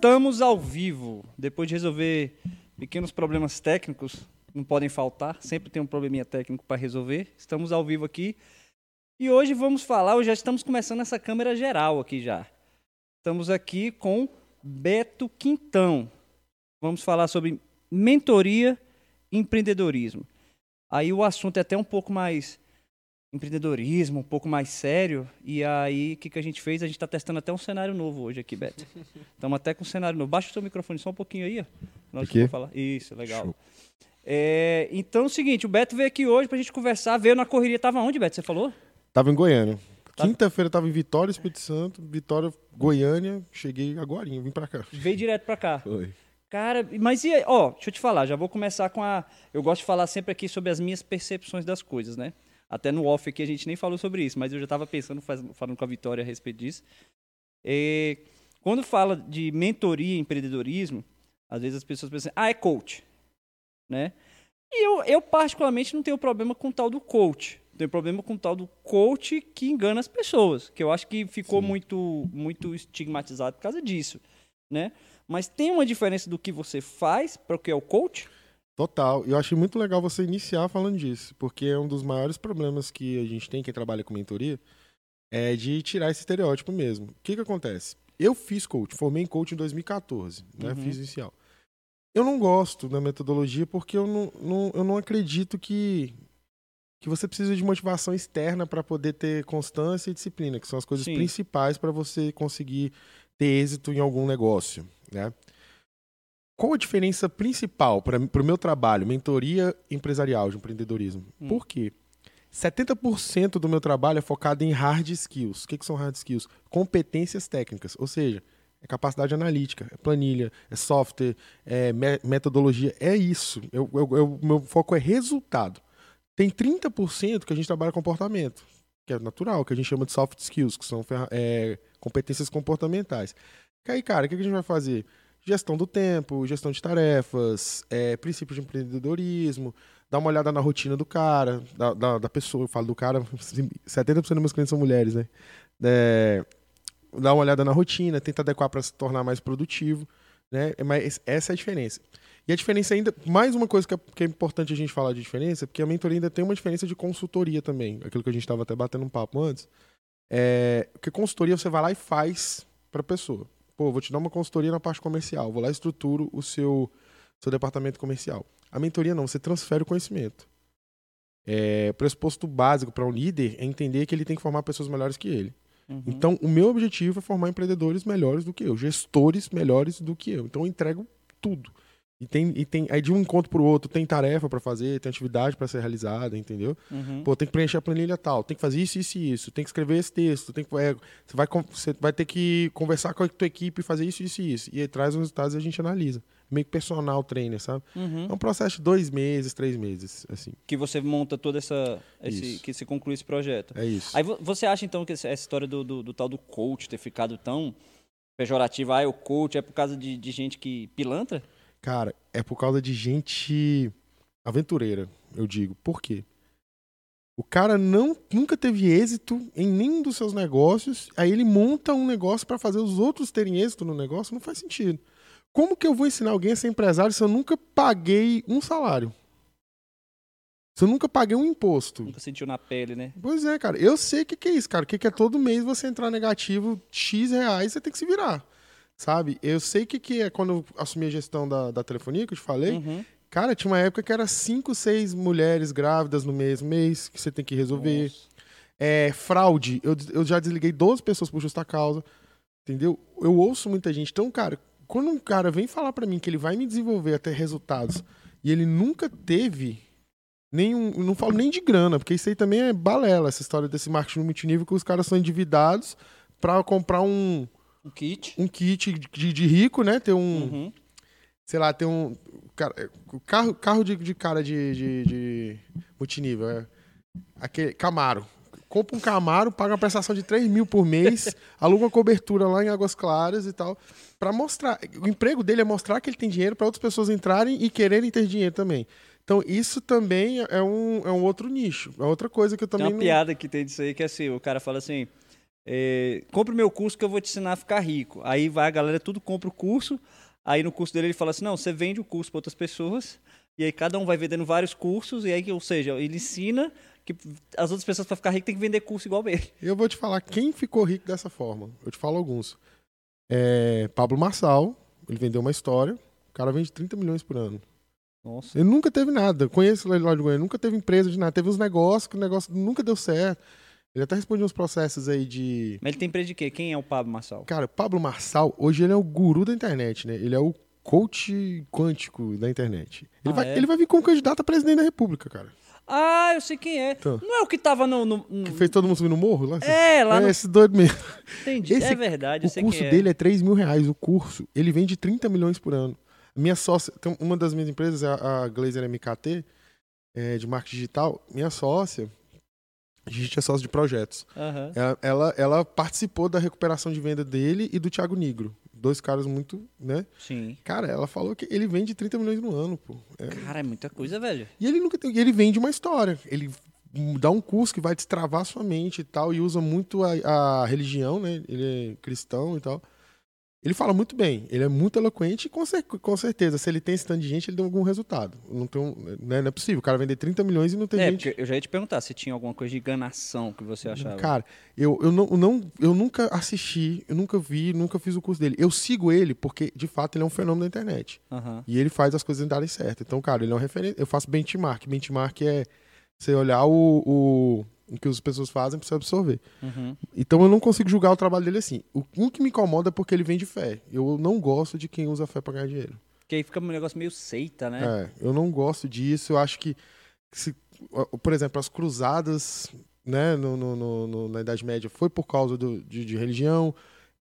Estamos ao vivo. Depois de resolver pequenos problemas técnicos, não podem faltar, sempre tem um probleminha técnico para resolver. Estamos ao vivo aqui. E hoje vamos falar, já estamos começando essa câmera geral aqui já. Estamos aqui com Beto Quintão. Vamos falar sobre mentoria e empreendedorismo. Aí o assunto é até um pouco mais empreendedorismo, um pouco mais sério. E aí, o que, que a gente fez? A gente está testando até um cenário novo hoje aqui, Beto. Estamos até com um cenário novo. Baixa o seu microfone só um pouquinho aí, ó. Nós Aqui? falar. Isso, legal. É, então é o seguinte, o Beto veio aqui hoje pra gente conversar, veio na correria, tava onde, Beto? Você falou? Tava em Goiânia. Tá. Quinta-feira tava em Vitória, Espírito Santo. Vitória, Goiânia. Cheguei agora, vim pra cá. Veio direto pra cá. Foi. Cara, mas e aí? Ó, deixa eu te falar, já vou começar com a. Eu gosto de falar sempre aqui sobre as minhas percepções das coisas, né? Até no off aqui a gente nem falou sobre isso, mas eu já tava pensando, faz- falando com a Vitória a respeito disso. É, quando fala de mentoria e empreendedorismo, às vezes as pessoas pensam, ah, é coach, né? E eu, eu particularmente não tenho problema com o tal do coach. Tenho problema com o tal do coach que engana as pessoas, que eu acho que ficou Sim. muito, muito estigmatizado por causa disso, né? Mas tem uma diferença do que você faz para o que é o coach? Total. E eu achei muito legal você iniciar falando disso, porque é um dos maiores problemas que a gente tem, quem trabalha com mentoria, é de tirar esse estereótipo mesmo. O que que acontece? Eu fiz coach, formei em coach em 2014, né? Uhum. Fiz inicial. Eu não gosto da metodologia porque eu não, não- eu não acredito que, que você precisa de motivação externa para poder ter constância e disciplina, que são as coisas Sim. principais para você conseguir ter êxito em algum negócio, né? Qual a diferença principal para o meu trabalho, mentoria empresarial de empreendedorismo? Hum. Por quê? 70% do meu trabalho é focado em hard skills. O que, que são hard skills? Competências técnicas, ou seja, é capacidade analítica, é planilha, é software, é me- metodologia, é isso. Eu, eu- eu- meu foco é resultado. Tem 30% que a gente trabalha comportamento, que é natural, que a gente chama de soft skills, que são é, competências comportamentais. E aí, cara, o que que a gente vai fazer? Gestão do tempo, gestão de tarefas, é, princípios de empreendedorismo, dar uma olhada na rotina do cara, da, da, da pessoa. Eu falo do cara, 70% dos meus clientes são mulheres, né? É, dar uma olhada na rotina, tentar adequar para se tornar mais produtivo, né? É, Mas essa é a diferença. E a diferença ainda, mais uma coisa que é, que é importante a gente falar de diferença, porque a mentoria ainda tem uma diferença de consultoria também, aquilo que a gente estava até batendo um papo antes. É, porque consultoria você vai lá e faz para a pessoa. Pô, vou te dar uma consultoria na parte comercial, vou lá e estruturo o seu, seu departamento comercial. A mentoria não, você transfere o conhecimento. É, o pressuposto básico para um líder é entender que ele tem que formar pessoas melhores que ele. Uhum. Então, o meu objetivo é formar empreendedores melhores do que eu, gestores melhores do que eu. Então, eu entrego tudo. E tem, e tem aí de um encontro pro outro, tem tarefa para fazer, tem atividade para ser realizada, entendeu? Uhum. Pô, tem que preencher a planilha tal, tem que fazer isso, isso e isso, tem que escrever esse texto, tem que, é, você, vai, você vai ter que conversar com a tua equipe e fazer isso, isso e isso. E aí traz os resultados e a gente analisa. Meio que personal trainer, sabe? Uhum. É um processo de dois meses, três meses, assim. Que você monta toda essa. Esse, que você conclui esse projeto. É isso. Aí vo- você acha então que essa essa história do, do, do tal do coach ter ficado tão pejorativa, ah, é o coach é por causa de, de gente que pilantra? Cara, é por causa de gente aventureira, eu digo. Por quê? O cara não, nunca teve êxito em nenhum dos seus negócios, aí ele monta um negócio para fazer os outros terem êxito no negócio, não faz sentido. Como que eu vou ensinar alguém a ser empresário se eu nunca paguei um salário? Se eu nunca paguei um imposto? Nunca sentiu na pele, né? Pois é, cara. Eu sei o que, que é isso, cara. O que, que é todo mês você entrar negativo X reais, você tem que se virar. Sabe? Eu sei o que, que é quando eu assumi a gestão da, da telefonia, que eu te falei. Uhum. Cara, tinha uma época que era cinco, seis mulheres grávidas no mesmo mês que você tem que resolver. Nossa. É, fraude. Eu, eu já desliguei 12 pessoas por justa causa. Entendeu? Eu ouço muita gente. Então, cara, quando um cara vem falar pra mim que ele vai me desenvolver até resultados e ele nunca teve nenhum. Não falo nem de grana, porque isso aí também é balela, essa história desse marketing multinível que os caras são endividados pra comprar um, Um kit. um kit de, de rico, né? Ter um Uhum. sei lá, tem um. Cara, o carro, carro de, de cara de, de, de multinível. É, aquele Camaro. Compra um Camaro, paga uma prestação de 3 mil por mês, aluga uma cobertura lá em Águas Claras e tal. Pra mostrar. O emprego dele é mostrar que ele tem dinheiro para outras pessoas entrarem e quererem ter dinheiro também. Então, isso também é um, é um outro nicho. É outra coisa que eu Tem também uma não. piada que tem disso aí que é assim, o cara fala assim, é, compra o meu curso que eu vou te ensinar a ficar rico. Aí vai a galera, tudo compra o curso. Aí no curso dele ele fala assim: não, você vende o curso para outras pessoas. E aí cada um vai vendendo vários cursos. E aí, ou seja, ele ensina que as outras pessoas para ficar rico tem que vender curso igual ele. Eu vou te falar quem ficou rico dessa forma. Eu te falo alguns. É, Pablo Marçal, ele vendeu uma história. O cara vende 30 milhões por ano. Nossa. Ele nunca teve nada. Conheço ele lá de Goiânia, nunca teve empresa de nada. Teve uns negócios que o negócio nunca deu certo. Ele até respondeu uns processos aí de. Mas ele tem empresa de quê? Quem é o Pablo Marçal? Cara, o Pablo Marçal, hoje ele é o guru da internet, né? Ele é o coach quântico da internet. Ele, Ah, vai, é? ele vai vir como candidato a presidente da República, cara. Ah, eu sei quem é. Então. Não é o que tava no. no- no- Que fez todo mundo subir no morro lá? É, lá é no. esse doido mesmo. Entendi. esse- é verdade, O curso é. dele é 3 mil reais. O curso, ele vende 30 milhões por ano. Minha sócia, uma das minhas empresas é a, a Glazer MKT, é, de marketing digital. Minha sócia, a gente é sócio de projetos. Aham. Ela, ela, ela participou da recuperação de venda dele e do Thiago Nigro. Dois caras muito, né? Sim. Cara, ela falou que ele vende 30 milhões no ano, pô. É. Cara, é muita coisa, velho. E ele nunca tem, ele vende uma história. Ele dá um curso que vai destravar sua mente e tal, e usa muito a, a religião, né? Ele é cristão e tal. Ele fala muito bem, ele é muito eloquente e com, cer- com certeza, se ele tem esse tanto de gente, ele tem algum resultado. Não, tem um- né, não é possível, o cara vender 30 milhões e não tem é, gente. eu já ia te perguntar se tinha alguma coisa de enganação que você achava. Cara, eu, eu, não, eu não, eu nunca assisti, eu nunca vi, nunca fiz o curso dele. Eu sigo ele porque, de fato, ele é um fenômeno da internet. Aham. E ele faz as coisas darem certo. Então, cara, ele é uma referência. Eu faço benchmark. Benchmark é você olhar o, o que as pessoas fazem pra você absorver. Uhum. Então eu não consigo julgar o trabalho dele assim. O um que me incomoda é porque ele vende fé. Eu não gosto de quem usa fé pra ganhar dinheiro. Porque aí fica um negócio meio seita, né? É, eu não gosto disso. Eu acho que, se, por exemplo, as cruzadas né, no, no- no- na Idade Média foi por causa do- de, de religião.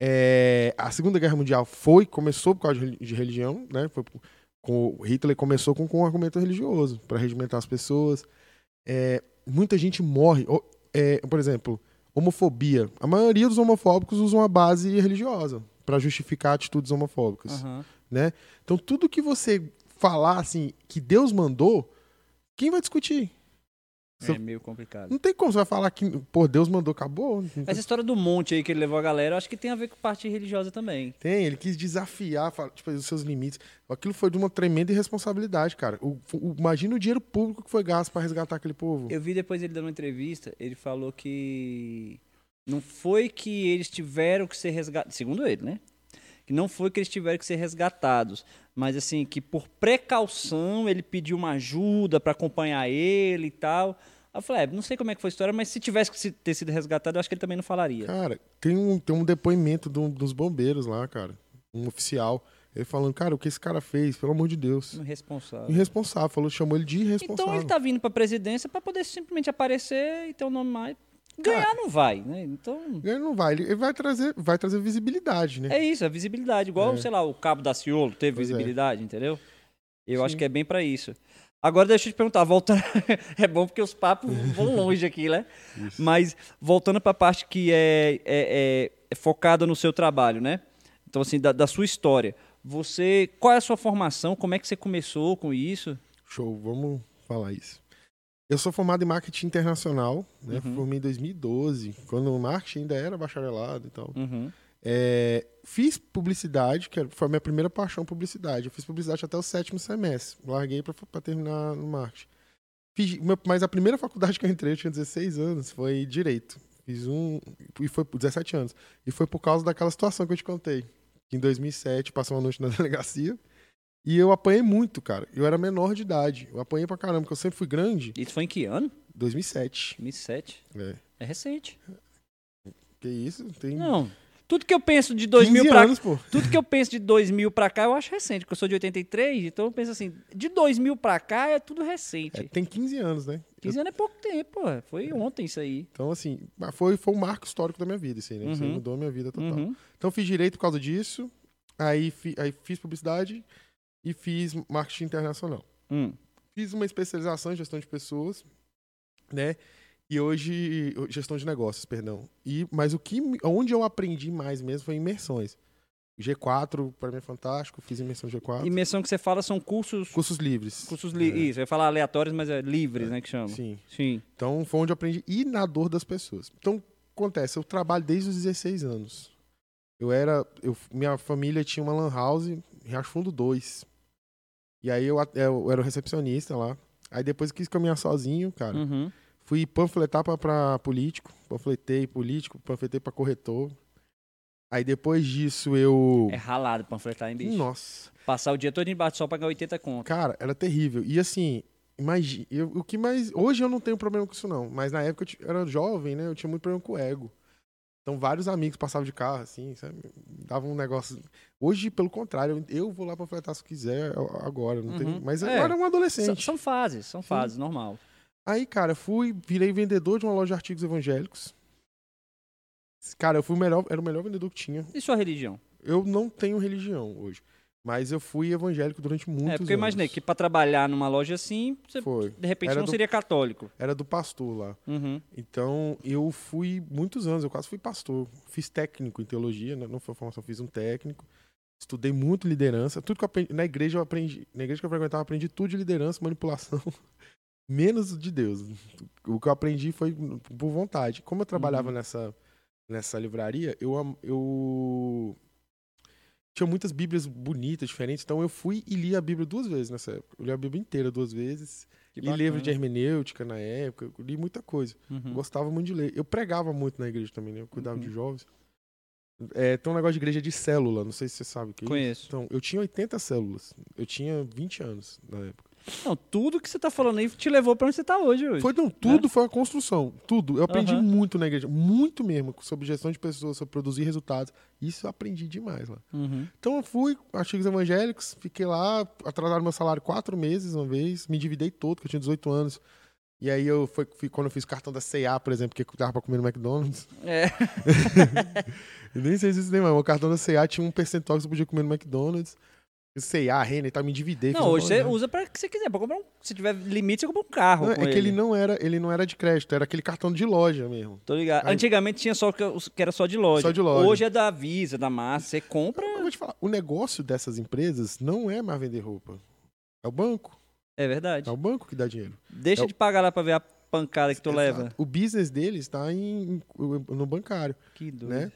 É, a Segunda Guerra Mundial foi, começou por causa de, de religião, né? Foi por- com o Hitler começou com, com um argumento religioso para regimentar as pessoas. É, muita gente morre. É, por exemplo, homofobia. A maioria dos homofóbicos usam a base religiosa para justificar atitudes homofóbicas Aham. né? Então tudo que você falar assim que Deus mandou, quem vai discutir? Se É meio complicado. Não tem como você vai falar que, pô, Deus mandou, acabou. Tem- Essa história do monte aí que ele levou a galera, eu acho que tem a ver com parte religiosa também. Tem, ele quis desafiar, tipo, os seus limites. Aquilo foi de uma tremenda irresponsabilidade, cara. O, o- imagina o dinheiro público que foi gasto para resgatar aquele povo. Eu vi depois ele dando uma entrevista, ele falou que não foi que eles tiveram que ser resgatados, segundo ele, né? Que não foi que eles tiveram que ser resgatados, mas assim, que por precaução ele pediu uma ajuda para acompanhar ele e tal. Eu falei, é, não sei como é que foi a história, mas se tivesse que ter sido resgatado, eu acho que ele também não falaria. Cara, tem um, tem um depoimento do- dos bombeiros lá, cara. Um oficial. Ele falando, cara, o que esse cara fez, pelo amor de Deus. Irresponsável. Irresponsável, falou, chamou ele de irresponsável. Então ele tá vindo pra presidência pra poder simplesmente aparecer e ter um nome mais. Ganhar não vai, né? Então. Ele não vai, ele vai trazer, vai trazer visibilidade, né? É isso, a visibilidade. Igual, É. sei lá, o Cabo da Ciolo teve Pois é. visibilidade, entendeu? Eu acho Sim. que é bem pra isso. Agora deixa eu te perguntar, voltando. é bom porque os papos vão longe aqui, né? Isso. Mas voltando pra parte que é, é, é- é focada no seu trabalho, né? Então, assim, da, da sua história. Você. Qual é a sua formação? Como é que você começou com isso? Show, vamos falar isso. Eu sou formado em marketing internacional, né? Uhum. Formei em 2012, quando o marketing ainda era bacharelado e tal. Uhum. É, fiz publicidade, que foi a minha primeira paixão, publicidade. Eu fiz publicidade até o sétimo semestre. Larguei pra terminar no marketing. Fiz- mas a primeira faculdade que eu entrei, eu tinha 16 anos, foi Direito. Fiz um. E foi por 17 anos. E foi por causa daquela situação que eu te contei. Em 2007 passou uma noite na delegacia. E eu apanhei muito, cara. Eu era menor de idade. Eu apanhei pra caramba, porque eu sempre fui grande. Isso foi em que ano? 2007. 2007. É. É recente. Que isso? Tem Não. Tudo que eu penso de 2000 15 pra anos, pô. Tudo que eu penso de 2000 pra cá, eu acho recente, porque eu sou de 83, então eu penso assim, de 2000 pra cá é tudo recente. É, tem 15 anos, né? 15 anos é pouco tempo, pô. Foi ontem isso aí. Então, assim, foi, foi um marco histórico da minha vida, assim, né? Isso aí Uhum. mudou a minha vida total. Uhum. Então, fiz direito por causa disso, aí, fi- aí fiz publicidade e fiz marketing internacional. Hum. Fiz uma especialização em gestão de pessoas, né? E hoje, gestão de negócios, perdão. E, mas o que, onde eu aprendi mais mesmo foi em imersões. G4, para mim é fantástico, fiz imersão G4. Imersão que você fala são cursos. Cursos livres. Cursos li É, Isso, eu ia falar aleatórios, mas é livres, né? Que chama. Sim. Sim. Então, foi onde eu aprendi e na dor das pessoas. Então, acontece? Eu trabalho desde os 16 anos. Eu era. Eu, minha família tinha uma Lan House em Riacho Fundo 2. E aí eu, eu era o recepcionista lá. Aí depois quis caminhar sozinho, cara. Uhum. Fui panfletar pra, pra político. Panfletei político, panfletei pra corretor. Aí depois disso eu. É ralado panfletar, hein, bicho? Nossa. Passar o dia todo embaixo pra ganhar 80 conto. Cara, era terrível. E assim, imagina. O que mais. Hoje eu não tenho problema com isso, não. Mas na época eu era jovem, né? Eu tinha muito problema com o ego. Então vários amigos passavam de carro, assim, sabe? Dava um negócio. Hoje, pelo contrário, eu vou lá pra fletar se quiser agora. Não tem... Uhum. Mas eu É. era um São, adolescente. são fases, são fases, normal. Aí, cara, fui, virei vendedor de uma loja de artigos evangélicos. Cara, eu fui o melhor, era o melhor vendedor que tinha. E sua religião? Eu não tenho religião hoje, mas eu fui evangélico durante muitos é, porque eu anos. imaginei que pra trabalhar numa loja assim, você Foi. de repente Era não do- seria católico. Era do pastor lá. Uhum. Então, eu fui muitos anos, eu quase fui pastor. Fiz técnico em teologia, né? não foi formação, fiz um técnico. Estudei muito liderança. Tudo que eu aprendi, na igreja eu aprendi, na igreja que eu frequentava, eu aprendi tudo de liderança, manipulação, menos de Deus. O que eu aprendi foi por vontade. Como eu trabalhava Uhum. nessa nessa livraria, eu eu tinha muitas bíblias bonitas, diferentes, então eu fui e li a Bíblia duas vezes nessa época. Eu li a Bíblia inteira duas vezes. Que li livro de bacana. hermenêutica na época, eu li muita coisa. Uhum. Gostava muito de ler. Eu pregava muito na igreja também, né? Eu cuidava Uhum. de jovens. É, tem um negócio de igreja de célula, não sei se você sabe o que é isso. Conheço. Então, eu tinha 80 células. Eu tinha 20 anos na época. Não, tudo que você tá falando aí te levou pra onde você tá hoje. hoje. Foi, não, tudo foi uma construção. Tudo. Eu aprendi Aham. muito na igreja. Muito mesmo. Sobre gestão de pessoas, sobre produzir resultados. Isso eu aprendi demais lá. Uhum. Então eu fui, artigos evangélicos, fiquei lá, atrasaram meu salário quatro meses uma vez, me endividei todo, porque eu tinha 18 anos. E aí eu foi, fui- quando eu fiz cartão da C&A, por exemplo, que eu dava pra comer no McDonald's. É. Eu nem sei se isso tem mais. O cartão da C&A tinha um percentual que você podia comer no McDonald's. C&A, Renner e tal, me endividei. Não, um hoje você usa pra que você quiser. Pra comprar um, se tiver limite, você compra um carro. Não, é que ele não era, ele não era de crédito, era aquele cartão de loja mesmo. Tô ligado. Aí- Antigamente tinha só que, era só de loja. Só de loja. Hoje é da Visa, da Massa. Você compra. Eu vou te falar, o negócio dessas empresas não é mais vender roupa. É o banco. É verdade. É o banco que dá dinheiro. Deixa É o- de pagar lá pra ver a pancada que tu leva. Exato. O business deles está em, no bancário. Que doido. né?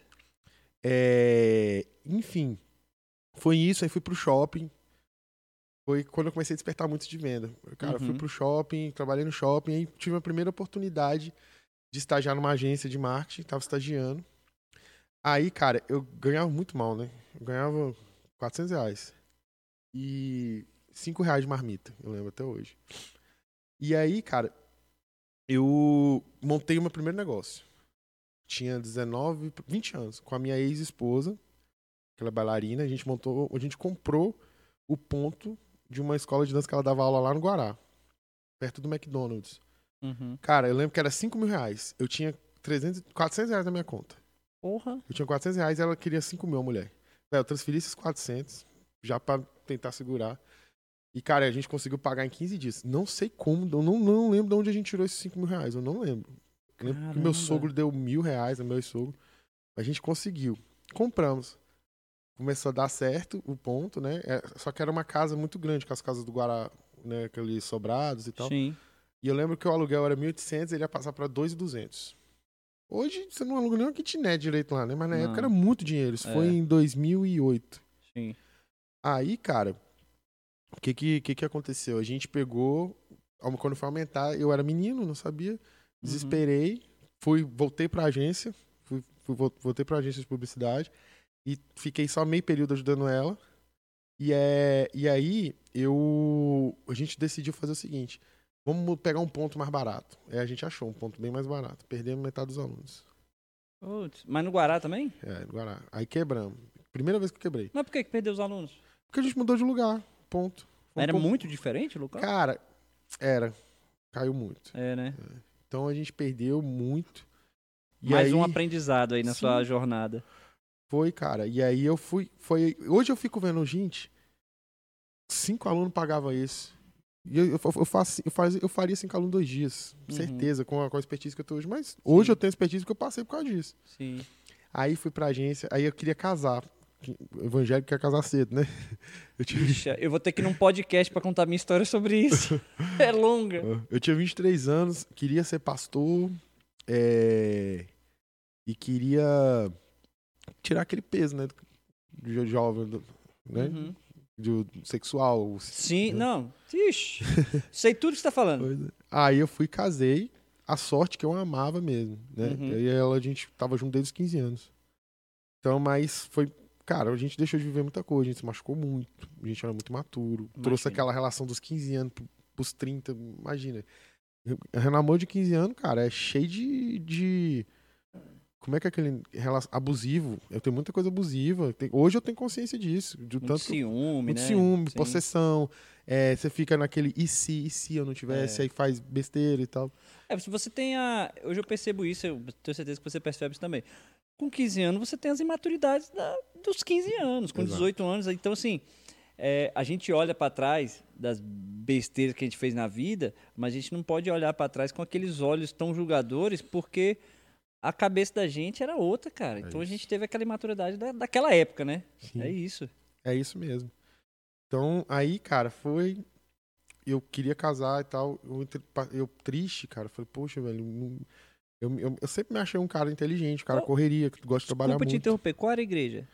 É, enfim, foi isso. Aí fui pro shopping. Foi quando eu comecei a despertar muito de venda. Cara, fui Uhum. pro shopping, trabalhei no shopping, aí tive a primeira oportunidade de estagiar numa agência de marketing, tava estagiando. Aí, cara, eu ganhava muito mal, né? Eu ganhava 400 reais. E 5 reais de marmita, eu lembro até hoje. E aí, cara, eu montei o meu primeiro negócio. Tinha 19, 20 anos, com a minha ex-esposa, aquela bailarina, a gente montou, a gente comprou o ponto de uma escola de dança que ela dava aula lá no Guará, perto do McDonald's. Uhum. Cara, eu lembro que era 5 mil reais. Eu tinha 300, 400 reais na minha conta. Porra. Eu tinha 400 reais e ela queria 5 mil, a mulher. Eu transferi esses 400, já pra tentar segurar. E, cara, a gente conseguiu pagar em 15 dias. Não sei como, eu não, não lembro de onde a gente tirou esses 5 mil reais, eu não lembro. Eu lembro que meu sogro deu mil reais, a meu sogro. A gente conseguiu. Compramos. Começou a dar certo o ponto, né? É, só que era uma casa muito grande, com as casas do Guará, né? Aqueles sobrados e tal. Sim. E eu lembro que o aluguel era 1.800 ele ia passar para 2.200. Hoje você não aluga nem uma kitnet direito lá, né? Mas na Não. época era muito dinheiro. Isso É. foi em 2008. Sim. Aí, cara, o que que, que que aconteceu? A gente pegou, quando foi aumentar, eu era menino, não sabia. Desesperei, fui, voltei pra agência, fui, fui, vol- voltei pra agência de publicidade e fiquei só meio período ajudando ela. E, é, e aí, eu, a gente decidiu fazer o seguinte, vamos pegar um ponto mais barato. Aí a gente achou um ponto bem mais barato, perdemos metade dos alunos. Putz, Mas no Guará também? É, no Guará. Aí quebramos. Primeira vez que eu quebrei. Mas por que que perdeu os alunos? Porque a gente mudou de lugar, ponto. Fomos Era pro- muito diferente o local? Cara, era. Caiu muito. É, né? Então a gente perdeu muito. E Mais aí, um aprendizado aí na Sim. sua jornada. Foi, cara. E aí eu fui. Foi, hoje eu fico vendo, gente, cinco alunos pagavam isso. E eu, eu, eu, faço, eu, faz, eu faria cinco alunos dois dias. Uhum. Certeza, com a, com a expertise que eu tô hoje. Mas hoje Sim. eu tenho expertise que eu passei por causa disso. Sim. Aí fui pra agência, aí eu queria casar. evangélico quer casar cedo, né? Eu tive, Puxa, eu vou ter que ir num podcast pra contar minha história sobre isso. é longa. Eu tinha 23 anos, queria ser pastor. é, e queria tirar aquele peso, né? Do jovem, do- né? Uhum. Do sexual. Sim, né? não. Ixi, sei tudo que você tá falando. É. Aí eu fui, casei. A sorte que eu amava mesmo, né? Uhum. E ela, a gente tava junto desde os 15 anos. Então, mas foi... Cara, a gente deixou de viver muita coisa, a gente se machucou muito, a gente era muito maturo. Trouxe Imagino. aquela relação dos 15 anos pro- pros 30, imagina. Renamor de 15 anos, cara, é cheio de... de... Como é que é aquele abusivo? Eu tenho muita coisa abusiva. Hoje eu tenho consciência disso. De Muito tanto que eu ciúme, muito né? ciúme, Sim. possessão. é, você fica naquele e se, e se eu não tivesse, É. aí faz besteira e tal. É, se você tem a. Hoje eu percebo isso, eu tenho certeza que você percebe isso também. Com 15 anos, você tem as imaturidades da- dos 15 anos, com Exato. 18 anos. Então, assim, é, a gente olha pra trás das besteiras que a gente fez na vida, mas a gente não pode olhar pra trás com aqueles olhos tão julgadores, porque a cabeça da gente era outra, cara. Então a isso. gente teve aquela imaturidade da- daquela época, né? Sim, É isso. é isso mesmo. Então, aí, cara, foi. Eu queria casar e tal. Eu, eu triste, cara. Falei, poxa, velho. Eu, eu, eu sempre me achei um cara inteligente, um cara Qual- correria, que gosta de trabalhar Desculpa te muito. interromper, qual era a igreja?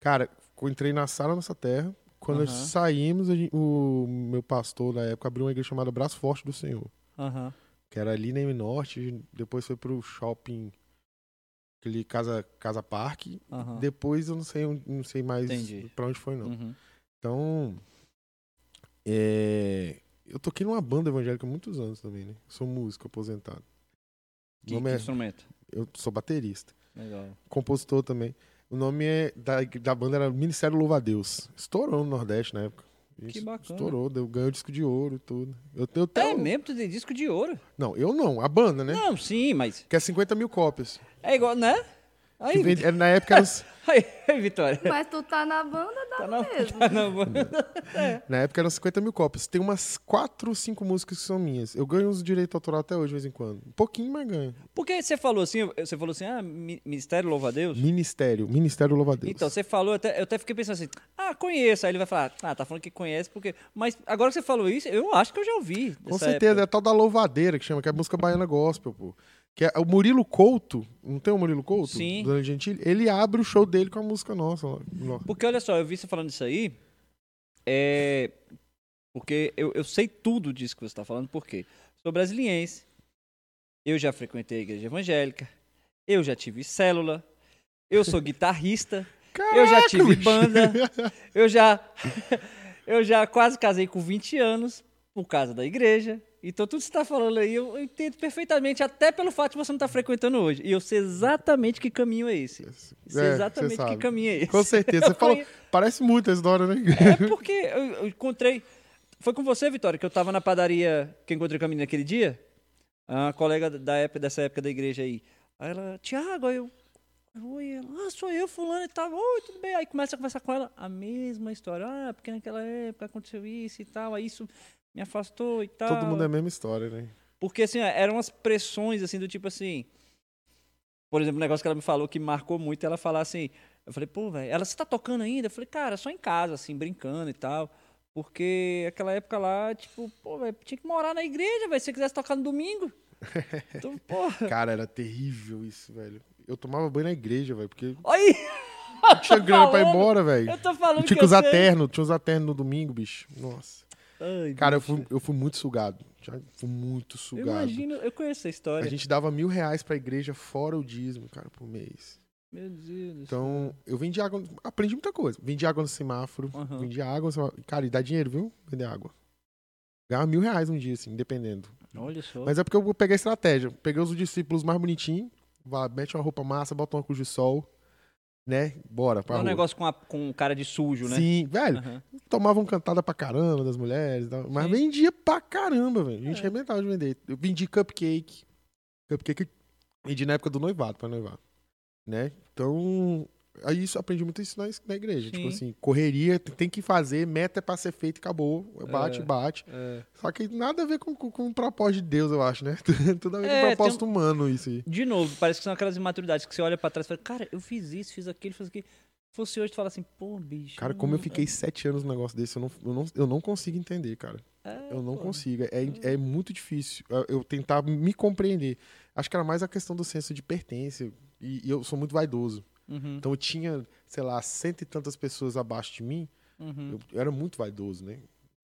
Cara, eu entrei na sala nossa terra. Quando nós saímos, a gente- o meu pastor na época abriu uma igreja chamada Braço Forte do Senhor. Aham. que era ali na M Norte, depois foi pro shopping, aquele Casa, casa Parque. Aham. Depois eu não sei, não sei mais pra onde foi, não. Uhum. Então, é, eu toquei numa banda evangélica há muitos anos também, né? Sou músico aposentado. Que, que é- instrumento? eu sou baterista, Legal. compositor também. O nome é, da, da banda era Ministério Louva a Deus. Estourou no Nordeste na época. Que bacana. Estourou, deu, ganhou disco de ouro e tudo. Eu, eu É tenho, mesmo, tu tem disco de ouro. Não, eu não, a banda, né? Não, sim, mas Que é 50 mil cópias. é igual, né? Aí, vende- é, na época aí, Vitória. Mas tu tá na banda, dá Tá na, mesmo. tá na banda. na época eram 50 mil cópias. Tem umas 4 ou 5 músicas que são minhas. Eu ganho os direitos autorais até hoje, de vez em quando. Um pouquinho, mas ganho. Porque você falou assim, você falou assim, ah, mi- Ministério Louva a Deus. Ministério. Ministério Louva a Deus. Então, você falou, eu até, eu até fiquei pensando assim, ah, conheço. Aí ele vai falar, ah, tá falando que conhece, porque. Mas agora que você falou isso, eu acho que eu já ouvi. Com certeza, é época. a tal da louvadeira que chama, que é a música baiana gospel, pô. Que é o Murilo Couto, não tem o Murilo Couto? Sim. Do Gentili? Ele abre o show dele com a música nossa. Porque olha só, eu vi você falando isso aí. É. Porque eu, eu sei tudo disso que você está falando, por quê? Sou brasiliense. Eu já frequentei a igreja evangélica. Eu já tive célula. Eu sou guitarrista. eu já Caraca, tive banda. Eu já. eu já quase casei com 20 anos por causa da igreja. Então, tudo que você está falando aí, eu, entendo perfeitamente, até pelo fato de você não estar frequentando hoje. E eu sei exatamente que caminho é esse. Sei É, exatamente que caminho é esse. Com certeza. Você falou, parece muito a história, né? é porque eu, eu encontrei. Foi com você, Vitória, que eu tava na padaria que eu encontrei com a menina naquele dia? A colega da época, dessa época da igreja aí. Aí ela, Tiago, aí eu. Oi, ela, ah, sou eu, fulano e tal. Oi, tudo bem. Aí começa a conversar com ela, a mesma história. Ah, porque naquela época aconteceu isso e tal. Aí isso me afastou e tal. Todo mundo é a mesma história, né? Porque, assim, eram umas pressões, assim, do tipo assim. Por exemplo, um negócio que ela me falou que marcou muito, ela falar assim. Eu falei, pô, velho, ela, você tá tocando ainda? Eu falei, cara, só em casa, assim, brincando e tal. Porque aquela época lá, tipo, pô, velho, tinha que morar na igreja, velho, se você quisesse tocar no domingo. Então, porra. Cara, era terrível isso, velho. Eu tomava banho na igreja, velho, porque Aí! não tinha grana pra ir embora, velho. Eu tô falando Tinha que que usar eu terno, tinha que usar terno no domingo, bicho. Nossa. Ai, Cara, eu fui, eu fui muito sugado. Já fui muito Eu sugado. imagino, eu conheço a história. A gente dava mil reais pra igreja fora o dízimo, cara, por mês. Meu Deus. Então, eu vendi água. Aprendi muita coisa. Vendi água no semáforo. Aham. Vendi água no semáforo. Cara, e dá dinheiro, viu? Vender água. Ganhava mil reais um dia, assim, dependendo. Olha só. Mas é porque eu peguei a estratégia. Peguei os discípulos mais bonitinhos. Mete uma roupa massa, bota uma cruz de sol. Né? Bora pra é um rua. negócio com, a, com cara de sujo, né? Sim, velho. Aham. Tomavam cantada pra caramba das mulheres. e Mas Sim. vendia pra caramba, velho. A gente É. arrebentava de vender. Eu vendi cupcake. Cupcake vendi na época do noivado, pra noivado. Né? Então, aí isso aprendi muito isso na, na igreja. Sim. Tipo assim, correria, tem- que fazer, meta é pra ser feita e acabou. Bate, É. bate. É. Só que nada a ver com, com, com o propósito de Deus, eu acho, né? Tudo a ver É, com o tem propósito humano, isso aí. De novo, parece que são aquelas imaturidades que você olha pra trás e fala, cara, eu fiz isso, fiz aquilo, fiz aquilo. Se fosse hoje, tu fala assim, pô, bicho. Cara, como eu fiquei sete anos num negócio desse, eu não, eu não, eu não consigo entender, cara. É, Eu não pô. consigo. É, é muito difícil eu- eu tentar me compreender. Acho que era mais a questão do senso de pertença. E, e eu sou muito vaidoso. Uhum. Então eu tinha, sei lá, cento e tantas pessoas abaixo de mim. Uhum. Eu, eu era muito vaidoso, né?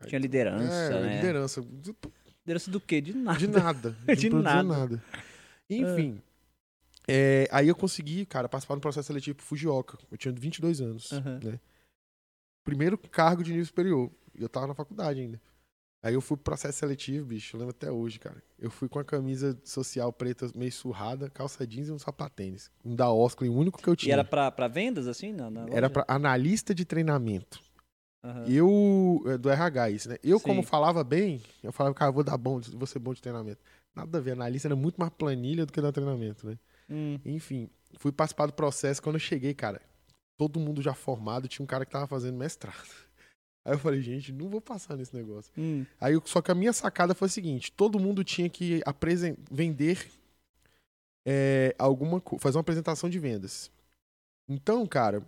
Tinha liderança, é, né? liderança. Liderança do quê? De nada. De nada. De não produzia nada. Enfim. é, aí eu consegui, cara, participar do processo seletivo pro Fujioka. Eu tinha 22 anos. Aham. né? Primeiro cargo de nível superior. E eu tava na faculdade ainda. Aí eu fui pro processo seletivo, bicho. Eu lembro até hoje, cara. Eu fui com a camisa social preta meio surrada, calça jeans e um sapatênis. Um da Oscar, o único que eu E tinha. era pra, pra vendas, assim? Na, na Era pra analista de treinamento. Aham. Eu, é, do RH, isso, né? Eu, Sim. como falava bem, eu falava, cara, eu vou dar bom, vou ser bom de treinamento. Nada a ver, analista era muito mais planilha do que dar treinamento, né? Hum. Enfim, fui participar do processo. Quando eu cheguei, cara, todo mundo já formado, tinha um cara que tava fazendo mestrado. Aí eu falei, gente, não vou passar nesse negócio. Hum. Aí, eu- só que a minha sacada foi a seguinte: todo mundo tinha que vender é, alguma coisa, fazer uma apresentação de vendas. Então, cara,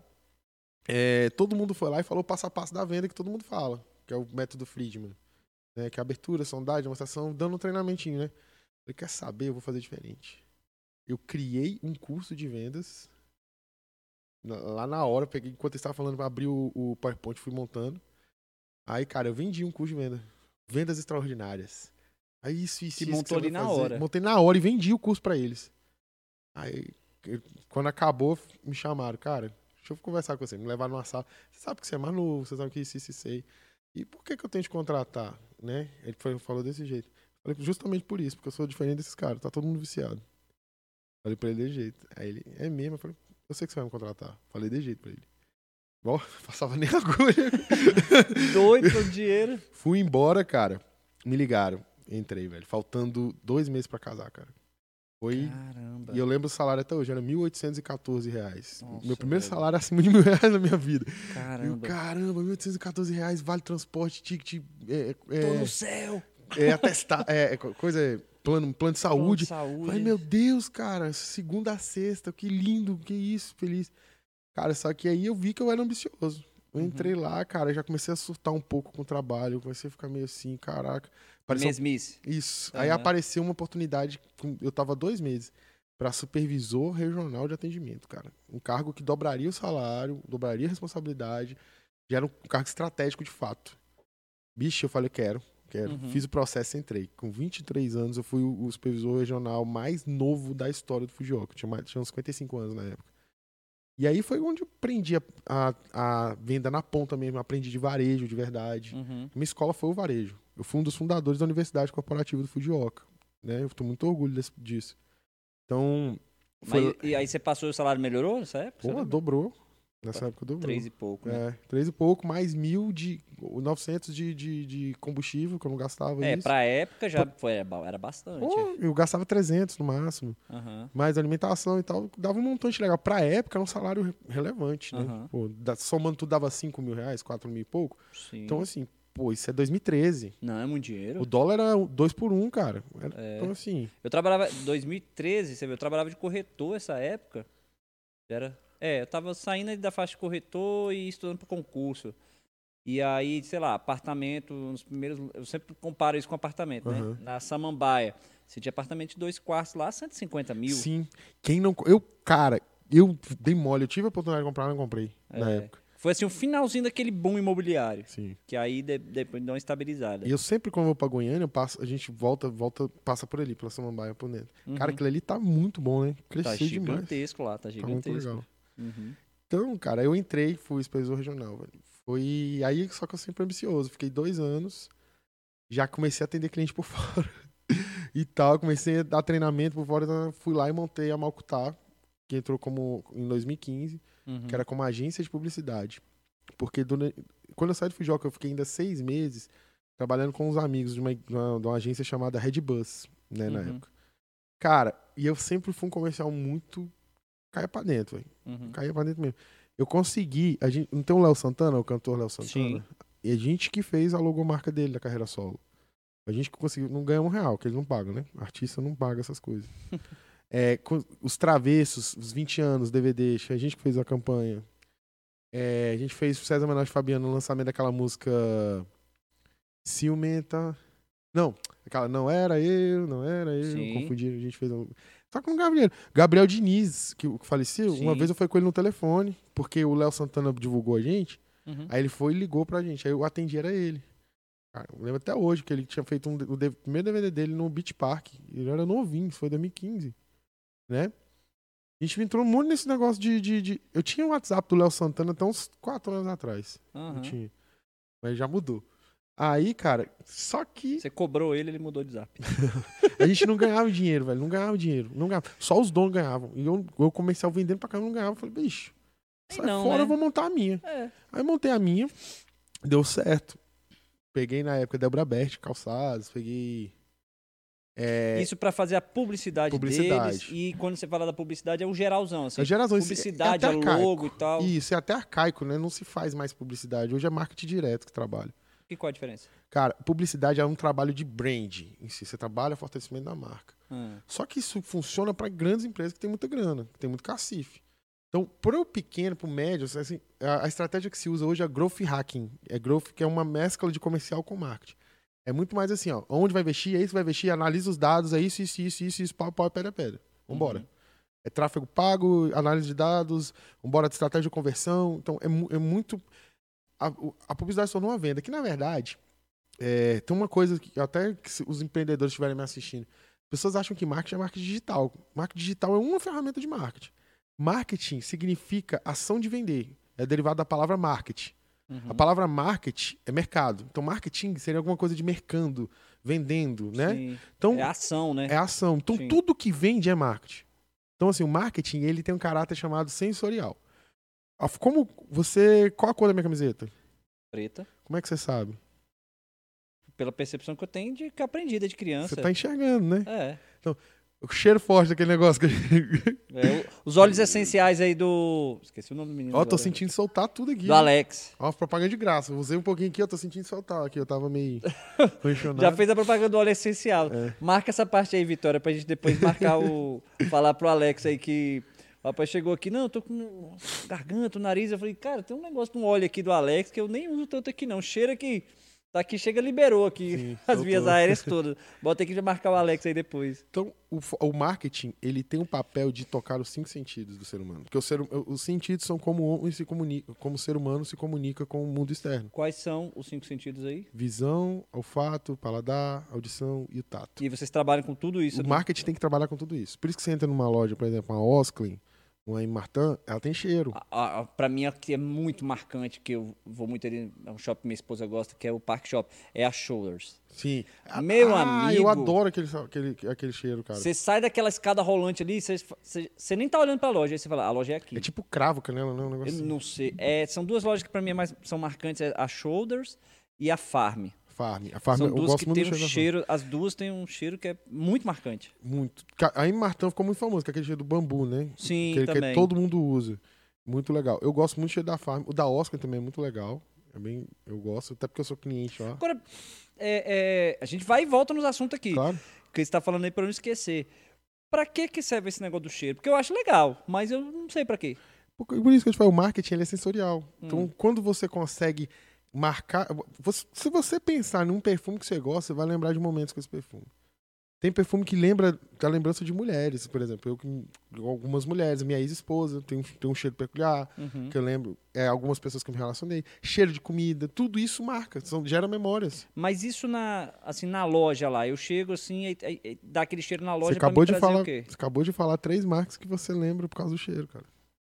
é, todo mundo foi lá e falou o passo a passo da venda que todo mundo fala, que é o método Friedman. Né, que é abertura, sondagem, demonstração, dando um treinamentinho, né? Falei, quer saber? Eu vou fazer diferente. Eu criei um curso de vendas. Na- Lá na hora, peguei, enquanto eu estava falando, abri o, o PowerPoint, fui montando. Aí, cara, eu vendi um curso de venda. Vendas extraordinárias. Aí isso, isso, Que isso montou você ali na fazer. hora. Montei na hora e vendi o curso pra eles. Aí, quando acabou, me chamaram, cara, deixa eu conversar com você. Me levaram numa sala. Você sabe que você é mais novo, você sabe que isso, isso, isso aí. E por que, que eu tenho que contratar? Né? Ele foi- falou desse jeito. Falei, justamente por isso, porque eu sou diferente desses caras, tá todo mundo viciado. Falei pra ele desse jeito. Aí ele, é mesmo? Eu falei, eu sei que você vai me contratar. Falei desse jeito pra ele. Igual, passava nem agulha. Doido pelo dinheiro. Fui embora, cara. Me ligaram. Entrei, velho. Faltando dois meses pra casar, cara. Foi. Caramba. E eu lembro o salário até hoje, era 1.814 reais. Nossa, Meu primeiro velho. salário acima de mil reais na minha vida. E eu, Caramba. caramba, 1.814 reais, vale transporte, ticket, é, Tô é, no céu. é atestar, é, é co- coisa, é, plano, plano de saúde. Saúde. Falei, meu Deus, cara, segunda a sexta, que lindo, que isso, feliz. Cara, só que aí eu vi que eu era ambicioso. Eu Uhum. entrei lá, cara, já comecei a surtar um pouco com o trabalho, comecei a ficar meio assim, caraca. Parecia um Mesmice. isso. Aí Aham. apareceu uma oportunidade, eu tava dois meses, para supervisor regional de atendimento, cara. Um cargo que dobraria o salário, dobraria a responsabilidade, já era um cargo estratégico de fato. Bicho, eu falei, quero, quero. Uhum. Fiz o processo e entrei. Com 23 anos, eu fui o, o supervisor regional mais novo da história do Fujioka. Tinha, mais, tinha uns 55 anos na época. E aí foi onde eu aprendi a, a, a venda na ponta mesmo, aprendi de varejo, de verdade. Uhum. Minha escola foi o varejo. Eu fui um dos fundadores da Universidade Corporativa do Fujioka. Né? Eu tenho muito orgulho desse- disso. Então, foi, Mas, e aí você passou e o salário melhorou nessa época? Você pô, dobrou. Nessa época dobrou. Três e pouco, né? É, três e pouco, mais mil de. 900 de, de, de combustível, que eu não gastava É, isso. pra época já foi, era ba- era bastante. Pô, eu gastava 300 no máximo. Aham. Mais alimentação e tal, dava um montante legal. Pra época, era um salário re- relevante, né? Pô, somando tudo dava 5 mil reais, 4 mil e pouco. Sim. Então, assim, pô, isso é 2013. Não, é muito dinheiro. O dólar era 2 por 1, um, cara. Era- É. Então, assim, Eu trabalhava, 2013, você viu, eu trabalhava de corretor essa época. Era, é, eu tava saindo da faixa de corretor e estudando para concurso. E aí, sei lá, apartamento, nos primeiros, eu sempre comparo isso com apartamento, Aham. né? Na Samambaia, você tinha apartamento de dois quartos lá, 150 mil. sim. Quem não. Eu, cara, eu dei mole. Eu tive a oportunidade de comprar, não comprei. Na É. época. Foi assim o finalzinho daquele boom imobiliário, Sim. que aí de- depois deu uma estabilizada. E eu sempre, quando eu vou pra Goiânia, eu passo, a gente volta, volta, passa por ali, pela Samambaia por dentro. Uhum. Cara, aquilo ali tá muito bom, né? tá Cresceu demais. gigantesco lá, tá Tá muito gigantesco. legal. Uhum. Então, cara, eu entrei, fui supervisor regional, velho. Foi aí, só que eu sempre ambicioso. Fiquei dois anos, já comecei a atender cliente por fora e tal. Comecei a dar treinamento por fora, então fui lá e montei a Malcutá, que entrou como em 2015, Uhum. que era como agência de publicidade. Porque durante- quando eu saí do Fujoca, eu fiquei ainda seis meses trabalhando com uns amigos de uma, de uma- de uma agência chamada Red Bus, né, na Uhum. época. Cara, e eu sempre fui um comercial muito caia pra dentro, velho. Uhum. Caía pra dentro mesmo. Eu consegui. A gente, não tem o Léo Santana, o cantor Léo Santana? Sim. E a gente que fez a logomarca dele da carreira solo. A gente que conseguiu. Não ganha um real, que eles não pagam, né? Artista não paga essas coisas. É, os travessos, os 20 anos, DVD, a gente que fez a campanha. É, a gente fez o César Menor de Fabiano no lançamento daquela música Ciumenta. Não, aquela não era eu, não era eu, Sim. confundi, a gente fez. um- Eu não ganhava dinheiro. Gabriel Diniz, que, faleceu, Sim. uma vez eu fui com ele no telefone, porque o Léo Santana divulgou a gente. Uhum. Aí ele foi e ligou pra gente. Aí eu atendi, era ele. Cara, eu lembro até hoje que ele tinha feito um, o primeiro DVD dele no Beach Park. Ele era novinho, foi 2015. Né? A gente entrou muito nesse negócio de. de, de- Eu tinha o WhatsApp do Léo Santana até uns 4 anos atrás. Aham. Não tinha. Mas já mudou. Aí, cara, só que Você cobrou ele, ele mudou de zap. a gente não ganhava dinheiro, velho. Não ganhava dinheiro. Não ganhava. Só os donos ganhavam. E eu, eu comecei a vendendo pra cá, eu não ganhava. Eu falei, bicho, sai não, fora, né? eu vou montar a minha. É. Aí montei a minha, deu certo. Peguei na época Débora Bert, calçados, peguei. É, Isso pra fazer a publicidade, Publicidade. deles. E quando você fala da publicidade, é o geralzão, assim. a geração isso publicidade, é, é logo e tal. Isso, é até arcaico, né? Não se faz mais publicidade. Hoje é marketing direto que trabalha. E qual a diferença? Cara, publicidade é um trabalho de brand em si. Você trabalha fortalecimento da marca. Ah, Só que isso funciona para grandes empresas que têm muita grana, que tem muito cacife. Então, para o pequeno, para o médio, assim, a, a estratégia que se usa hoje é growth hacking. É growth que é uma mescla de comercial com marketing. É muito mais assim, ó, onde vai investir, é isso vai investir, analisa os dados, é isso, isso, isso, isso, isso, pau, pau, pedra, pedra. Vambora. Uhum. É tráfego pago, análise de dados, vambora de estratégia de conversão. Então, é, é muito... A, a publicidade se tornou uma venda, que na verdade, é, tem uma coisa que até que os empreendedores estiverem me assistindo, pessoas acham que marketing é marketing digital. Marketing digital é uma ferramenta de marketing. Marketing significa ação de vender. É derivado da palavra marketing. uhum. A palavra market é mercado. Então, marketing seria alguma coisa de mercando, vendendo, né? Sim. Então, É ação, né? é ação. Então, Sim. tudo que vende é marketing. Então, assim, o marketing, ele tem um caráter chamado sensorial. A- Como você... Qual a cor da minha camiseta? Preta. Como é que você sabe? Pela percepção que eu tenho de que eu aprendi desde criança. Você tá enxergando, né? É. O cheiro forte daquele negócio. Que... É, os óleos essenciais aí do. Esqueci o nome do menino. Ó, tô agora. sentindo soltar tudo aqui. Do Alex. Ó, propaganda de graça. Eu usei um pouquinho aqui, eu tô sentindo soltar aqui. Eu tava meio. Já fez a propaganda do óleo essencial. É. Marca essa parte aí, Vitória, pra gente depois marcar o. falar pro Alex aí que. O rapaz chegou aqui, não, eu tô com garganta, nariz. Eu falei, cara, tem um negócio no óleo aqui do Alex que eu nem uso tanto aqui, não. Cheira que. Tá aqui, chega, liberou aqui Sim, as soltou. vias aéreas todas. Bota aqui pra marcar o Alex aí depois. Então, o, o marketing, ele tem um papel de tocar os cinco sentidos do ser humano. Porque o ser, os sentidos são como o se comunica, como o ser humano se comunica com o mundo externo. Quais são os cinco sentidos aí? Visão, olfato, paladar, audição e o tato. E vocês trabalham com tudo isso. O né? marketing tem que trabalhar com tudo isso. Por isso que você entra numa loja, por exemplo, uma Osklin, uma em Martin, ela tem cheiro. A, a, pra mim, a que é muito marcante, que eu vou muito ali, é um shopping que minha esposa gosta, que é o Park Shop, é a Shoulders. Sim. Meu ah, amigo. eu adoro aquele, aquele, aquele cheiro, cara. Você sai daquela escada rolante ali, você, nem tá olhando pra loja, aí você fala, a loja é aqui. É tipo cravo canela, né? Um negócio eu assim. não sei. É, são duas lojas que pra mim é mais, são marcantes, é a Shoulders e a Farm. Farm. A Farm são eu duas gosto que muito tem um cheiro. as duas têm um cheiro que é muito marcante. Muito. A em Martin ficou muito famoso, que é aquele cheiro do bambu, né? Sim, que também. todo mundo usa. Muito legal. Eu gosto muito do cheiro da Farm. O da Oscar também é muito legal. É bem, eu gosto, até porque eu sou cliente lá. Agora, é, é, a gente vai e volta nos assuntos aqui. Claro. que você tá falando aí eu não esquecer. Pra que que serve esse negócio do cheiro? Porque eu acho legal, mas eu não sei pra quê. Por por isso que eu te falo, o marketing ele é sensorial. Hum. Então, quando você consegue marcar. você- se você pensar num perfume que você gosta, você vai lembrar de momentos com esse perfume. Tem perfume que lembra da lembrança de mulheres, por exemplo. Eu algumas mulheres, minha ex-esposa tem, um- tem um cheiro peculiar, Uhum. que eu lembro, é, algumas pessoas que eu me relacionei. Cheiro de comida, tudo isso marca, são, gera memórias. Mas isso na, assim, na loja lá, eu chego assim e, dá aquele cheiro na loja Você acabou, pra de falar, você acabou de falar três marcas que você lembra por causa do cheiro, cara.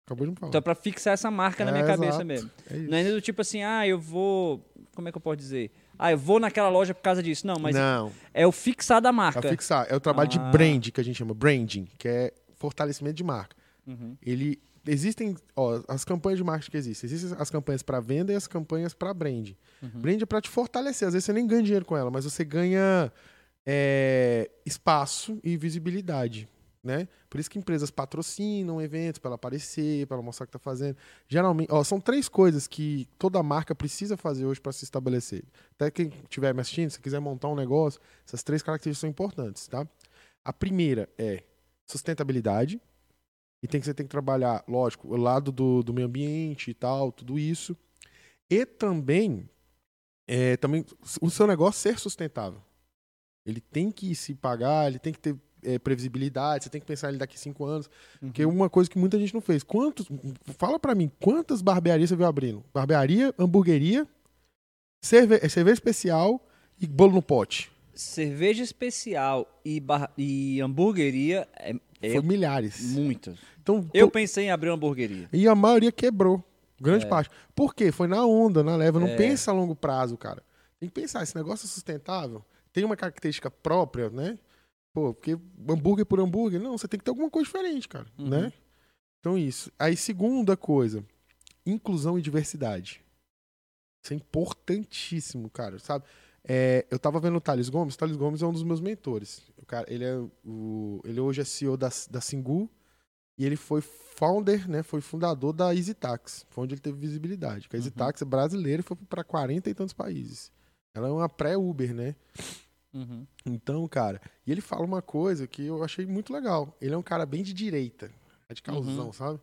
Acabou de me falar. Então é pra fixar essa marca na É, minha cabeça exato. mesmo. é isso. Não é do tipo assim, ah, eu vou... Como é que eu posso dizer? Ah, eu vou naquela loja por causa disso. Não, mas Não, é o fixar da é marca. fixar. É o trabalho Ah. de brand que a gente chama, branding, que é fortalecimento de marca. Uhum. Ele existem, ó, as campanhas de marketing que existem. Existem as campanhas para venda e as campanhas para brand. Uhum. Brand é para te fortalecer. Às vezes você nem ganha dinheiro com ela, mas você ganha é, espaço e visibilidade. Né? Por isso que empresas patrocinam eventos para ela aparecer, para ela mostrar o que está fazendo. Geralmente, ó, são três coisas que toda marca precisa fazer hoje para se estabelecer. Até quem estiver me assistindo, se quiser montar um negócio, essas três características são importantes, tá? A primeira é sustentabilidade. E tem que, você tem que trabalhar, lógico, o lado do, do meio ambiente e tal, tudo isso. E também, é, também o seu negócio ser sustentável. Ele tem que se pagar, ele tem que ter é, previsibilidade, você tem que pensar ele daqui cinco anos. Uhum. Porque uma coisa que muita gente não fez. Quantos. Fala para mim, quantas barbearias você viu abrindo? Barbearia, hamburgueria, cerve é, cerveja especial e bolo no pote. Cerveja especial e, bar... e hamburgueria é, é Foi milhares. Muitas. Então, eu tô... pensei em abrir uma hamburgueria. E a maioria quebrou. Grande é. parte. Por quê? Foi na onda, na leva. Não é. pensa a longo prazo, cara. Tem que pensar, esse negócio é sustentável? Tem uma característica própria, né? Pô, porque hambúrguer por hambúrguer, não, você tem que ter alguma coisa diferente, cara, uhum. né? Então isso. Aí segunda coisa, inclusão e diversidade. Isso é importantíssimo, cara, sabe? É, eu tava vendo o Thales Gomes, o Thales Gomes é um dos meus mentores. O cara, ele, é o, ele hoje é CEO da, da Singu e ele foi founder, né? Foi fundador da EasyTax, foi onde ele teve visibilidade. A EasyTax uhum. é brasileira e foi para 40 e tantos países. Ela é uma pré-Uber, né? Uhum. Então, cara, e ele fala uma coisa que eu achei muito legal. Ele é um cara bem de direita, radicalzão, uhum. sabe?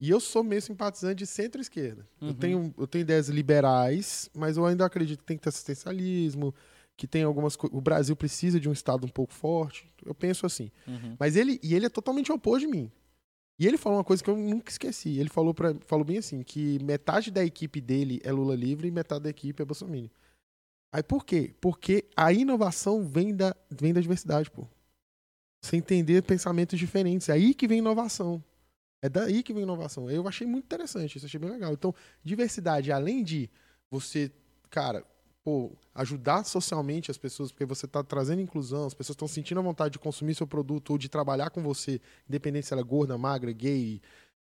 E eu sou meio simpatizante de centro-esquerda. Uhum. Eu, tenho, eu tenho ideias liberais, mas eu ainda acredito que tem que ter assistencialismo, que tem algumas coisas. O Brasil precisa de um Estado um pouco forte. Eu penso assim. Uhum. Mas ele. E ele é totalmente oposto de mim. E ele falou uma coisa que eu nunca esqueci. Ele falou, pra, falou bem assim: que metade da equipe dele é Lula livre e metade da equipe é Bolsonaro. Aí por quê? Porque a inovação vem da, vem da diversidade, pô. Você entender pensamentos diferentes. É aí que vem inovação. É daí que vem inovação. Eu achei muito interessante, isso achei bem legal. Então, diversidade, além de você, cara, pô, ajudar socialmente as pessoas, porque você está trazendo inclusão, as pessoas estão sentindo a vontade de consumir seu produto ou de trabalhar com você, independente se ela é gorda, magra, gay,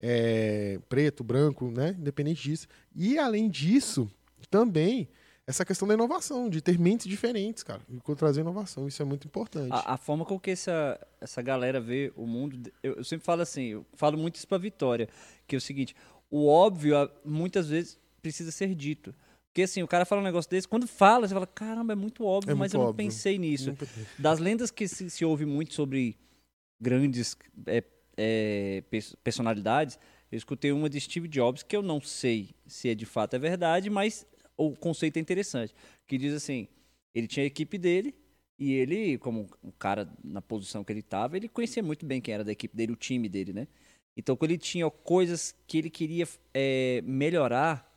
é, preto, branco, né? Independente disso. E além disso, também essa questão da inovação, de ter mentes diferentes, cara, e trazer inovação, isso é muito importante. A, a, forma com que essa, essa galera vê o mundo, eu, eu sempre falo assim, eu falo muito isso pra Vitória, que é o seguinte, o óbvio muitas vezes precisa ser dito. Porque assim, o cara fala um negócio desse, quando fala, você fala, caramba, é muito óbvio, é mas eu não pensei nisso. Muito... Das lendas que se, se, ouve muito sobre grandes é, é, personalidades, eu escutei uma de Steve Jobs, que eu não sei se é de fato é verdade, mas o conceito é interessante, que diz assim, ele tinha a equipe dele e ele, como um cara na posição que ele estava, ele conhecia muito bem quem era da equipe dele, o time dele, né? Então, quando ele tinha coisas que ele queria é, melhorar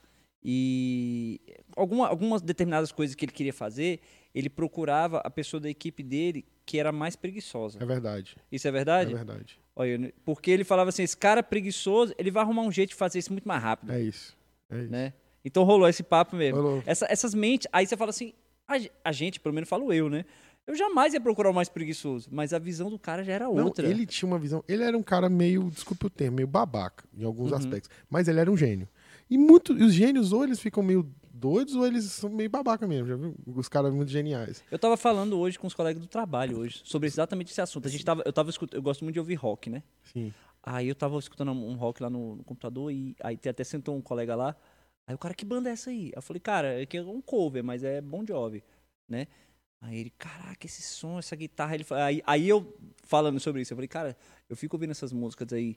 e alguma, algumas determinadas coisas que ele queria fazer, ele procurava a pessoa da equipe dele que era mais preguiçosa. É verdade. Isso é verdade? É verdade. Olha, porque ele falava assim, esse cara preguiçoso, ele vai arrumar um jeito de fazer isso muito mais rápido. É isso. É isso. Né? Então rolou esse papo mesmo. Essa, essas mentes. Aí você fala assim, a, a, gente, pelo menos falo eu, né? Eu jamais ia procurar o mais preguiçoso, mas a visão do cara já era outra. Não, ele tinha uma visão. Ele era um cara meio, desculpe o termo, meio babaca em alguns uhum. aspectos. Mas ele era um gênio. E muito, os gênios, ou eles ficam meio doidos, ou eles são meio babaca mesmo, já viu? Os caras muito geniais. Eu tava falando hoje com os colegas do trabalho hoje, sobre exatamente esse assunto. A gente tava, eu tava escutando, eu gosto muito de ouvir rock, né? Sim. Aí eu tava escutando um rock lá no, no computador e aí até sentou um colega lá. Aí o cara, que banda é essa aí? Eu falei, cara, é que é um cover, mas é Bon Jovi, né? Aí ele, caraca, esse som, essa guitarra. Ele, aí, aí eu, falando sobre isso, eu falei, cara, eu fico ouvindo essas músicas aí,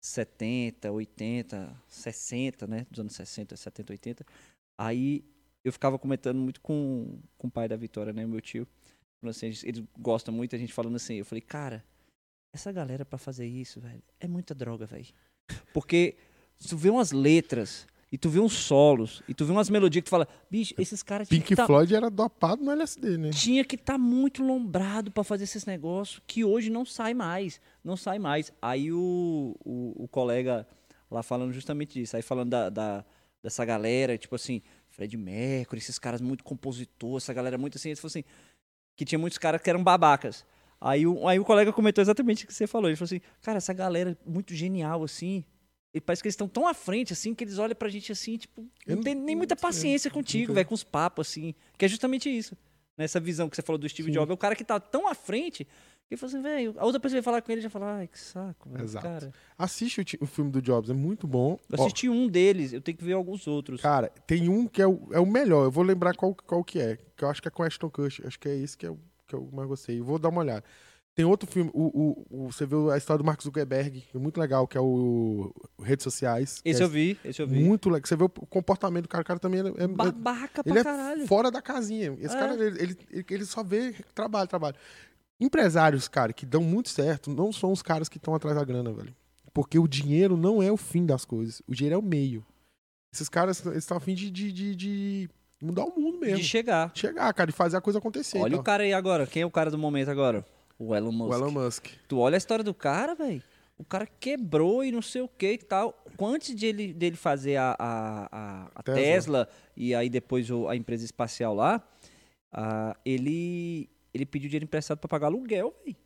70, 80, 60, né? Dos anos 60, 70, 80. Aí eu ficava comentando muito com, com o pai da Vitória, né? Meu tio. Assim, eles gostam muito, a gente falando assim. Eu falei, cara, essa galera para fazer isso, velho, é muita droga, velho. Porque se tu vê umas letras e tu vê uns solos, e tu vê umas melodias que tu fala, bicho, esses caras Pink tá... Floyd era dopado no LSD, né? Tinha que estar tá muito lombrado para fazer esses negócios que hoje não sai mais. Não sai mais. Aí o, o, o colega lá falando justamente disso, aí falando da, da, dessa galera, tipo assim, Fred Mercury, esses caras muito compositor, essa galera muito assim, ele falou assim, que tinha muitos caras que eram babacas. Aí o, aí o colega comentou exatamente o que você falou. Ele falou assim, cara, essa galera muito genial, assim, e parece que eles estão tão à frente, assim, que eles olham pra gente assim, tipo, não, não tem nem muita paciência contigo, velho, com os papos, assim. Que é justamente isso. Nessa visão que você falou do Steve. Jobs. É o cara que tá tão à frente que fala assim, velho, a outra pessoa vai falar com ele e já fala, ai, que saco, velho, Exato. cara. Assiste o, o, filme do Jobs, é muito bom. Eu assisti Ó, um deles, eu tenho que ver alguns outros. Cara, tem um que é o, é o melhor, eu vou lembrar qual, qual que é, que eu acho que é com Ashton Kutcher, acho que é esse que, é que eu mais gostei. Eu vou dar uma olhada. Tem outro filme, o, o, o, você viu a história do Mark Zuckerberg, é muito legal, que é o, o Redes Sociais. Esse é eu vi, esse eu vi. Muito legal. Você vê o comportamento do cara, o cara também é. é Babaca ele pra é fora da casinha. Esse é. cara, ele, ele, ele, só vê trabalho, trabalho. Empresários, cara, que dão muito certo, não são os caras que estão atrás da grana, velho. Porque o dinheiro não é o fim das coisas. O dinheiro é o meio. Esses caras estão a fim de, de, de, de mudar o mundo mesmo. De chegar. Chegar, cara, e fazer a coisa acontecer. Olha então. o cara aí agora. Quem é o cara do momento agora? O Elon Musk. O Elon Musk. Tu olha a história do cara, velho. O cara quebrou e não sei o que e tal. Antes de ele, dele fazer a, a, a, Tesla. Tesla. e aí depois a empresa espacial lá, ah, ele, ele pediu dinheiro emprestado pra pagar aluguel, velho.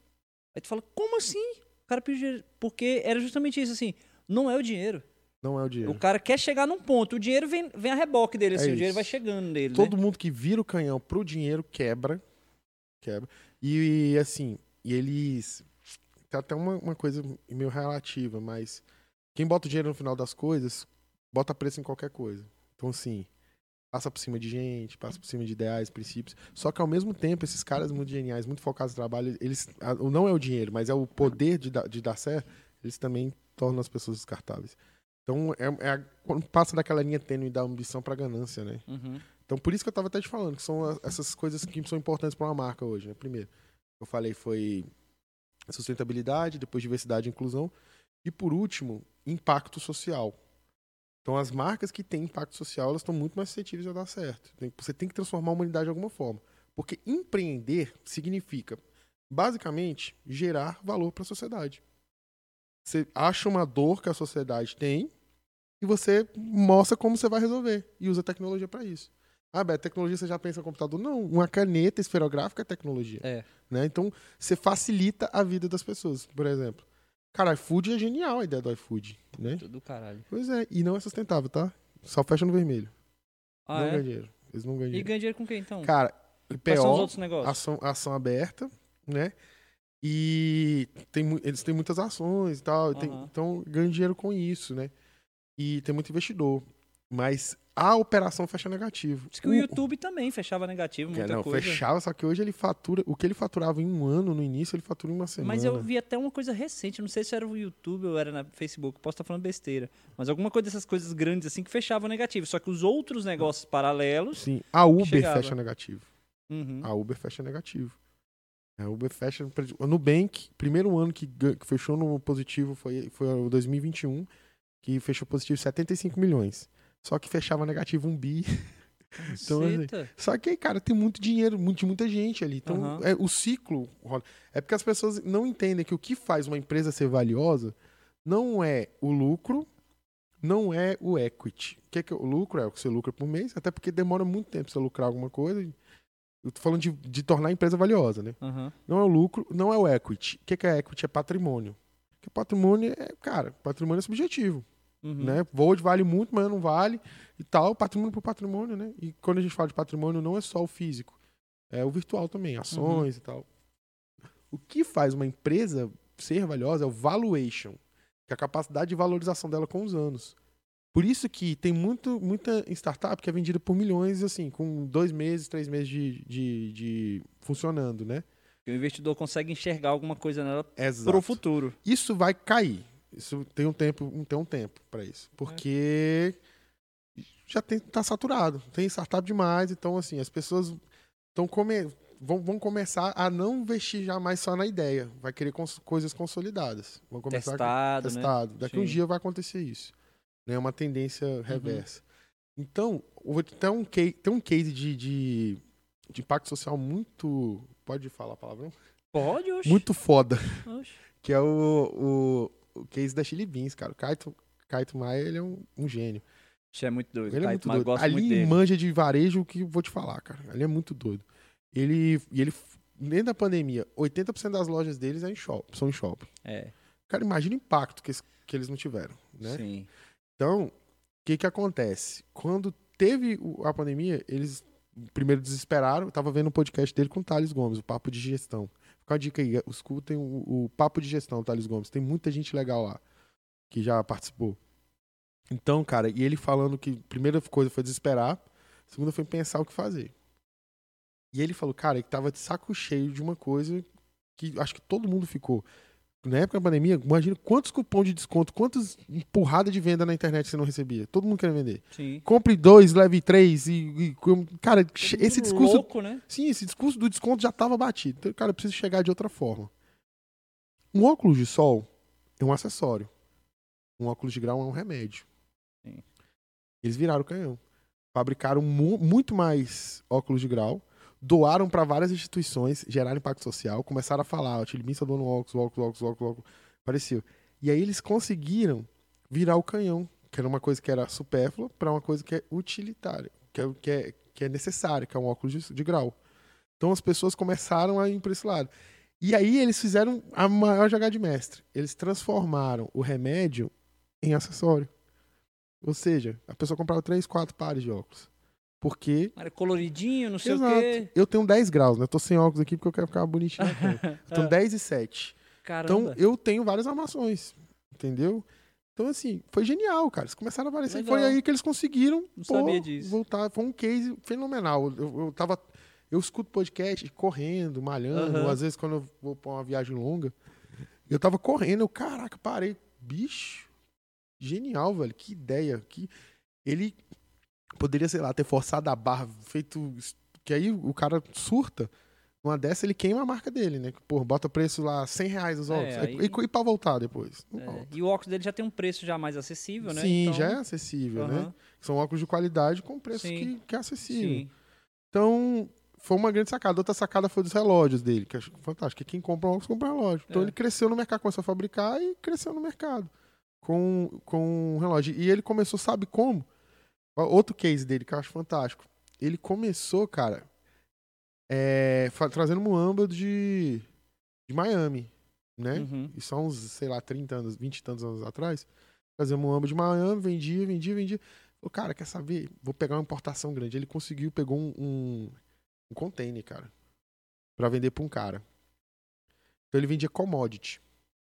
Aí tu fala, como assim? O cara pediu dinheiro. Porque era justamente isso, assim. Não é o dinheiro. Não é o dinheiro. O cara quer chegar num ponto. O dinheiro vem, vem a reboque dele, É assim. o dinheiro vai chegando nele, né? Todo mundo que vira o canhão pro dinheiro quebra. Quebra. E, assim, e eles. Tem até uma, uma coisa meio relativa, mas quem bota o dinheiro no final das coisas, bota preço em qualquer coisa. Então, assim, passa por cima de gente, passa por cima de ideais, princípios. Só que ao mesmo tempo, esses caras muito geniais, muito focados no trabalho, eles. Não é o dinheiro, mas é o poder de, dar- de dar certo, eles também tornam as pessoas descartáveis. Então, é, é quando passa daquela linha tênue da ambição pra ganância, né? Uhum. Então, por isso que eu estava até te falando, que são essas coisas que são importantes para uma marca hoje. Né? Primeiro, eu falei foi sustentabilidade, depois diversidade e inclusão, e por último, impacto social. Então, as marcas que têm impacto social, elas estão muito mais suscetíveis a dar certo. Você tem que transformar a humanidade de alguma forma. Porque empreender significa, basicamente, gerar valor para a sociedade. Você acha uma dor que a sociedade tem e você mostra como você vai resolver e usa tecnologia para isso. Ah, Beto, tecnologia você já pensa em computador? Não, uma caneta esferográfica é tecnologia. É. Né? Então, você facilita a vida das pessoas, por exemplo. Cara, iFood é genial a ideia do iFood, né? Tudo do caralho. Pois é, e não é sustentável, tá? Só fecha no vermelho. Ah, não é? ganha dinheiro. Eles não ganham E dinheiro. ganha dinheiro com quem, então? Cara, IPO, ação, ação aberta, né? E tem, eles têm muitas ações e tal. tem- Aham. então ganham dinheiro com isso, né? E tem muito investidor. Mas a operação fecha negativo. Diz que o YouTube também fechava negativo, É, muita não, coisa. fechava, só que hoje ele fatura. O que ele faturava em um ano no início, ele fatura em uma semana. Mas eu vi até uma coisa recente, não sei se era o YouTube ou era na Facebook, posso estar falando besteira. Mas alguma coisa dessas coisas grandes assim que fechavam negativo. Só que os outros negócios paralelos. Sim, a Uber chegava. fecha negativo. Uhum. A Uber fecha negativo. A Uber fecha. O Nubank, primeiro ano que, que fechou no positivo foi, foi o 2021, que fechou positivo 75 milhões. Só que fechava negativo um bi. Então, assim. Só que aí, cara, tem muito dinheiro, muito, muita gente ali. Então, Aham. é, o ciclo rola. É porque as pessoas não entendem que o que faz uma empresa ser valiosa não é o lucro, não é o equity. O que é, que é o lucro? É o que você lucra por mês, até porque demora muito tempo pra você lucrar alguma coisa. Eu tô falando de, de tornar a empresa valiosa, né? Aham. Não é o lucro, não é o equity. O que é, que é equity? É patrimônio. Porque patrimônio é, cara, patrimônio é subjetivo Uhum. né? Vold vale muito, mas não vale e tal, patrimônio por patrimônio, né? E quando a gente fala de patrimônio, não é só o físico, é o virtual também, ações e tal. O que faz uma empresa ser valiosa é o valuation, que é a capacidade de valorização dela com os anos. Por isso que tem muito, muita startup que é vendida por milhões, assim, com dois meses, três meses de, de, de funcionando, né? Que o investidor consegue enxergar alguma coisa nela Exato. pro futuro. Isso vai cair. Isso tem um tempo, tem um tempo para isso, porque já tem tá saturado, tem startup demais, então assim as pessoas estão come, vão, vão começar a não investir já mais só na ideia, vai querer cons- coisas consolidadas, vão começar Testado, a, né? testado. Daqui um Sim. dia vai acontecer isso, né? É uma Uhum. tendência reversa. Então eu vou te- tem um case, tem um case de, de, de impacto social muito, pode falar a palavra? Pode, oxe. Muito foda Oxe. que é o, o, case da Chili Beans, cara. O Kaito, Kaito Maia, ele é um, um gênio. Isso é muito doido. Ele é Caio, muito mas doido. gosto muito Ali dele. manja de varejo que eu vou te falar, cara. Ali é muito doido. Ele, e ele, dentro da pandemia, 80% das lojas deles é em shopping, são em shopping. É, Cara, imagina o impacto que, que eles não tiveram, né? sim. Então, o que que acontece? Quando teve a pandemia, eles primeiro desesperaram. Eu tava vendo um podcast dele com o Thales Gomes, o Papo de Gestão. Fica uma dica aí, escutem o, o Papo de Gestão, Thales Gomes. Tem muita gente legal lá que já participou. Então, cara, e ele falando que a primeira coisa foi desesperar, a segunda foi pensar o que fazer. E ele falou, cara, ele tava de saco cheio de uma coisa que acho que todo mundo ficou. Na época da pandemia, imagina quantos cupons de desconto, quantas empurradas de venda na internet você não recebia. Todo mundo querendo vender. Sim. Compre dois, leve três. E, e- cara, esse Todo discurso. Louco, né? Sim, esse discurso do desconto já estava batido. Então, cara, eu preciso chegar de outra forma. Um óculos de sol é um acessório. Um óculos de grau é um remédio. Sim. Eles viraram o canhão. Fabricaram mu- muito mais óculos de grau, doaram para várias instituições, geraram impacto social, começaram a falar, ó, Tilly Beans tá doando óculos, óculos, óculos, óculos, óculos. Pareceu. E aí eles conseguiram virar o canhão, que era uma coisa que era supérflua, para uma coisa que é utilitária, que é, que é, que é necessária, que é um óculos de, de grau. Então as pessoas começaram a ir para esse lado. E aí eles fizeram a maior jogada de mestre. Eles transformaram o remédio em acessório. Ou seja, a pessoa comprava três, quatro pares de óculos. Porque. Era coloridinho, não sei Exato. o quê. Eu tenho 10 graus, né? Eu tô sem óculos aqui porque eu quero ficar bonitinho. tenho 10 e 7. Então Caramba. eu tenho várias armações. Entendeu? Então, assim, foi genial, cara. Eles começaram a aparecer. Legal. Foi aí que eles conseguiram Não pô, sabia disso. voltar. Foi um case fenomenal. Eu, eu tava. Eu escuto podcast correndo, malhando, Aham. às vezes quando eu vou pra uma viagem longa. Eu tava correndo, eu, caraca, parei. Bicho, genial, velho. Que ideia. Que ele poderia, sei lá, ter forçado a barra, feito. Que aí o cara surta. Uma dessa ele queima a marca dele, né? Pô, bota preço lá 100 reais os É, óculos. aí- E, e pra voltar depois? É. E o óculos dele já tem um preço já mais acessível, né? Sim, Então, já é acessível, né? aham, São óculos de qualidade com preço que, que é acessível. Sim. Então, foi uma grande sacada. Outra sacada foi dos relógios dele, que acho fantástico. Que quem compra um óculos compra um relógio. Então É. ele cresceu no mercado, começou a fabricar e cresceu no mercado com, com um relógio. E ele começou, sabe como? Outro case dele que eu acho fantástico. Ele começou, cara, é, trazendo muamba de, de Miami, né? Uhum. Isso há uns, sei lá, 30 anos, 20 e tantos anos atrás. Fazia muamba de Miami, vendia, vendia, vendia. Falou, cara, quer saber? Vou pegar uma importação grande. Ele conseguiu, pegou um, um, um container, cara, pra vender pra um cara. Então ele vendia commodity.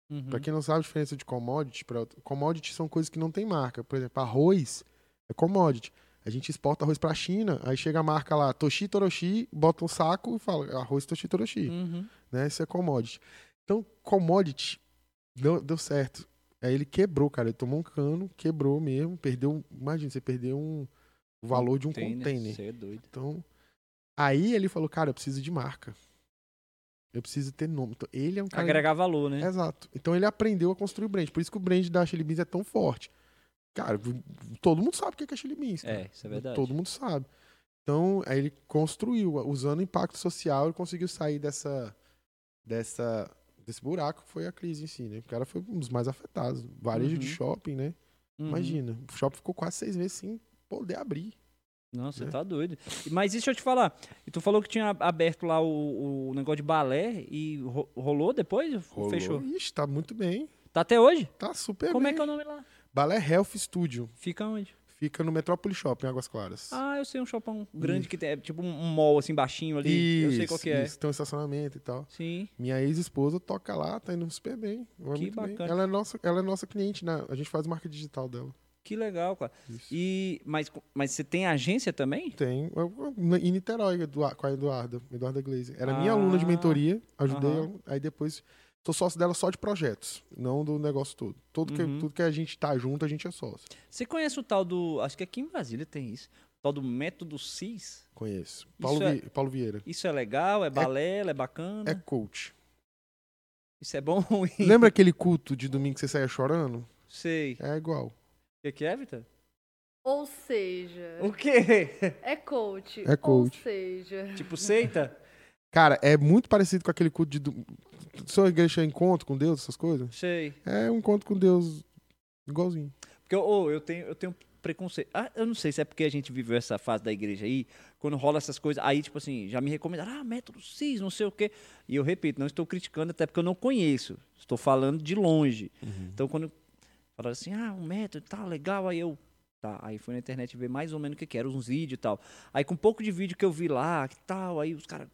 Uhum. Pra quem não sabe a diferença de commodity, pra, commodity são coisas que não tem marca. Por exemplo, arroz é commodity. A gente exporta arroz pra China, aí chega a marca lá, Toshi Toroshi, bota um saco e fala arroz Toshi Toroshi Uhum. né? Isso é commodity. Então, commodity deu, deu certo. Aí ele quebrou, cara. Ele tomou um cano, quebrou mesmo, perdeu. Imagina, você perdeu um, o valor de um container. Você é doido. Então, aí ele falou, cara, eu preciso de marca. Eu preciso ter nome. Então, ele é um cara. Agregar valor, né? Exato. Então ele aprendeu a construir o brand. Por isso que o brand da Chili Beans é tão forte. Cara, todo mundo sabe o que é Chili Beans. cara. É, isso é verdade. Todo mundo sabe. Então, aí ele construiu, usando o impacto social, ele conseguiu sair dessa, dessa, desse buraco que foi a crise em si, né? O cara foi um dos mais afetados. Varejo de Uhum. shopping, né? Uhum. Imagina, o shopping ficou quase seis meses sem poder abrir. Não, você né? tá doido. Mas isso deixa eu te falar. E tu falou que tinha aberto lá o, o negócio de balé e ro- rolou depois? Rolou. Fechou. Ixi, tá muito bem. Tá até hoje? Tá super Como é bem. que é o nome lá? Balé Health Studio. Fica onde? Fica no Metrópole Shopping, Águas Claras. Ah, eu sei um shopping grande que tem é tipo um mall assim baixinho ali. eu sei qual que é. Isso, tem um estacionamento e tal. Sim. Minha ex-esposa toca lá, tá indo super bem. Vai Que muito bem. bacana. Ela é nossa, ela é nossa cliente, né? A gente faz marca digital dela. Que legal, cara. Isso. E mas mas você tem agência também? Tem. Em Niterói, com a Eduarda, Eduarda Glaze. Era minha Ah, aluna de mentoria, ajudei aham. ela. Aí depois, sou sócio dela só de projetos, não do negócio todo. Tudo, que, Uhum. tudo que a gente tá junto, a gente é sócio. Você conhece o tal do, acho que aqui em Brasília tem isso. O tal do método CIS? Conheço. Paulo, é- Paulo Vieira. Isso é legal, é balela, é, bacana. É coach. Isso é bom ou ruim? Lembra aquele culto de domingo que você saía chorando? Sei. É igual. O que, que é, Vitor? Ou seja, O quê? é coach. É coach. Ou seja, tipo seita? Cara, é muito parecido com aquele culto de. do- Sua igreja é encontro com Deus, essas coisas? Sei. É um encontro com Deus igualzinho. Porque ô, eu tenho, eu tenho preconceito. Ah, eu não sei se é porque a gente viveu essa fase da igreja aí, quando rola essas coisas, aí, tipo assim, já me recomendaram, ah, método CIS, não sei o quê. E eu repito, não estou criticando, até porque eu não conheço. Estou falando de longe. Então, quando falaram assim, ah, um método e tal, legal, aí eu. Tá, aí fui na internet ver mais ou menos o que, que era, uns vídeos e tal. Aí com um pouco de vídeo que eu vi lá, que tal, aí os caras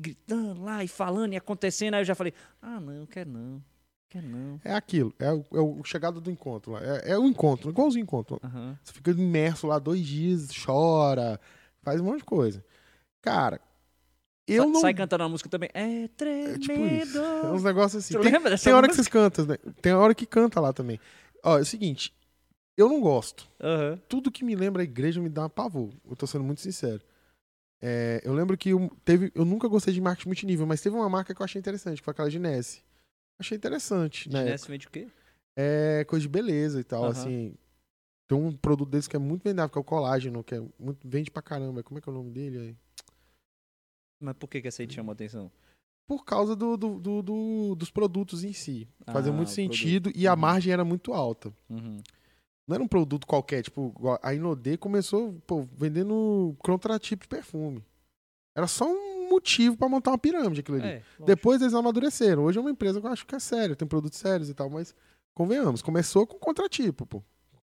gritando lá e falando e acontecendo, aí eu já falei, ah, não, quero não, quero não. É aquilo, é o, é o chegada do encontro lá. É, é o encontro, igualzinho o encontro. Aham. Você fica imerso lá dois dias, chora, faz um monte de coisa. Cara, Eu Sa- não. Sai cantando a música também. É É tremendo. tipo isso. É uns negócios assim. Tem, tem hora que música? vocês cantam, né? Tem hora que canta lá também. Ó, é o seguinte. Eu não gosto. Aham. Tudo que me lembra a igreja me dá um pavor. Eu tô sendo muito sincero. É, eu lembro que eu, teve, eu nunca gostei de marketing multinível, mas teve uma marca que eu achei interessante, que foi aquela Ginesse. Achei interessante, né? Ginesse vende o quê? É coisa de beleza e tal, Aham. assim. Tem um produto deles que é muito vendável, que é o colágeno, que é muito, vende pra caramba. Como é que é o nome dele aí? Mas por que, que essa aí te chamou a atenção? Por causa do, do- do- do- dos produtos em si. Fazia Ah, muito o sentido produto. e a Uhum. margem era muito alta. Uhum. Não era um produto qualquer, tipo, a Inodê começou pô, vendendo contratipo de perfume. Era só um motivo pra montar uma pirâmide aquilo ali. É. Depois eles amadureceram. Hoje é uma empresa que eu acho que é séria, tem produtos sérios e tal, mas convenhamos, começou com contratipo, pô.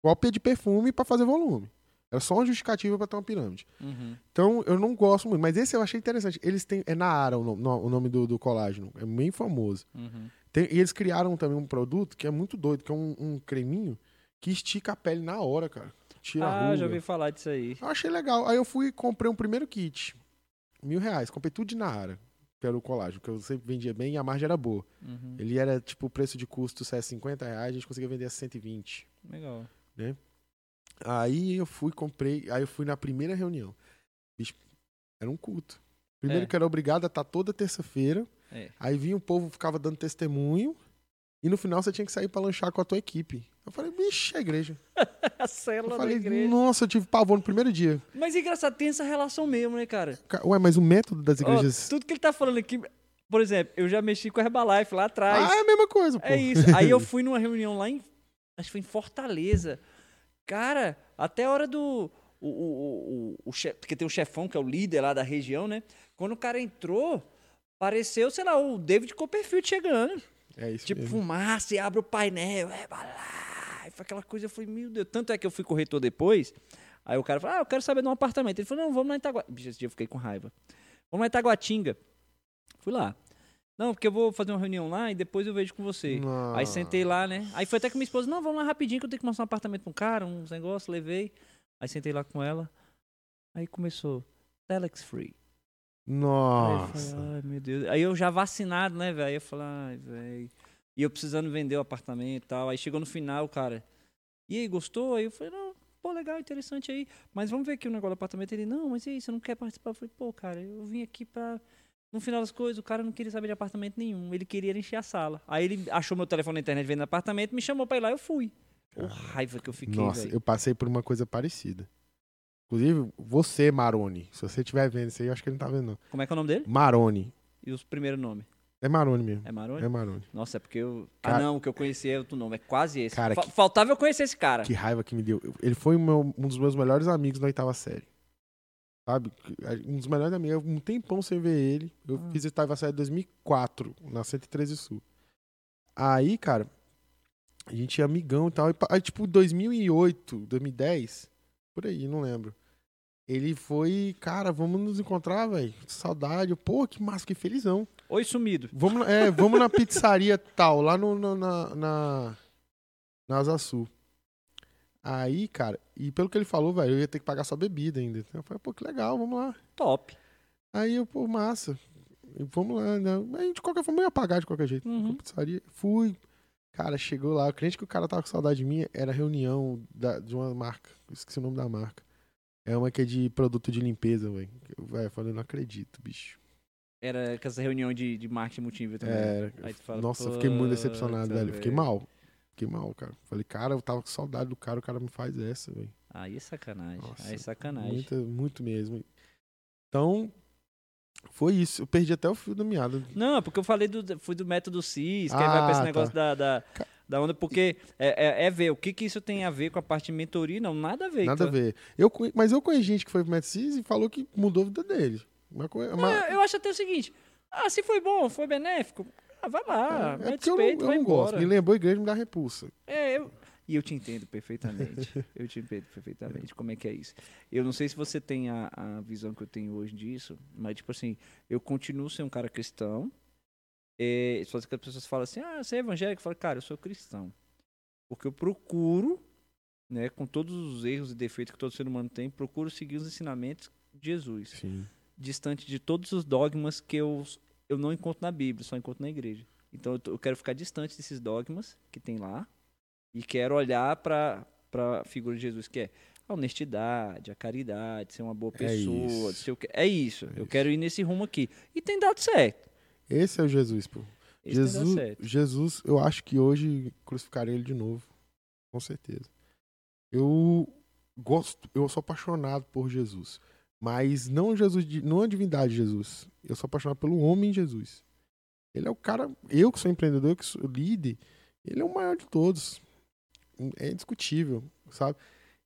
Cópia de perfume pra fazer volume. Era só uma justificativa pra ter uma pirâmide. Uhum. Então eu não gosto muito, mas esse eu achei interessante. Eles têm. É Naara o nome, o nome do, do colágeno. É bem famoso. Uhum. Tem- e eles criaram também um produto que é muito doido, que é um, um creminho que estica a pele na hora, cara. Tira a Ah, ruga. já ouvi falar disso aí. Eu achei legal. Aí eu fui e comprei um primeiro kit. Mil reais. Comprei tudo de Naara. Pelo colágeno, que eu sempre vendia bem e a margem era boa. Uhum. Ele era, tipo, o preço de custo, se é 50 reais, a gente conseguia vender a 120. Legal. Aí eu fui, comprei, aí eu fui na primeira reunião. Bicho, era um culto. Primeiro É. que era obrigado a estar toda terça-feira. É. Aí vinha o povo, ficava dando testemunho. E no final você tinha que sair pra lanchar com a tua equipe. Eu falei, bicho, é igreja. A célula Eu da falei, igreja. nossa, eu tive pavor no primeiro dia. Mas engraçado, tem essa relação mesmo, né, cara? Ca- Ué, mas o método das igrejas. tudo que ele tá falando aqui, por exemplo, eu já mexi com a Herbalife lá atrás. ah, é a mesma coisa, pô. É isso. Aí eu fui numa reunião lá em. Acho que foi em Fortaleza. Cara, até a hora do. O, o, o, o chefe, porque tem o chefão, que é o líder lá da região, né? Quando o cara entrou, pareceu, sei lá, o David Copperfield chegando. É isso Tipo, mesmo. fumaça e abre o painel. É, vai lá. E foi aquela coisa, eu falei, meu Deus. Tanto é que eu fui corretor depois. Aí o cara falou, ah, eu quero saber de um apartamento. Ele falou, não, vamos lá em Itaguatinga. Bicho, esse dia eu fiquei com raiva. Vamos lá em Itaguatinga. Fui lá. Não, porque eu vou fazer uma reunião lá e depois eu vejo com você. Aí sentei lá, né? Aí foi até que minha esposa, não, vamos lá rapidinho que eu tenho que mostrar um apartamento pra um cara, uns negócios, levei. Aí sentei lá com ela. Aí começou, Telex Free. Aí eu Nossa. falei, ai, meu Deus. Aí eu já vacinado, né, velho? Aí eu falei, ai, velho. E eu precisando vender o apartamento e tal. Aí chegou no final, cara. E aí, gostou? Aí eu falei, não, pô, legal, interessante aí. Mas vamos ver aqui o negócio do apartamento. Ele, não, mas e aí, você não quer participar? Eu falei, pô, cara, eu vim aqui pra. No final das coisas, o cara não queria saber de apartamento nenhum. Ele queria encher a sala. Aí ele achou meu telefone na internet vendendo apartamento, me chamou pra ir lá, eu fui. Ô, raiva que eu fiquei, Nossa, velho. eu passei por uma coisa parecida. Inclusive, você, Maroni. Se você estiver vendo isso aí, eu acho que ele não tá vendo, não. Como é que é o nome dele? Maroni. E os primeiros nomes? É Maroni mesmo. É Maroni? É Maroni. Nossa, é porque eu. Cara- ah, não, o que eu conheci é outro nome. É quase esse. Cara, Fa- que- Faltava eu conhecer esse cara. Que raiva que me deu. Ele foi o meu- um dos meus melhores amigos na oitava série. Sabe? Um dos melhores amigos. Um tempão sem ver ele. Eu Hum. fiz a oitava série em 2004, na 113 Sul. Aí, cara, a gente é amigão e tal. Aí, tipo, 2008, 2010, por aí, não lembro. Ele foi, cara, vamos nos encontrar, velho. Saudade. Pô, que massa, que felizão. Oi, sumido. Vamos, na- é, vamos na pizzaria tal, lá no, no- na, na, na Asa Sul. Aí, cara, e pelo que ele falou, velho, eu ia ter que pagar só bebida ainda. Eu falei, pô, que legal, vamos lá. Top. Aí eu, pô, massa. Vamos lá, né? Aí, de qualquer forma, eu ia pagar de qualquer jeito. Uhum. Pizzaria, fui. Cara, chegou lá, o cliente que o cara tava com saudade de mim era reunião da- de uma marca. Esqueci o nome da marca. É uma que é de produto de limpeza, velho. Velho, eu falei, não acredito, bicho. Era com essa reunião de, de marketing multinível também. É, Aí tu fala, Nossa, fiquei muito "Puta, decepcionado, velho. Fiquei velho." mal. Fiquei mal, cara. Falei, cara, eu tava com saudade do cara, o cara me faz essa, velho. Aí é sacanagem. Nossa, aí é sacanagem. Muito, muito mesmo. Então, foi isso. Eu perdi até o fio da meada. Não, é porque eu falei do, fui do método CIS, que aí vai pra esse Ah, negócio tá. da, da, da onda, porque é, é, é ver o que, que isso tem a ver com a parte de mentoria. Não, nada a ver. Nada a então. ver. Eu, mas eu conheço gente que foi pro Metsis e falou que mudou a vida dele. Uma coisa, uma- É, eu acho até o seguinte: ah, se foi bom, foi benéfico, ah, vai lá, é mete porque eu não, eu vai não gosto. Me lembrou a igreja me dá repulsa. É, eu... E eu te entendo perfeitamente. eu te entendo perfeitamente como é que é isso. Eu não sei se você tem a, a visão que eu tenho hoje disso, mas, tipo assim, eu continuo sendo um cara cristão. E só que as pessoas falam assim, ah, você é evangélico? Eu falo, cara, eu sou cristão. Porque eu procuro, né, com todos os erros e defeitos que todo ser humano tem, procuro seguir os ensinamentos de Jesus. Sim. distante de todos os dogmas que eu, eu não encontro na Bíblia, só encontro na igreja. Então eu, eu quero ficar distante desses dogmas que tem lá e quero olhar para a figura de Jesus, que é a honestidade, a caridade, ser uma boa É pessoa. isso. ser o que- é isso. eu isso. quero ir nesse rumo aqui. E tem dado certo. Esse é o Jesus, pô. Esse dado Jesus. Jesus, eu acho que hoje crucificaria ele de novo. Com certeza. Eu gosto, eu sou apaixonado por Jesus. Mas não Jesus, não a divindade de Jesus. Eu sou apaixonado pelo homem Jesus. Ele é o cara, eu que sou empreendedor, eu que sou líder, ele é o maior de todos. É indiscutível, sabe?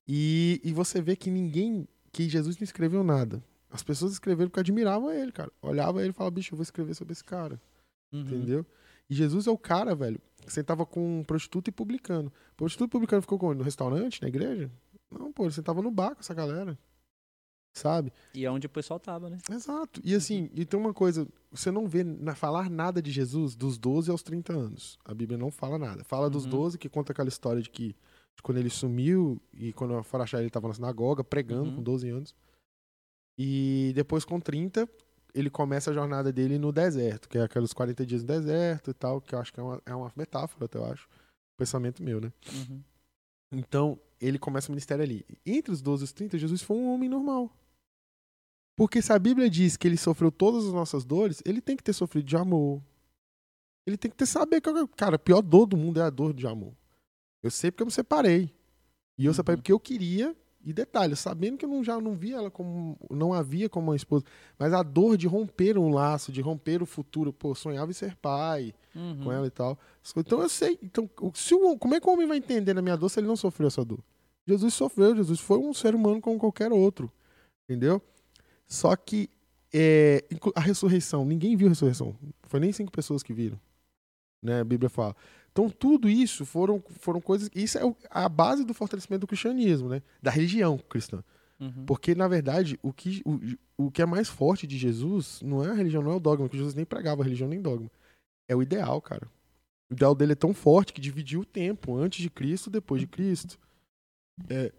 E, e você vê que ninguém, que Jesus não escreveu nada. As pessoas escreveram porque admiravam ele, cara. Olhava ele e falava, bicho, eu vou escrever sobre esse cara. Uhum. Entendeu? E Jesus é o cara, velho, que sentava com um prostituto e publicano. Prostituto e publicano ficou com- no restaurante, na igreja? Não, pô, ele sentava no bar com essa galera. Sabe? E é onde o pessoal tava, né? Exato. E assim, e tem uma coisa, você não vê na, falar nada de Jesus dos 12 aos 30 anos. A Bíblia não fala nada. Fala dos Uhum. 12, que conta aquela história de que de quando ele sumiu e quando foram achar ele estava na sinagoga, pregando Uhum. com 12 anos. E depois, com 30, ele começa a jornada dele no deserto, que é aqueles 40 dias no deserto e tal, que eu acho que é uma, é uma metáfora, até eu acho. Pensamento meu, né? Uhum. Então, ele começa o ministério ali. Entre os 12 e os 30, Jesus foi um homem normal. Porque se a Bíblia diz que ele sofreu todas as nossas dores, ele tem que ter sofrido de amor. Ele tem que ter saber que, cara, a pior dor do mundo é a dor de amor. Eu sei porque eu me separei. E eu separei Uhum. porque eu queria, e detalhe, sabendo que eu não, já não via ela como, não havia como uma esposa, mas a dor de romper um laço, de romper o futuro. Pô, sonhava em ser pai, Uhum. com ela e tal. Então eu sei. Então, se o, como é que o homem vai entender na minha dor se ele não sofreu essa dor? Jesus sofreu, Jesus foi um ser humano como qualquer outro. Entendeu? Só que é, a ressurreição, ninguém viu a ressurreição. Foi nem cinco pessoas que viram. Né? A Bíblia fala. Então, tudo isso foram, foram coisas. Isso é a base do fortalecimento do cristianismo, né? Da religião cristã. Uhum. Porque, na verdade, o que, o, o que é mais forte de Jesus não é a religião, não é o dogma, porque Jesus nem pregava religião nem dogma. É o ideal, cara. O ideal dele é tão forte que dividiu o tempo, antes de Cristo, depois de Cristo. É,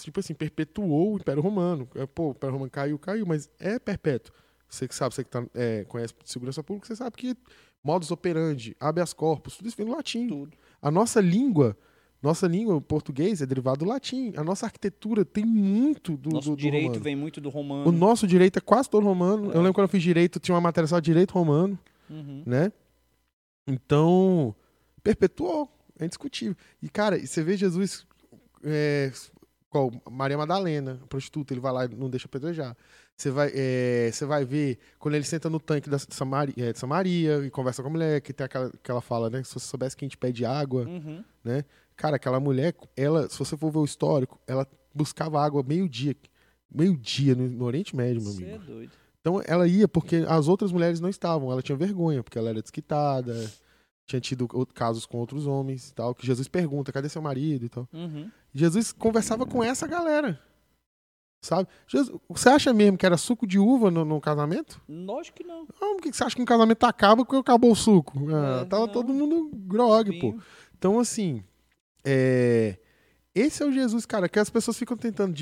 tipo assim, perpetuou o Império Romano. É, pô, o Império Romano caiu, caiu, mas é perpétuo. Você que sabe, você que tá, é, conhece segurança pública, você sabe que modus operandi, habeas corpus, tudo isso vem do latim. Tudo. A nossa língua, nossa língua, o português, é derivado do latim. A nossa arquitetura tem muito do, Nosso do, do direito romano. vem muito do romano. O nosso direito é quase todo romano. É. Eu lembro quando eu fiz direito, tinha uma matéria só de direito romano, Uhum. né? Então, perpetuou. É indiscutível. E, cara, você vê Jesus. É, qual? Maria Madalena, prostituta, ele vai lá e não deixa apedrejar. Você vai, é, você vai ver quando ele senta no tanque da Samaria, é, de Samaria e conversa com a mulher, que tem aquela que ela fala, né? Se você soubesse que a gente pede água. Uhum. Cara, aquela mulher, ela, se você for ver o histórico, ela buscava água meio-dia. Meio-dia no, no Oriente Médio, meu Você amigo. é doido. Então ela ia porque as outras mulheres não estavam, ela tinha vergonha, porque ela era desquitada, tinha tido casos com outros homens e tal, que Jesus pergunta, cadê seu marido e tal. Uhum. Jesus conversava com essa galera. Sabe? Jesus- você acha mesmo que era suco de uva no, no casamento? Lógico que não. Não, por que você acha que um casamento acaba porque acabou o suco? Ah, É, tava não. todo mundo grog, pô. Então, assim, é, esse é o Jesus, cara, que as pessoas ficam tentando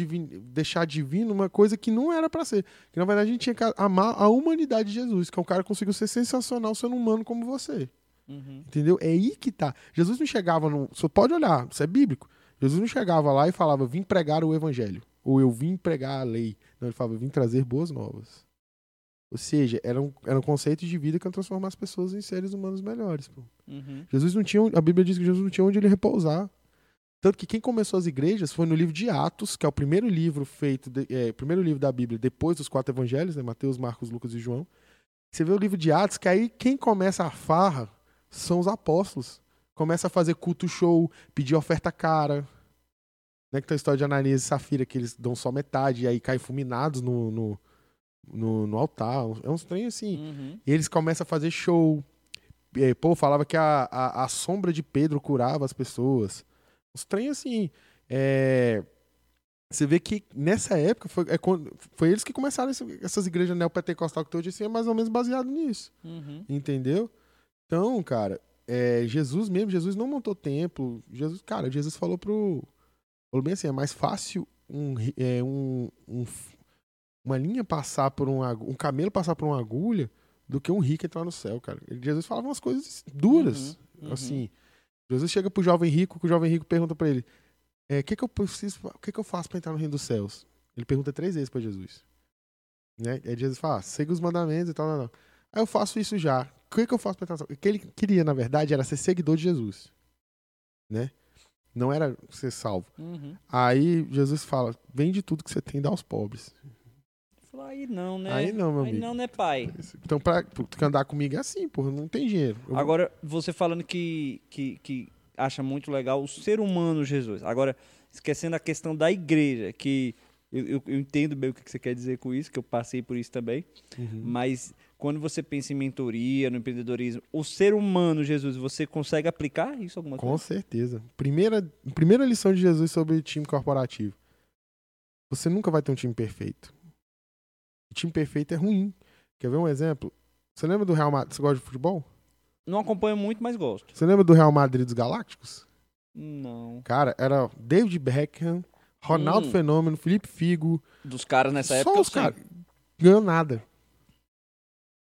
deixar divino uma coisa que não era pra ser. Que na verdade a gente tinha que amar a humanidade de Jesus, que é um cara que conseguiu ser sensacional sendo humano como você. Uhum. Entendeu? É aí que tá. Jesus não chegava no. Você pode olhar, isso é bíblico. Jesus não chegava lá e falava, vim pregar o evangelho. Ou eu vim pregar a lei. Não, ele falava, vim trazer boas novas. Ou seja, era um, era um conceito de vida que ia transformar as pessoas em seres humanos melhores. Uhum. Jesus não tinha, a Bíblia diz que Jesus não tinha onde ele repousar. Tanto que quem começou as igrejas foi no livro de Atos, que é o primeiro livro feito, de- é, primeiro livro da Bíblia depois dos quatro evangelhos, né? Mateus, Marcos, Lucas e João. Você vê o livro de Atos, que aí quem começa a farra são os apóstolos. Começa a fazer culto show, pedir oferta cara. Né? Que tem a história de Ananias e Safira, que eles dão só metade e aí caem fulminados no, no, no, no altar. É uns trem assim. Uhum. E eles começam a fazer show. E aí, pô, falava que a, a, a sombra de Pedro curava as pessoas. Trem assim. é, Você vê que nessa época foi, é foi eles que começaram esse- essas igrejas neopentecostal que tem hoje assim, é mais ou menos baseado nisso. Uhum. Entendeu? Então, cara, é, Jesus mesmo, Jesus não montou templo. Jesus, cara, Jesus falou pro. Falou bem assim, é mais fácil um, é, um, um, uma linha passar por um, um camelo passar por uma agulha do que um rico entrar no céu, cara. Jesus falava umas coisas duras, Uhum, uhum. assim. Jesus chega pro jovem rico, que o jovem rico pergunta pra ele: "É, "O que que eu preciso, o que que eu faço pra entrar no reino dos céus?" Ele pergunta três vezes pra Jesus. Né? Aí Jesus fala: ah, "Segue os mandamentos e tal, não, não. Aí eu faço isso já. O que que eu faço pra entrar no céu?" O que ele queria, na verdade, era ser seguidor de Jesus, né? Não era ser salvo. Uhum. Aí Jesus fala: "Vende tudo que você tem e dá aos pobres." Falou, aí não, né? Aí não, meu Aí amigo. não, né, pai? Então, pra tu andar comigo é assim, porra, não tem dinheiro. Eu Agora, você falando que, que, que acha muito legal o ser humano Jesus. Agora, esquecendo a questão da igreja, que eu, eu- eu entendo bem o que que você quer dizer com isso, que eu passei por isso também. Uhum. Mas quando você pensa em mentoria, no empreendedorismo, o ser humano Jesus, você consegue aplicar isso alguma Com coisa? certeza. Primeira, primeira lição de Jesus sobre time corporativo. Você nunca vai ter um time perfeito. O time perfeito é ruim. Quer ver um exemplo? Você lembra do Real Madrid? Você gosta de futebol? Não acompanho muito, mas gosto. Você lembra do Real Madrid dos Galácticos? Não. Cara, era David Beckham, Ronaldo Hum. Fenômeno, Felipe Figo. Dos caras nessa só época, os eu sei. caras. Ganhou nada.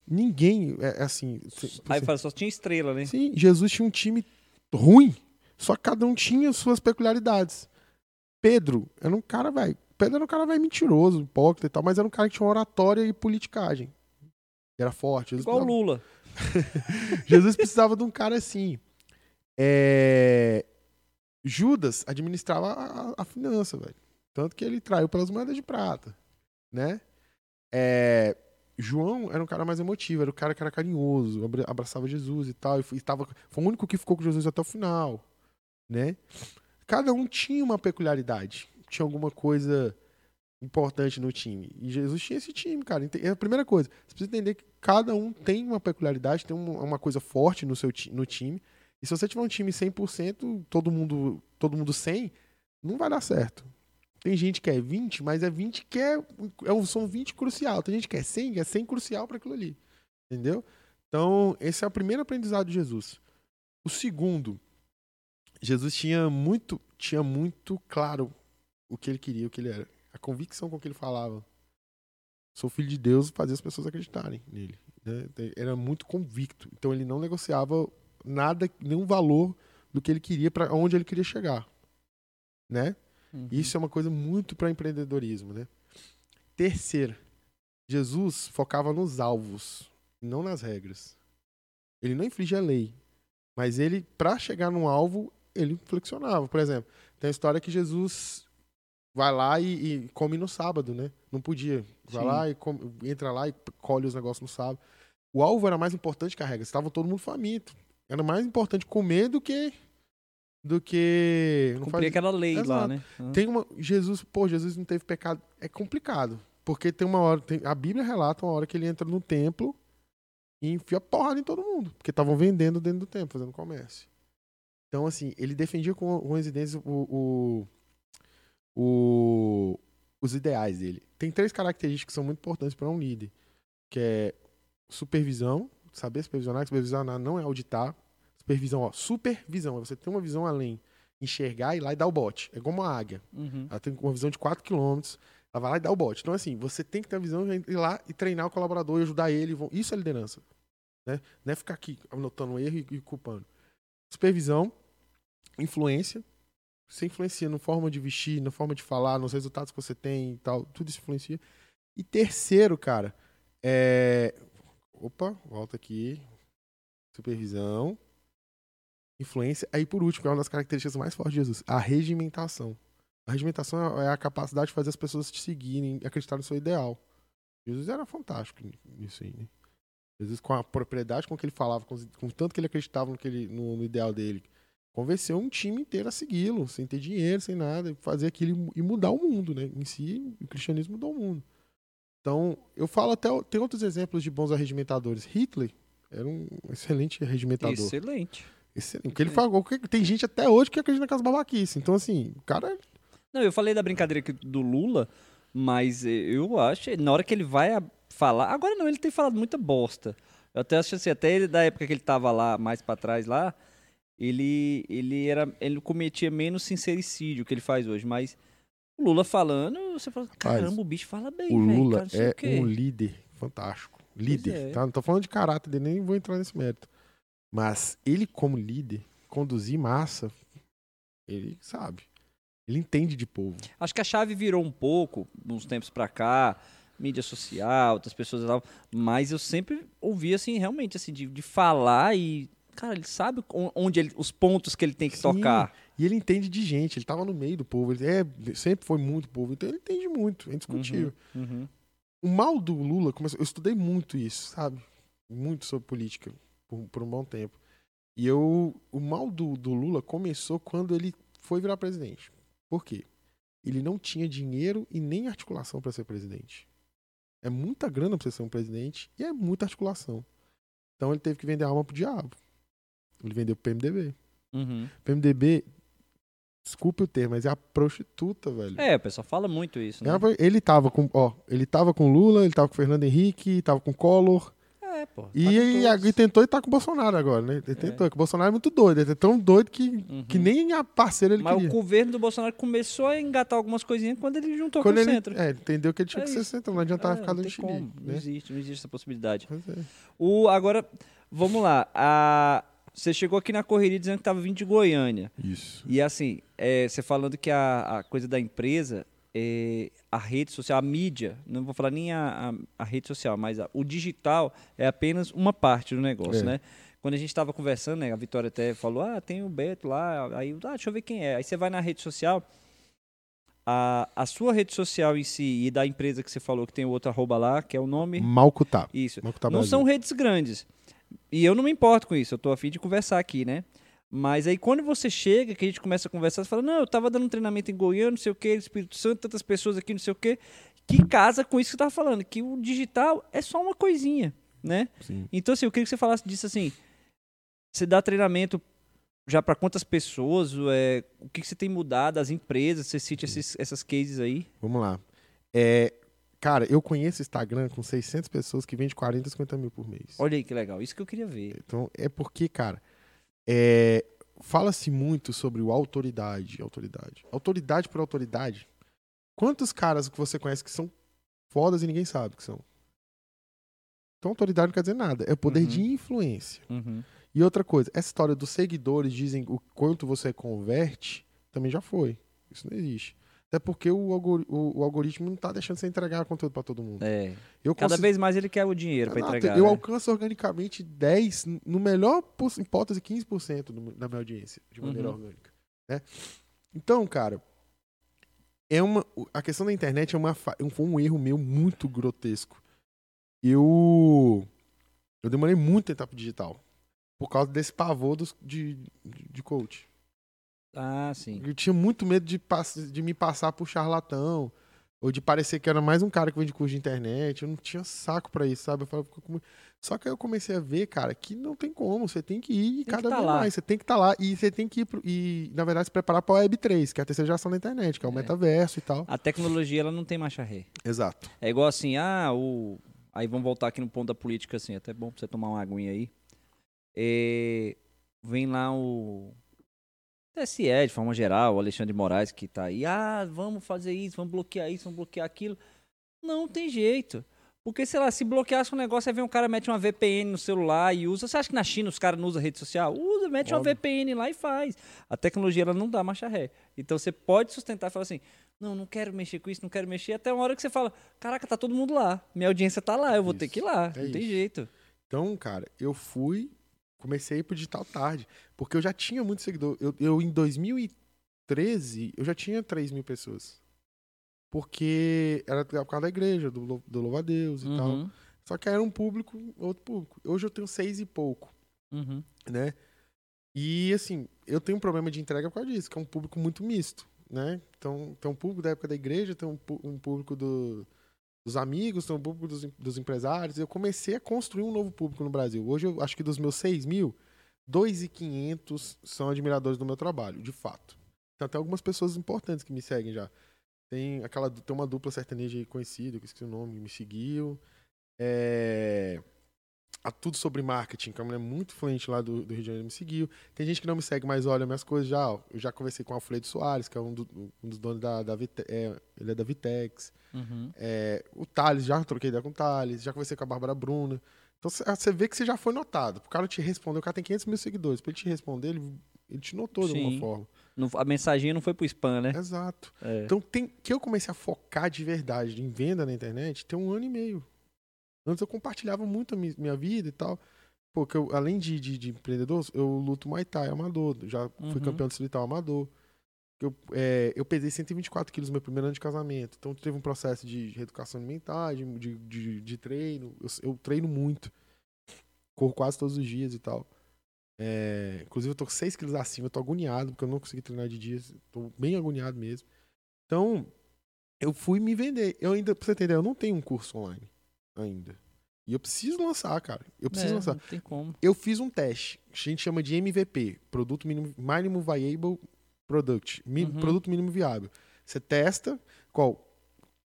Ninguém, é, é assim. Aí fala, só tinha estrela, né? Sim, Jesus tinha um time ruim, só que cada um tinha suas peculiaridades. Pedro era um cara, velho. Pedro era um cara, velho, mentiroso, hipócrita e tal, mas era um cara que tinha oratória e politicagem. Era forte. Jesus Igual o precisava, Lula. Jesus precisava de um cara assim. É, Judas administrava a, a- a finança, velho. Tanto que ele traiu pelas moedas de prata, né? É, João era um cara mais emotivo, era o cara que era carinhoso, abra- abraçava Jesus e tal, e estava, foi o único que ficou com Jesus até o final, né? Cada um tinha uma peculiaridade, tinha alguma coisa importante no time. E Jesus tinha esse time, cara. É a primeira coisa, você precisa entender que cada um tem uma peculiaridade, tem um- uma coisa forte no seu no time. E se você tiver um time 100%, todo mundo, todo mundo 100, não vai dar certo. Tem gente que é 20, mas é 20 que é, é são 20 crucial. Tem gente que é 100, que é 100 crucial para aquilo ali. Entendeu? Então, esse é o primeiro aprendizado de Jesus. O segundo, Jesus tinha muito, tinha muito claro o que ele queria, o que ele era. A convicção com que ele falava. Sou filho de Deus fazia as pessoas acreditarem nele. né? Era muito convicto. Então ele não negociava nada, nenhum valor do que ele queria para onde ele queria chegar. Né? Uhum. Isso é uma coisa muito para empreendedorismo, né? Terceira, Jesus focava nos alvos, não nas regras. Ele não infligia lei, mas ele, para chegar num alvo, ele flexionava. Por exemplo, tem a história que Jesus vai lá e, e come no sábado, né? Não podia. Vai Sim. lá e come- entra lá e colhe os negócios no sábado. O alvo era mais importante que a regra. Estava todo mundo faminto. Era mais importante comer do que do que não Cumprir faz- aquela lei lá, Exato. né? Ah. tem uma. Jesus, pô, Jesus não teve pecado. É complicado. Porque tem uma hora. tem- a Bíblia relata uma hora que ele entra no templo e enfia porrada em todo mundo. Porque estavam vendendo dentro do templo, fazendo comércio. Então, assim, ele defendia com, com residência o, o, o- os ideais dele. Tem três características que são muito importantes para um líder. Que é supervisão, saber supervisionar, supervisionar não é auditar. Supervisão, ó, supervisão, é você ter uma visão além. Enxergar e ir lá e dar o bote. É como a águia. Uhum. Ela tem uma visão de 4 km. Ela vai lá e dá o bote. Então, assim, você tem que ter a visão de ir lá e treinar o colaborador e ajudar ele. Isso é liderança. Né? Não é ficar aqui anotando um erro e, e culpando. Supervisão, influência. Você influencia na forma de vestir, na forma de falar, nos resultados que você tem e tal. Tudo isso influencia. E terceiro, cara, é. Opa, volta aqui. Supervisão. Influência. Aí, por último, é uma das características mais fortes de Jesus, a regimentação. A regimentação é a capacidade de fazer as pessoas te seguirem acreditar no seu ideal. Jesus era fantástico nisso aí, né? Jesus, com a propriedade com que ele falava, com, com tanto que ele acreditava no, que ele, no, no ideal dele, convenceu um time inteiro a segui-lo, sem ter dinheiro, sem nada, fazer aquilo e mudar o mundo, né? Em si, o cristianismo mudou o mundo. Então, eu falo até, tem outros exemplos de bons arregimentadores. Hitler era um excelente arregimentador. Excelente. Excelente. Porque ele falou tem gente até hoje que acredita naquelas babaquices. Então, assim, o cara Não, eu falei da brincadeira do Lula, mas eh, eu acho, na hora que ele vai falar, agora não, ele tem falado muita bosta. Eu até acho assim, até ele, da época que ele tava lá, mais pra trás lá, ele, ele era, ele cometia menos sincericídio que ele faz hoje, mas O Lula falando, você fala, caramba, o bicho fala bem, O Lula cara, não sei o é quê. um líder fantástico. Líder, é. tá? Não tô falando de caráter dele, nem vou entrar nesse mérito. Mas ele, como líder, conduzir massa, ele sabe. Ele entende de povo. Acho que a chave virou um pouco, uns tempos pra cá, mídia social, outras pessoas e tal, mas eu sempre ouvi, assim, realmente, assim, de, de falar e, cara, ele sabe on- onde ele, os pontos que ele tem que Sim. tocar. E ele entende de gente, ele tava no meio do povo. Ele é, sempre foi muito povo, então ele entende muito, é indiscutível. Uhum. O mal do Lula. Eu estudei muito isso, sabe? Muito sobre política por, por um bom tempo. E eu. O mal do, do Lula começou quando ele foi virar presidente. Por quê? Ele não tinha dinheiro e nem articulação para ser presidente. É muita grana para você ser um presidente e é muita articulação. Então ele teve que vender a alma pro diabo. Ele vendeu pro PMDB. Uhum. PMDB, desculpe o termo, mas é a prostituta, velho. É, o pessoal fala muito isso, né? É uma- Ele tava com, ó, ele tava com Lula, ele tava com Fernando Henrique, tava com Collor pô. tá e, e, e tentou e tá com o Bolsonaro agora, né? Ele tentou, que o Bolsonaro é muito doido, ele é tão doido que, Uhum. que nem a parceira ele Mas queria. o governo do Bolsonaro começou a engatar algumas coisinhas quando ele juntou Quando com ele, o centro. é, ele entendeu que ele tinha É que ser centro, não adiantava É, ficar dando tem como, xilique, Não né? existe, não existe essa possibilidade. É. O, agora, vamos lá. A, você chegou aqui na correria dizendo que estava vindo de Goiânia. Isso. E assim, é, você falando que a, a coisa da empresa, é, a rede social, a mídia, não vou falar nem a, a, a rede social, mas a- o digital é apenas uma parte do negócio, É. né? Quando a gente estava conversando, né, a Vitória até falou, ah, tem o Beto lá, aí, ah, deixa eu ver quem é. Aí você vai na rede social, a, a sua rede social em si e da empresa que você falou que tem o outro arroba lá, que é o nome... Malcutá. Isso. Malcutá não Brasil. são redes grandes. E eu não me importo com isso, eu tô afim de conversar aqui, né? Mas aí quando você chega, que a gente começa a conversar, você fala, não, eu tava dando um treinamento em Goiânia, não sei o que, Espírito Santo, tantas pessoas aqui, não sei o que, que casa com isso que você tava falando, que o digital é só uma coisinha, né? Sim. Então, assim, eu queria que você falasse disso assim. Você dá treinamento já para quantas pessoas? É, o que, que você tem mudado? As empresas? Você cite esses, essas cases aí? Vamos lá. É, cara, eu conheço Instagram com 600 pessoas que vendem 40, 50 mil por mês. Olha aí que legal. Isso que eu queria ver. Então, é porque, cara, é, fala-se muito sobre o autoridade, autoridade. Autoridade por autoridade. Quantos caras que você conhece que são fodas e ninguém sabe que são? Então, autoridade não quer dizer nada. É o poder Uhum. de influência. Uhum. E outra coisa, essa história dos seguidores dizem o quanto você converte, também já foi. Isso não existe. Até porque o, algori- o- o algoritmo não tá deixando você entregar conteúdo para todo mundo. É. Eu Cada consigo- vez mais ele quer o dinheiro para entregar. Eu né? alcanço organicamente 10, no melhor hipótese, 15% do- da minha audiência, de maneira Uhum. orgânica. né? Então, cara, é uma, a questão da internet é uma, um- foi um erro meu muito grotesco. Eu, eu demorei muito a pro digital. Por causa desse pavor dos, de, de, de coach. Ah, sim. Eu tinha muito medo de, de me passar por charlatão. Ou de parecer que era mais um cara que vende curso de internet. Eu não tinha saco pra isso, sabe? Eu falava, Só que aí eu comecei a ver, cara, que não tem como. Você tem que ir que cada tá vez lá. mais. Você tem que estar lá. E você tem que ir pro, e, na verdade, se preparar pra Web3, que é a terceira geração da internet, que é o É. metaverso e tal. A tecnologia ela não tem marcha ré. Exato. É igual assim, ah, o. Aí vamos voltar aqui no ponto da política, assim, até bom pra você tomar uma aguinha aí. É, Vem lá o. TSE, de forma geral, o Alexandre de Moraes, que tá aí. Ah, vamos fazer isso, vamos bloquear isso, vamos bloquear aquilo. Não tem jeito. Porque, sei lá, se bloqueasse um negócio, aí vem um cara, mete uma VPN no celular e usa. Você acha que na China os caras não usam rede social? Usa, mete uma Óbvio. VPN lá e faz. A tecnologia, ela não dá marcha ré. Então você pode sustentar e falar assim: não, não quero mexer com isso, não quero mexer. Até uma hora que você fala: caraca, tá todo mundo lá. Minha audiência tá lá, eu vou ter Isso. que ir lá. É não tem isso. jeito. Então, cara, eu fui, comecei a ir pro digital tarde, porque eu já tinha muito seguidor. Eu, eu em 2013, eu já tinha 3 mil pessoas. Porque era por causa da igreja, do, do louva a Deus e tal. Uhum, Só que era um público, outro público. Hoje eu tenho seis e pouco, uhum. né? E assim, eu tenho um problema de entrega por causa disso, que é um público muito misto, né? Então, tem um público da época da igreja, tem um, um público do- dos amigos, tem um público dos, dos empresários. Eu comecei a construir um novo público no Brasil. Hoje eu acho que dos meus 6 mil, 2.500 são admiradores do meu trabalho, de fato. Tem até algumas pessoas importantes que me seguem já. Tem aquela tem uma dupla sertaneja conhecida, que eu esqueci o nome, me seguiu. É, a Tudo Sobre Marketing, que é uma mulher muito fluente lá do, do Rio de Janeiro, me seguiu. Tem gente que não me segue, mas olha minhas coisas já. ó. Eu já conversei com o Alfredo Soares, que é um, do- um dos donos da, da Vite- é, ele é da Vitex. Uhum. É, o Thales, já troquei ideia com o Thales, já conversei com a Bárbara Bruna. Então cê- você vê que você já foi notado. O cara te respondeu, o cara tem 500 mil seguidores. Pra ele te responder, ele, ele te notou de Sim. alguma forma. Não- a mensaginha não foi pro spam, né? Exato. É. Então, tem, que eu comecei a focar de verdade em venda na internet tem um ano e meio. Antes eu compartilhava muito a mi- minha vida e tal. Pô, que eu, além de, de, de empreendedor, eu luto Muay Thai amador. Já fui Uhum. campeão distrital amador. Eu, é, eu pesei 124 quilos no meu primeiro ano de casamento. Então teve um processo de reeducação alimentar, de, de, de, de treino. Eu, eu treino muito. Corro quase todos os dias e tal. É, inclusive eu tô com 6 quilos acima, eu tô agoniado, porque eu não consegui treinar de dias. Tô bem agoniado mesmo. Então, eu fui me vender. Eu ainda, pra você entender, eu não tenho um curso online ainda. E eu preciso lançar, cara. Eu preciso É, lançar. Não tem como. Eu fiz um teste, que a gente chama de MVP, Produto Mínimo, Minimum Viable Product, mi- Uhum. Produto Mínimo Viável. Você testa qual?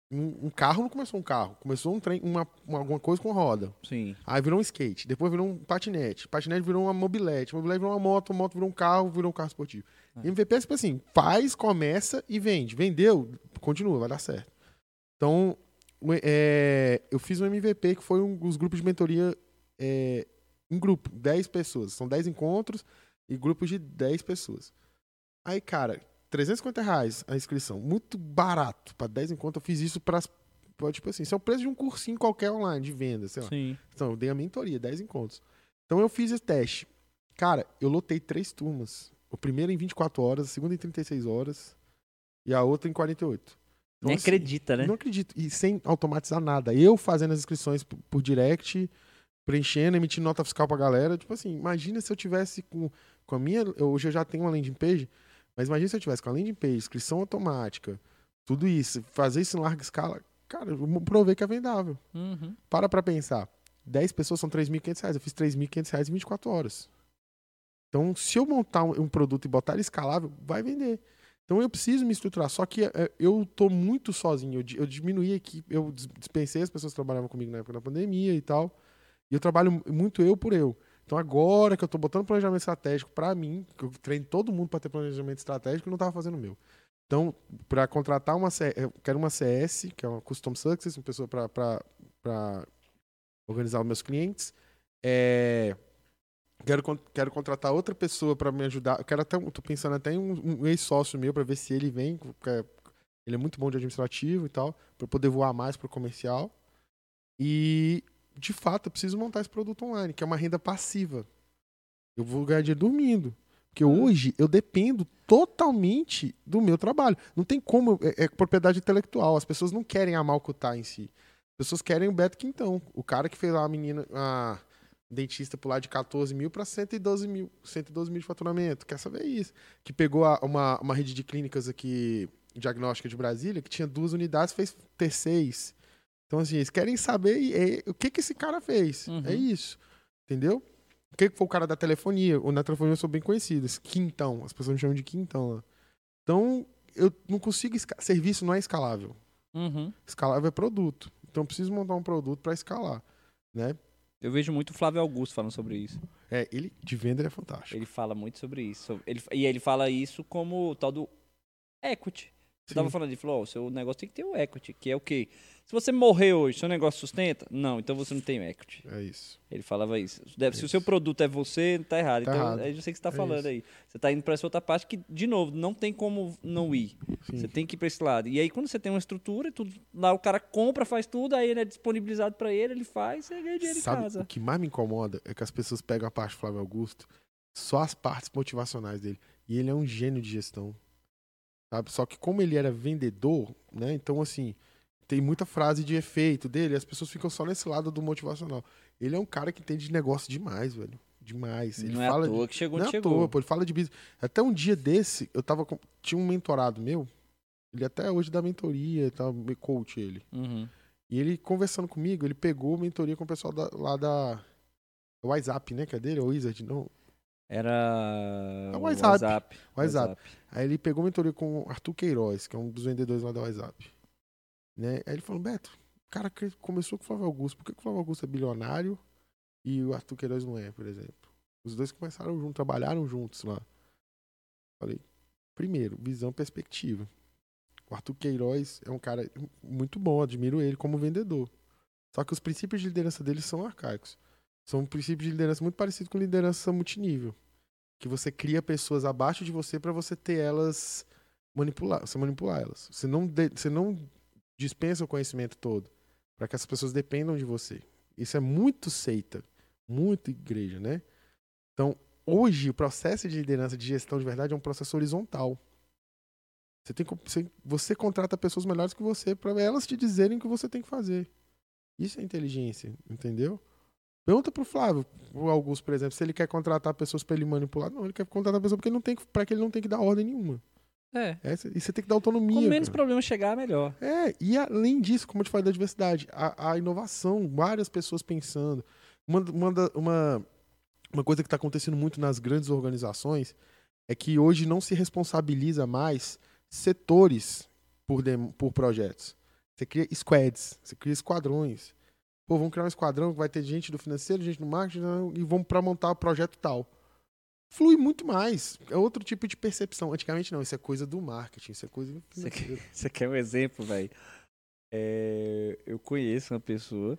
Um, um carro não começou um carro, começou um trem, uma, uma- alguma coisa com roda. Sim. Aí virou um skate, depois virou um patinete, patinete virou uma mobilete, mobilete virou uma moto, moto virou um carro, virou um carro esportivo. É. MVP é tipo assim, faz, começa e vende. Vendeu, continua, vai dar certo. Então, é, eu fiz um MVP que foi um dos grupos de mentoria é, em grupo, 10 pessoas. São 10 encontros e grupos de 10 pessoas. Aí, cara, 350 reais a inscrição, muito barato. Para 10 encontros, eu fiz isso para, tipo assim, isso é o preço de um cursinho qualquer online de venda, sei lá. Sim. Então, eu dei a mentoria, 10 encontros. Então, eu fiz esse teste. Cara, eu lotei três turmas. O primeiro em 24 horas, a segunda em 36 horas e a outra em 48. Então, Nem assim, acredita, né? Não acredito. E sem automatizar nada. Eu fazendo as inscrições por, por direct, preenchendo, emitindo nota fiscal pra galera. Tipo assim, imagina se eu tivesse com, com a minha. eu- Hoje eu já tenho uma landing page, mas imagina se eu tivesse com a landing page, inscrição automática, tudo isso, fazer isso em larga escala. Cara, eu provei que é vendável. Uhum. Para pra pensar. 10 pessoas são 3.500 reais. Eu fiz 3.500 reais em 24 horas. Então, se eu montar um, um produto e botar ele escalável, vai vender. Então, eu preciso me estruturar. Só que é, eu tô muito sozinho. Eu, di- eu diminuí aqui, eu dis- dispensei as pessoas que trabalhavam comigo na época da pandemia e tal. E eu trabalho muito eu por eu. Então, agora que eu tô botando planejamento estratégico pra mim, que eu treino todo mundo para ter planejamento estratégico, eu não tava fazendo o meu. Então, para contratar uma C- eu quero uma CS, que é uma Custom Success, uma pessoa para organizar os meus clientes. É, quero, quero contratar outra pessoa para me ajudar. Eu quero até, tô pensando até em um, um ex-sócio meu para ver se ele vem, porque ele é muito bom de administrativo e tal, para poder voar mais pro comercial. E de fato, eu preciso montar esse produto online, que é uma renda passiva. Eu vou ganhar dinheiro dormindo. Porque Hum. hoje eu dependo totalmente do meu trabalho. Não tem como. É, é propriedade intelectual. As pessoas não querem o que tá em si. As pessoas querem o Beto Quintão. O cara que fez lá a menina, a dentista pular de 14 mil para 112 mil, 112 mil de faturamento. Quer saber isso? Que pegou a- uma, uma rede de clínicas aqui, diagnóstica de Brasília, que tinha duas unidades, fez ter seis. Então, assim, eles querem saber e- e- o que, que esse cara fez. Uhum. É isso. Entendeu? O que, que foi o cara da telefonia? O na telefonia eu sou bem conhecido. Esse quintão. As pessoas me chamam de quintão lá. Então, eu não consigo. Serviço não é escalável. Uhum. Escalável é produto. Então, eu preciso montar um produto para escalar. Né? Eu vejo muito o Flávio Augusto falando sobre isso. É, ele de venda ele é fantástico. Ele fala muito sobre isso. Ele, e ele fala isso como o tal do equity. Você Sim. tava falando, ele falou, o seu negócio tem que ter o equity, que é o quê? Se você morrer hoje, seu negócio sustenta? Não, então você não tem equity. É isso. Ele falava isso. Deve- Se o Isso. seu produto é você, tá errado. Tá então, errado. é isso que você tá É falando isso. aí. Você tá indo pra essa outra parte que, de novo, não tem como não ir. Sim. Você tem que ir pra esse lado. E aí, quando você tem uma estrutura, tudo, lá o cara compra, faz tudo, aí ele é disponibilizado pra ele, ele faz, você ganha dinheiro Sabe em casa. o que mais me incomoda é que as pessoas pegam a parte do Flávio Augusto, só as partes motivacionais dele. E ele é um gênio de gestão. Sabe? Só que como ele era vendedor, né? Então, assim, tem muita frase de efeito dele, as pessoas ficam só nesse lado do motivacional. Ele é um cara que entende de negócio demais, velho. Demais. Ele não é fala à de- toa que chegou não é chegou. toa, pô, ele fala de business. Até um dia desse, eu tava com... Tinha um mentorado meu, ele até hoje dá mentoria e tal, me coach ele. Uhum. E ele conversando comigo, ele pegou mentoria com o pessoal da- lá da WhatsApp, né? Que é dele? Ou Wizard? Não. Era É o o WhatsApp. WhatsApp. WhatsApp. Aí ele pegou mentoria com o Arthur Queiroz, que é um dos vendedores lá da WhatsApp. Né? Aí ele falou, Beto, o cara começou com o Flávio Augusto. Por que que o Flávio Augusto é bilionário e o Arthur Queiroz não é, por exemplo. Os dois começaram juntos, trabalharam juntos lá. Falei, primeiro, visão perspectiva. O Arthur Queiroz é um cara muito bom, admiro ele como vendedor. Só que os princípios de liderança dele são arcaicos. São princípios de liderança muito parecidos com liderança multinível. Que você cria pessoas abaixo de você para você ter elas manipular, você manipular elas. Você não, de, você não dispensa o conhecimento todo para que essas pessoas dependam de você. Isso é muito seita, muito igreja, né? Então, hoje o processo de liderança, de gestão de verdade é um processo horizontal. Você, tem, você, você contrata pessoas melhores que você para elas te dizerem o que você tem que fazer. Isso é inteligência, entendeu? Pergunta pro Flávio, o Augusto, por exemplo, se ele quer contratar pessoas para ele manipular. Não, ele quer contratar pessoas porque ele não tem para que ele não tem que dar ordem nenhuma. É. É, e você tem que dar autonomia. Com menos cara. problema chegar, melhor. É, e além disso, como eu te falei da diversidade, a, a inovação, várias pessoas pensando. Uma, uma, uma, uma coisa que está acontecendo muito nas grandes organizações é que hoje não se responsabiliza mais setores por, por projetos. Você cria squads, você cria esquadrões. Pô, vamos criar um esquadrão que vai ter gente do financeiro, gente do marketing né, e vamos para montar o projeto tal. Flui muito mais. É outro tipo de percepção. Antigamente não, isso é coisa do marketing, isso é coisa do Você quer, financeiro. você quer um exemplo, velho? É, eu conheço uma pessoa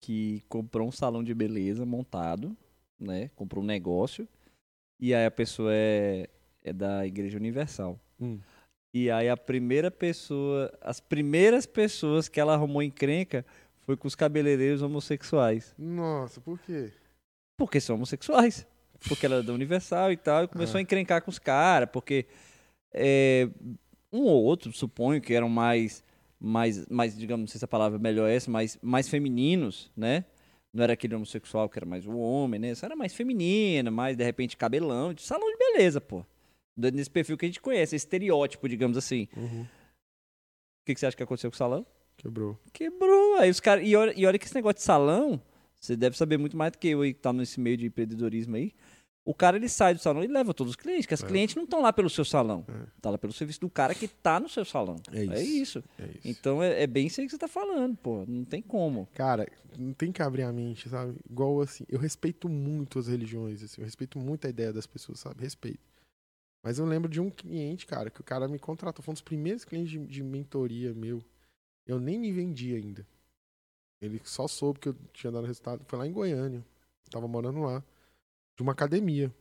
que comprou um salão de beleza montado, né? Comprou um negócio. E aí a pessoa é, é da Igreja Universal. Hum. E aí a primeira pessoa, as primeiras pessoas que ela arrumou encrenca foi com os cabeleireiros homossexuais. Nossa, por quê? Porque são homossexuais. Porque ela é da Universal e tal. E começou Ah. a encrencar com os caras. Porque é, um ou outro, suponho, que eram mais, mais, mais, digamos, não sei se a palavra melhor é essa, mais, mais femininos, né? Não era aquele homossexual que era mais o homem, né? Isso era mais feminina, mais, de repente, cabelão. De salão de beleza, pô. Nesse perfil que a gente conhece, estereótipo, digamos assim. Uhum. O que, que você acha que aconteceu com o salão? Quebrou. Quebrou. Aí os caras. E, olha- e olha que esse negócio de salão, você deve saber muito mais do que eu aí que tá nesse meio de empreendedorismo aí. O cara ele sai do salão e leva todos os clientes, que as É. clientes não estão lá pelo seu salão. É. Tá lá pelo serviço do cara que tá no seu salão. É isso. É isso. É isso. Então é, é bem isso aí que você tá falando, pô. Não tem como. Cara, não tem que abrir a mente, sabe? Igual assim, eu respeito muito as religiões, assim, eu respeito muito a ideia das pessoas, sabe? Respeito. Mas eu lembro de um cliente, cara, que o cara me contratou, foi um dos primeiros clientes de, de mentoria meu. Eu nem me vendi ainda. Ele só soube que eu tinha dado resultado. Foi lá em Goiânia. Tava morando lá. De uma academia.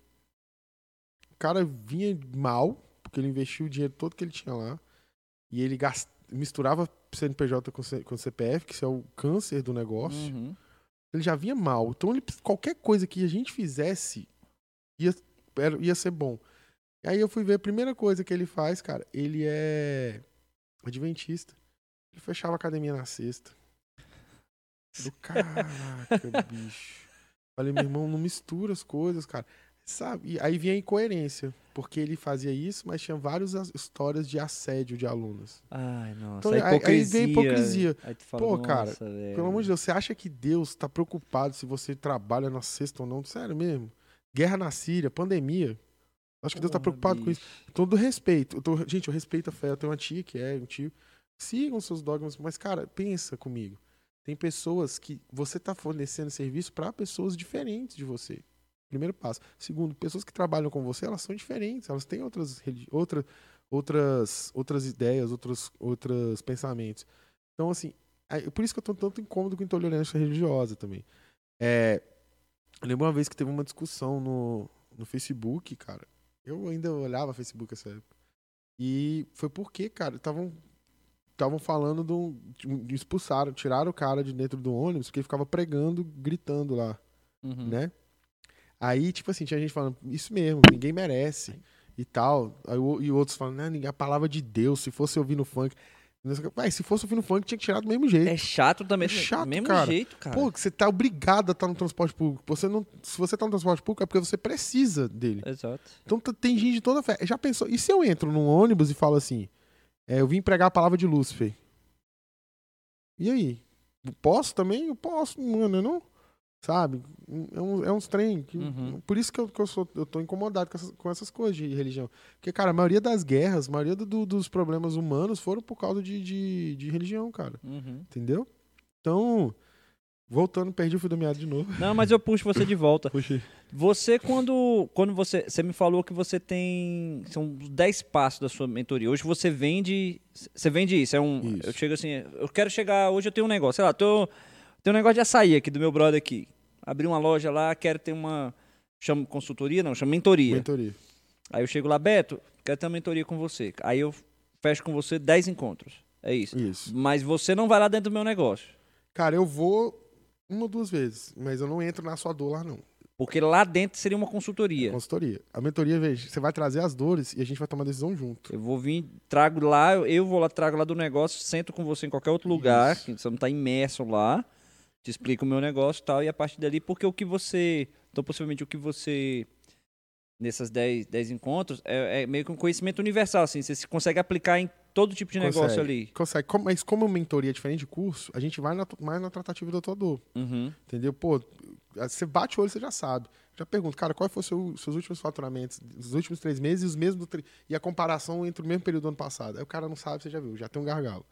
O cara vinha mal, porque ele investiu o dinheiro todo que ele tinha lá. E ele gast... misturava CNPJ com, C... com CPF, que isso é o câncer do negócio. Uhum. Ele já vinha mal. Então, ele... qualquer coisa que a gente fizesse ia... era- ia ser bom. E aí eu fui ver a primeira coisa que ele faz, cara. Ele é adventista. Ele fechava a academia na sexta. Do caraca, bicho. Falei, meu irmão, não mistura as coisas, cara. Sabe? E aí vinha a incoerência. Porque ele fazia isso, mas tinha várias as- histórias de assédio de alunos. Ai, nossa. Então, a aí- aí vem a hipocrisia. Aí tu fala, Pô, cara, "Nossa, velho." Pelo amor de Deus, você acha que Deus tá preocupado se você trabalha na sexta ou não? Sério mesmo? Guerra na Síria, pandemia. Acho que Deus tá Porra, preocupado com isso. bicho. Todo respeito. Eu tô- gente, eu respeito a fé. Eu tenho uma tia que é, um tio. Sigam seus dogmas, mas, cara, pensa comigo. Tem pessoas que você tá fornecendo serviço para pessoas diferentes de você. Primeiro passo. Segundo, pessoas que trabalham com você, elas são diferentes. Elas têm outras, outra, outras, outras ideias, outros, outros pensamentos. Então, assim, aí- por isso que eu tô tanto incômodo com intolerância religiosa também. É, eu lembro uma vez que teve uma discussão no, no Facebook, cara. Eu ainda olhava Facebook essa época. E foi porque, cara, estavam estavam falando do de- expulsaram, tiraram o cara de dentro do ônibus porque ele ficava pregando, gritando lá, Uhum. né? Aí, tipo assim, tinha gente falando, isso mesmo, ninguém merece e tal. Aí, e outros falando, ninguém- a palavra de Deus, se fosse ouvir no funk. Que. Mas se fosse ouvir no funk, tinha que tirar do mesmo jeito. É chato também. É chato, mesmo cara. jeito, cara. Pô, que você tá obrigado a estar no transporte público. Você não, se você tá no transporte público é porque você precisa dele. Exato. Então tem gente de toda fé. Já pensou? E se eu entro num ônibus e falo assim, é, eu vim pregar a palavra de Lúcifer? E aí? Posso também? Eu posso, mano, não? Sabe? É, um, é uns trem. que- Uhum. Por isso que eu, que eu, sou, eu tô incomodado com essas, com essas coisas de religião. Porque, cara, a maioria das guerras, a maioria do- dos problemas humanos foram por causa de, de, de religião, cara. Uhum. Entendeu? Então, Voltando, perdi o fio do meado de novo. Não, mas eu puxo você de volta. Puxei. Você, quando, quando você. Você me falou que você tem. São 10 passos da sua mentoria. Hoje você vende. Você vende isso. É um. Isso. Eu chego assim. Eu quero chegar. Hoje eu tenho um negócio. Sei lá, tô, tem um negócio de açaí aqui do meu brother aqui. Abri uma loja lá, quero ter uma. Chama consultoria? Não, chama mentoria. Mentoria. Aí eu chego lá, Beto, quero ter uma mentoria com você. Aí eu fecho com você 10 encontros. É isso. Isso. Mas você não vai lá dentro do meu negócio. Cara, eu vou uma ou duas vezes, mas eu não entro na sua dor lá, não. Porque lá dentro seria uma consultoria. Consultoria. A mentoria, veja, você vai trazer as dores e a gente vai tomar decisão junto. Eu vou vir, trago lá, eu vou lá, trago lá do negócio, sento com você em qualquer outro lugar, Isso. que você não está imerso lá, te explico o meu negócio e tal, e a partir dali, porque o que você. Então, possivelmente, o que você. Nessas 10, 10 encontros, é, é meio que um conhecimento universal, assim, você se consegue aplicar em todo tipo de negócio Consegue. ali. Consegue. Como- mas como mentoria é diferente de curso, a gente vai na- mais na tratativa da tua dor. Uhum. Entendeu? Pô, você bate o olho, você já sabe. Já pergunto, cara, qual foi seu, seus últimos faturamentos dos últimos três meses e os mesmos do e a comparação entre o mesmo período do ano passado? Aí o cara não sabe, você já viu, já tem um gargalo.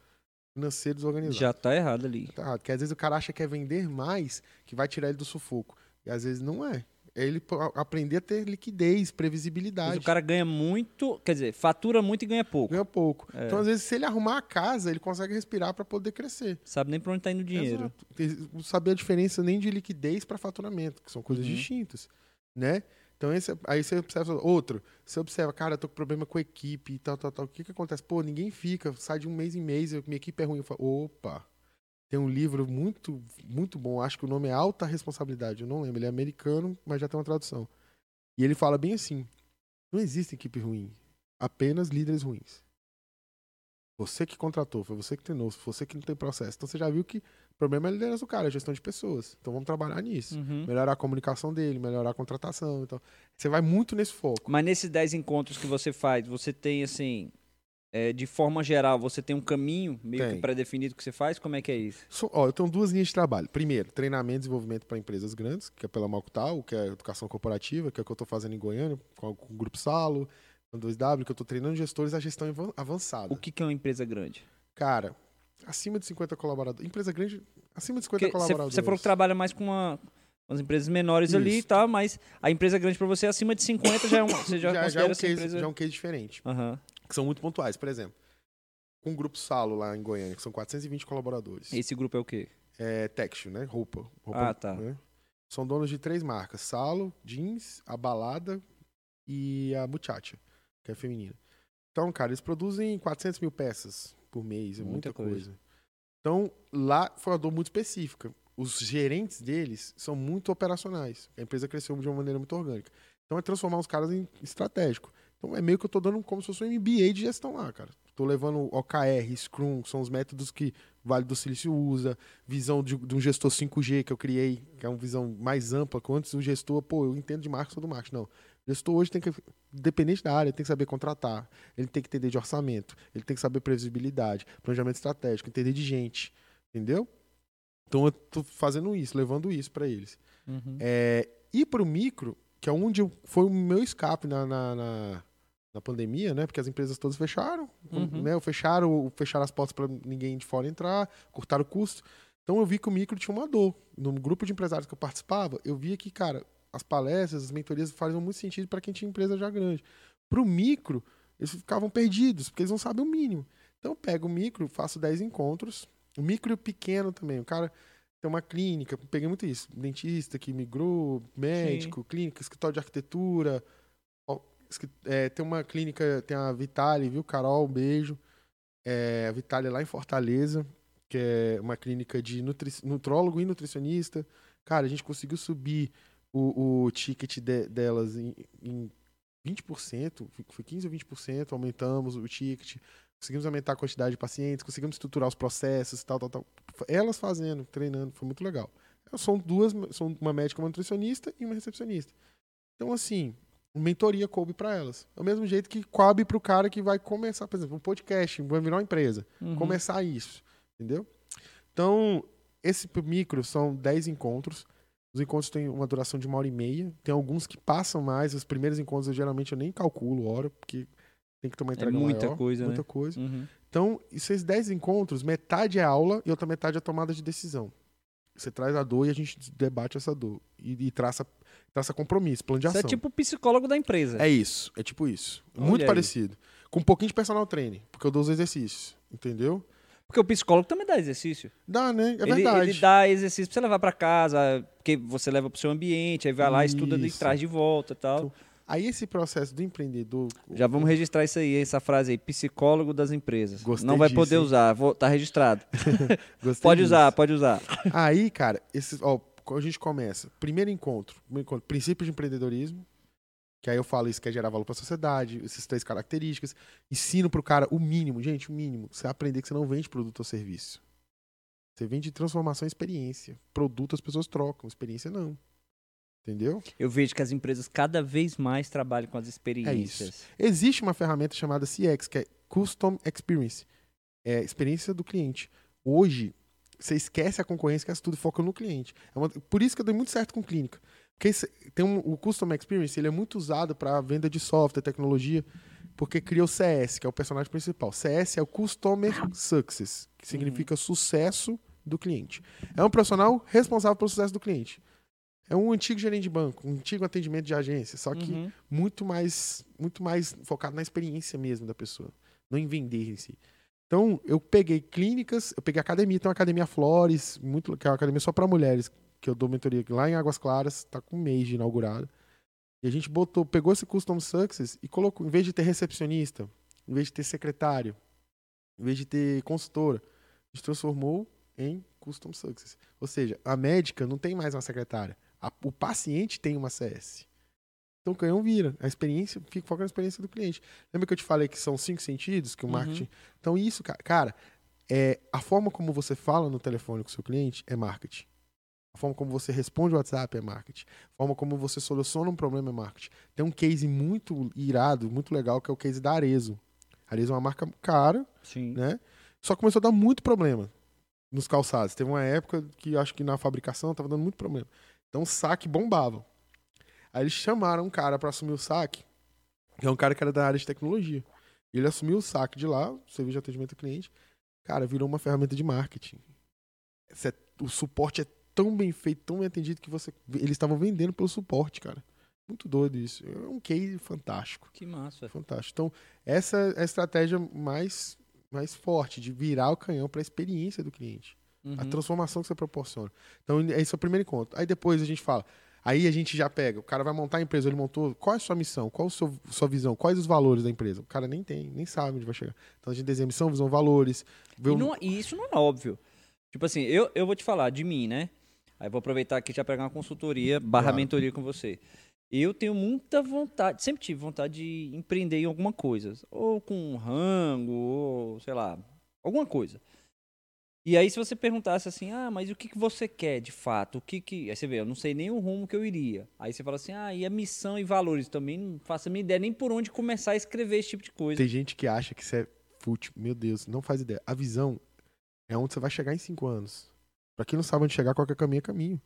Financeiro desorganizado. Já tá errado ali. Tá errado. Porque às vezes o cara acha que é vender mais que vai tirar ele do sufoco. E às vezes não é. É ele aprender a ter liquidez, Mas previsibilidade. o cara ganha muito, quer dizer, fatura muito e ganha pouco. ganha pouco. É. Então, às vezes, se ele arrumar a casa, ele consegue respirar para poder crescer. Sabe nem pra onde tá indo o dinheiro. Exato. Saber a diferença nem de liquidez para faturamento, que são coisas Uhum. distintas, né? Então, esse, aí você observa outro. Você observa, cara, eu tô com problema com a equipe e tal, tal, tal. O que que acontece? Pô, ninguém fica, sai de um mês em mês, minha equipe é ruim. Eu falo, opa, tem um livro muito, muito bom, acho que o nome é Alta Responsabilidade, eu não lembro, ele é americano, mas já tem uma tradução. E ele fala bem assim, não existe equipe ruim, apenas líderes ruins. Você que contratou, foi você que treinou, foi você que não tem processo. Então você já viu que o problema é a liderança do cara, é a gestão de pessoas. Então vamos trabalhar nisso. Uhum. Melhorar a comunicação dele, melhorar a contratação. Então, você vai muito nesse foco. Mas nesses 10 encontros que você faz, você tem assim, é, de forma geral, você tem um caminho meio que Tem. pré-definido que você faz? Como é que é isso? So- ó, eu tenho duas linhas de trabalho. Primeiro, treinamento e desenvolvimento para empresas grandes, que é pela Malcutal, que é educação corporativa, que é o que eu estou fazendo em Goiânia, com, com o Grupo Salo, com o 2W, que eu estou treinando gestores a gestão avan- avançada. O que, que é uma empresa grande? Cara, acima de 50 colaboradores. Empresa grande, acima de 50 Porque colaboradores. você falou que trabalha mais com uma, umas empresas menores ali e Isso. tal, mas a empresa grande para você acima de 50 já é um, você já, já, já, é um case, empresa. já é um case diferente. Aham. Que são muito pontuais. Por exemplo, com o Grupo Salo lá em Goiânia, que são 420 colaboradores. Esse grupo é o quê? É textil, né? Roupa. Roupa, Ah, tá. né? São donos de três marcas: Salo, Jeans, a Balada e a Muchacha, que é feminina. Então, cara, eles produzem 400 mil peças por mês, é Muita muita, coisa. coisa. Então, lá foi uma dor muito específica. Os gerentes deles são muito operacionais. A empresa cresceu de uma maneira muito orgânica. Então, é transformar os caras em estratégico. Então, é meio que eu tô dando como se fosse um MBA de gestão lá, cara. Tô levando OKR, Scrum, que são os métodos que Vale do Silício usa, visão de, de um gestor 5G que eu criei, que é uma visão mais ampla, que antes o gestor, pô, eu entendo de marketing, sou do marketing. Não. O gestor hoje tem que, independente da área, tem que saber contratar, ele tem que entender de orçamento, ele tem que saber previsibilidade, planejamento estratégico, entender de gente, entendeu? Então eu tô fazendo isso, levando isso para eles. Uhum. É, e para o micro, que é onde eu- foi o meu escape na, na, na, na pandemia, né? Porque as empresas todas fecharam, Uhum. né? Fecharam, fecharam as portas para ninguém de fora entrar, cortaram o custo. Então eu vi que o micro tinha uma dor. No grupo de empresários que eu participava, eu via que, cara, as palestras, as mentorias faziam muito sentido para quem tinha empresa já grande. Para o micro, eles ficavam perdidos, porque eles não sabem o mínimo. Então eu pego o micro, faço 10 encontros. O micro e o pequeno também. O cara tem uma clínica, peguei muito isso. Dentista que migrou, médico, clínica, escritório de arquitetura. É, tem uma clínica, tem a Vitale, viu, Carol? Um beijo. É, a Vitale é lá em Fortaleza, que é uma clínica de nutri nutrólogo e nutricionista. Cara, a gente conseguiu subir o, o ticket de- delas em, em 20%, foi 15 ou 20%, aumentamos o ticket, conseguimos aumentar a quantidade de pacientes, conseguimos estruturar os processos, tal, tal, tal. Elas fazendo, treinando, foi muito legal. São duas, são uma médica, uma nutricionista e uma recepcionista. Então, assim, mentoria coube para elas. Do mesmo jeito que coube para o cara que vai começar, por exemplo, um podcast, vai virar uma empresa Uhum. começar isso, entendeu? Então, esse micro são 10 encontros. Os encontros têm uma duração de uma hora e meia. Tem alguns que passam mais. Os primeiros encontros eu geralmente eu nem calculo hora, porque tem que ter uma entrega É muita maior, coisa, muita né? coisa. Uhum. Então, esses 10 encontros, metade é aula e outra metade é tomada de decisão. Você traz a dor e a gente debate essa dor. E, e traça, traça compromisso, plano de Isso ação. é tipo o psicólogo da empresa. É isso, é tipo isso. Olha Muito aí. parecido. Com um pouquinho de personal training, porque eu dou os exercícios, entendeu? Porque o psicólogo também dá exercício. Dá, né? É ele, verdade. ele dá exercício pra você levar pra casa, porque você leva pro seu ambiente, aí vai lá, estuda e traz de volta e tal. Aí esse processo do empreendedor. Já vamos registrar isso aí, essa frase aí, psicólogo das empresas. Gostei Não vai disso, poder hein? usar, vou, tá registrado. Gostei Pode disso. usar, pode usar. Aí, cara, esse, ó, a gente começa, primeiro encontro, primeiro encontro, princípios de empreendedorismo, que aí eu falo isso quer gerar valor para a sociedade, essas três características, ensino pro cara o mínimo, gente, o mínimo, você aprender que você não vende produto ou serviço. Você vende transformação e experiência. Produto as pessoas trocam, experiência não. Entendeu? Eu vejo que as empresas cada vez mais trabalham com as experiências. Existe uma ferramenta chamada CX, que é Custom Experience. É experiência do cliente. Hoje, você esquece a concorrência, esquece tudo foca no cliente. É uma- por isso que eu dei muito certo com clínica. Porque tem um- o Custom Experience, ele é muito usado para venda de software, tecnologia, porque cria o CS, que é o personagem principal. CS é o Customer Success, que significa sucesso do cliente. É um profissional responsável pelo sucesso do cliente. É um antigo gerente de banco, um antigo atendimento de agência, só que Uhum. muito mais muito mais focado na experiência mesmo da pessoa, não em vender em si. Então, eu peguei clínicas, eu peguei academia, tem uma academia Flores, muito, que é uma academia só para mulheres, que eu dou mentoria lá em Águas Claras, tá com um mês de inaugurado. E a gente botou, pegou esse Custom Success e colocou, em vez de ter recepcionista, em vez de ter secretário, em vez de ter consultora, a gente transformou em Custom Success. Ou seja, a médica não tem mais uma secretária, a- o paciente tem uma CS. Então o canhão vira. A experiência, fica focado na experiência do cliente. Lembra que eu te falei que são cinco sentidos que o Uhum. marketing. Então, isso, ca- cara, é, a forma como você fala no telefone com o seu cliente é marketing. A forma como você responde o WhatsApp é marketing. A forma como você soluciona um problema é marketing. Tem um case muito irado, muito legal, que é o case da Arezo. A Arezo é uma marca cara, Sim. né? Só começou a dar muito problema nos calçados. Teve uma época que acho que na fabricação tava dando muito problema. Então o saque bombava. Aí eles chamaram um cara para assumir o saque, que é um cara que era da área de tecnologia. Ele assumiu o saque de lá, o serviço de atendimento ao cliente. Cara, virou uma ferramenta de marketing. É- o suporte é tão bem feito, tão bem atendido que você, eles estavam vendendo pelo suporte, cara. Muito doido isso. É um case fantástico. Que massa. Fantástico. Então, essa é a estratégia mais, mais forte, de virar o canhão para a experiência do cliente. A Uhum. transformação que você proporciona. Então, esse é o primeiro encontro. Aí depois a gente fala. Aí a gente já pega, o cara vai montar a empresa, ele montou, qual é a sua missão, qual a sua, sua visão, quais os valores da empresa? O cara nem tem, nem sabe onde vai chegar. Então a gente desenha missão, visão, valores. E, não- e isso não é óbvio. Tipo assim, eu, eu vou te falar de mim, né? Aí vou aproveitar aqui e já pegar uma consultoria barra Claro. mentoria com você. Eu tenho muita vontade, sempre tive vontade de empreender em alguma coisa. Ou com um rango, ou sei lá, alguma coisa. E aí, se você perguntasse assim, ah, mas o que, que você quer de fato? O que que. Aí você vê, eu não sei nem o rumo que eu iria. Aí você fala assim, ah, e a missão e valores? Também não faço a minha ideia nem por onde começar a escrever esse tipo de coisa. Tem gente que acha que isso é fútil. Meu Deus, não faz ideia. A visão é onde você vai chegar em cinco anos. Pra quem não sabe onde chegar, qualquer caminho é caminho.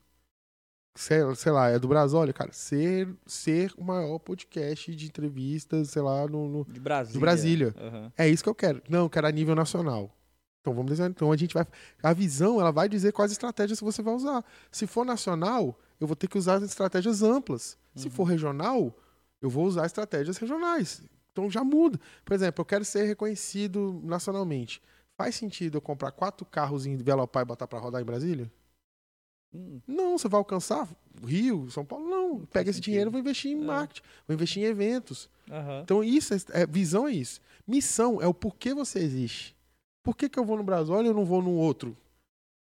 Sei, sei lá, é do Brasil, olha, cara, ser, ser o maior podcast de entrevistas, sei lá, no, no- De Brasília. De Brasília. Aham. É isso que eu quero. Não, eu quero a nível nacional. Então vamos desenhar. Então a gente vai. A visão ela vai dizer quais estratégias você vai usar. Se for nacional, eu vou ter que usar as estratégias amplas. Se for regional, eu vou usar estratégias regionais. Então já muda. Por exemplo, eu quero ser reconhecido nacionalmente. Faz sentido eu comprar quatro carros em Velopar e botar para rodar em Brasília? Hum, Não, você vai alcançar Rio, São Paulo? Não. Pega faz esse sentido. dinheiro e vou investir em É. marketing, vou investir em eventos. aham. Então, isso é, é- visão é isso. Missão é o porquê você existe. Por que, que eu vou no Brasil e eu não vou no outro?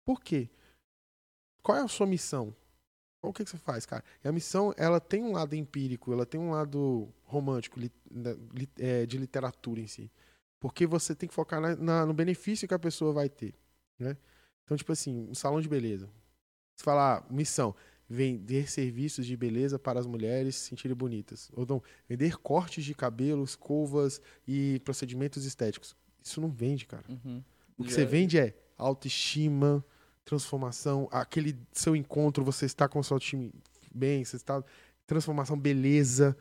Por quê? Qual é a sua missão? Qual que, que você faz, cara? E a missão, ela tem um lado empírico, ela tem um lado romântico, li- da- li- é, de literatura em si. Porque você tem que focar na- na- no benefício que a pessoa vai ter, né? Então, tipo assim, um salão de beleza. Você fala, ah, missão, vender serviços de beleza para as mulheres se sentirem bonitas. Ou não, vender cortes de cabelo, escovas e procedimentos estéticos. Isso não vende, cara. Uhum. O que você vende é autoestima, transformação, aquele seu encontro, você está com sua autoestima bem, você está transformação, beleza,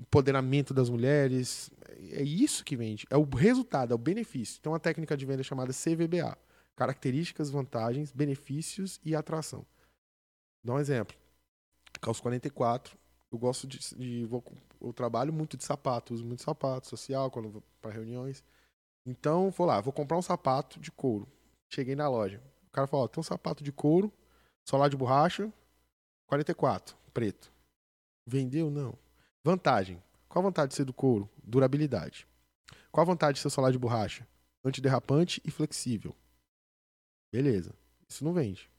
empoderamento das mulheres. É isso que vende. É o resultado, é o benefício. Tem uma técnica de venda chamada CVBA. Características, vantagens, benefícios e atração. Dá um exemplo. Calço 44, eu gosto de. de vou, eu trabalho muito de sapato, uso muito sapato social, quando vou para reuniões. Então, vou lá, vou comprar um sapato de couro. Cheguei na loja. O cara falou: tem um sapato de couro, solar de borracha, 44, preto. Vendeu? Não. Vantagem. Qual a vantagem de ser do couro? Durabilidade. Qual a vantagem de ser solar de borracha? Antiderrapante e flexível. Beleza. Isso não vende.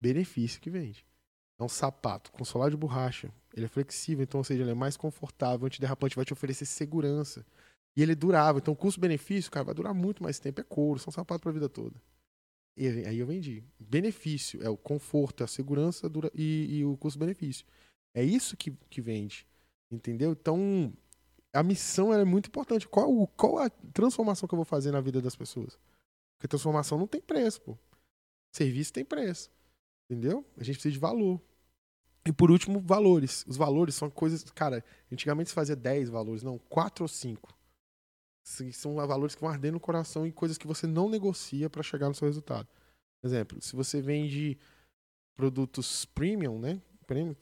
Benefício que vende. É um sapato com solar de borracha. Ele é flexível, então, ou seja, ele é mais confortável. Antiderrapante vai te oferecer segurança. E ele durável. Então, custo-benefício, cara, vai durar muito mais tempo. É couro, são sapatos para a vida toda. E aí eu vendi. Benefício é o conforto, é a segurança dura, e, e o custo-benefício. É isso que, que vende. Entendeu? Então, a missão é muito importante. Qual, qual a transformação que eu vou fazer na vida das pessoas? Porque transformação não tem preço, pô. Serviço tem preço. Entendeu? A gente precisa de valor. E por último, valores. Os valores são coisas. Cara, antigamente se fazia 10 valores, não, 4 ou 5. São valores que vão arder no coração e coisas que você não negocia para chegar no seu resultado. Por exemplo, se você vende produtos premium, né? Premium,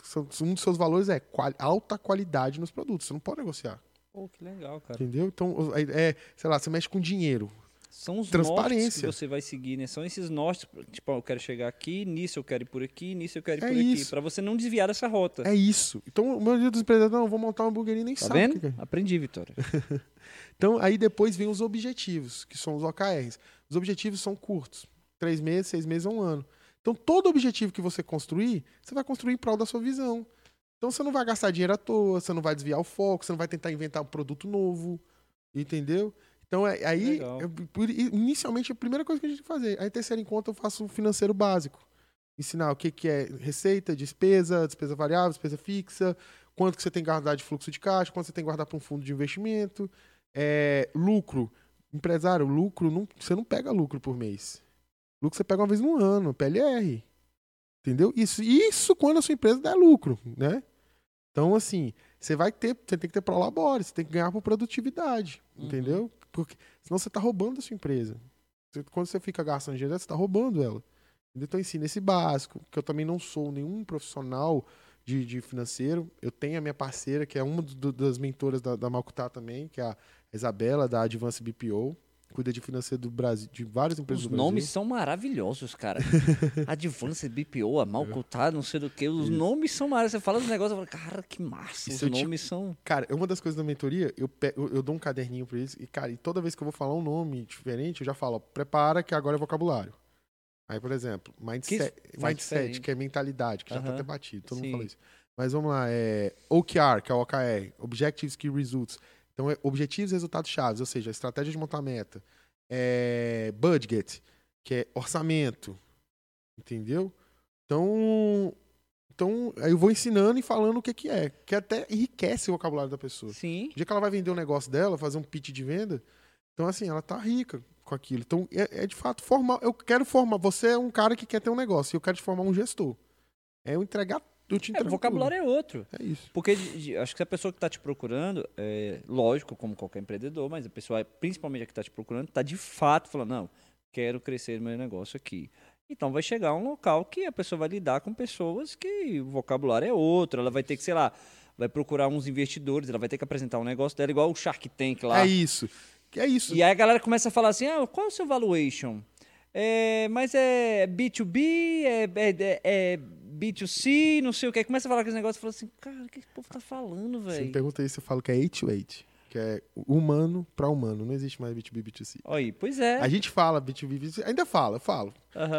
um dos seus valores é alta qualidade nos produtos. Você não pode negociar. Pô, que legal, cara. Entendeu? Então, é, sei lá, você mexe com dinheiro. São os Transparência. que você vai seguir, né? São esses nortes, tipo, eu quero chegar aqui, nisso eu quero ir por aqui, nisso eu quero ir É por aqui. isso. Pra você não desviar dessa rota. É isso. Então, a maioria dos empreendedores, não, vou montar uma hamburgueria nem tá sabe. o vendo? que é. Aprendi, Vitória. Então, aí depois vem os objetivos, que são os OKRs. Os objetivos são curtos. Três meses, seis meses um ano. Então, todo objetivo que você construir, você vai construir em prol da sua visão. Então, você não vai gastar dinheiro à toa, você não vai desviar o foco, você não vai tentar inventar um produto novo. Entendeu? Então, é, aí, Legal. é, inicialmente, a primeira coisa que a gente tem que fazer. Aí, terceira em conta, eu faço o financeiro básico. Ensinar o que, que é receita, despesa, despesa variável, despesa fixa, quanto que você tem que guardar de fluxo de caixa, quanto você tem que guardar para um fundo de investimento, é, lucro. Empresário, lucro, não, você não pega lucro por mês. Lucro você pega uma vez no ano, PLR. Entendeu? Isso, isso quando a sua empresa der lucro, né? Então, assim, você vai ter, você tem que ter prolabore, você tem que ganhar por produtividade, Uhum. entendeu? Porque senão você está roubando a sua empresa. Você- quando você fica gastando dinheiro, você está roubando ela. Então, ensina esse básico, que eu também não sou nenhum profissional de, de financeiro. Eu tenho a minha parceira, que é uma do- das mentoras da, da Malcutá também, que é a Isabela, da Advance BPO. Cuida de financeiro do Brasil, de várias empresas Os do Brasil. nomes são maravilhosos, cara. Advance, BPO, a Malcutá, não sei do que. Os Isso. nomes são maravilhosos. Você fala dos negócios, eu falo, cara, que massa. E Os nomes são. Cara, é uma das coisas da mentoria, eu, pe- eu, dou um caderninho pra eles, e, cara, e toda vez que eu vou falar um nome diferente, eu já falo, ó, prepara que agora é vocabulário. Aí, por exemplo, mindset, Que mindset que é mentalidade, que já tá até batido, todo Sim. mundo fala isso. Mas vamos lá, é OKR, que é o OKR, Objectives Key Results. Então, é objetivos e resultados chaves, ou seja, estratégia de montar meta. É budget, que é orçamento. Entendeu? Então, então, aí eu vou ensinando e falando o que, que é. Que até enriquece o vocabulário da pessoa. Sim. O dia que ela vai vender um negócio dela, fazer um pitch de venda, então assim, ela tá rica com aquilo. Então, é, é de fato formar. Eu quero formar. Você é um cara que quer ter um negócio, e eu quero te formar um gestor. É eu entregar. É, o vocabulário é outro. É isso. Porque de- de- acho que se a pessoa que está te procurando, é, lógico, como qualquer empreendedor, mas a pessoa, principalmente a que está te procurando, está de fato falando, não, quero crescer meu negócio aqui. Então vai chegar um local que a pessoa vai lidar com pessoas que o vocabulário é outro, ela vai ter que, sei lá, vai procurar uns investidores, ela vai ter que apresentar um negócio dela, igual o Shark Tank lá. É isso. É isso. E aí a galera começa a falar assim, ah, qual é o seu valuation? É, mas é B2B, é, é- é B2C, não sei o que. Aí Começa a falar aquele negócio e fala assim, cara, o que esse povo tá falando, Você me velho? pergunta isso, eu falo que é 8 to 8. Que é humano para humano. Não existe mais B2B, B2C. Olha aí, pois é. A gente fala B2B, B2C. Ainda fala, eu falo.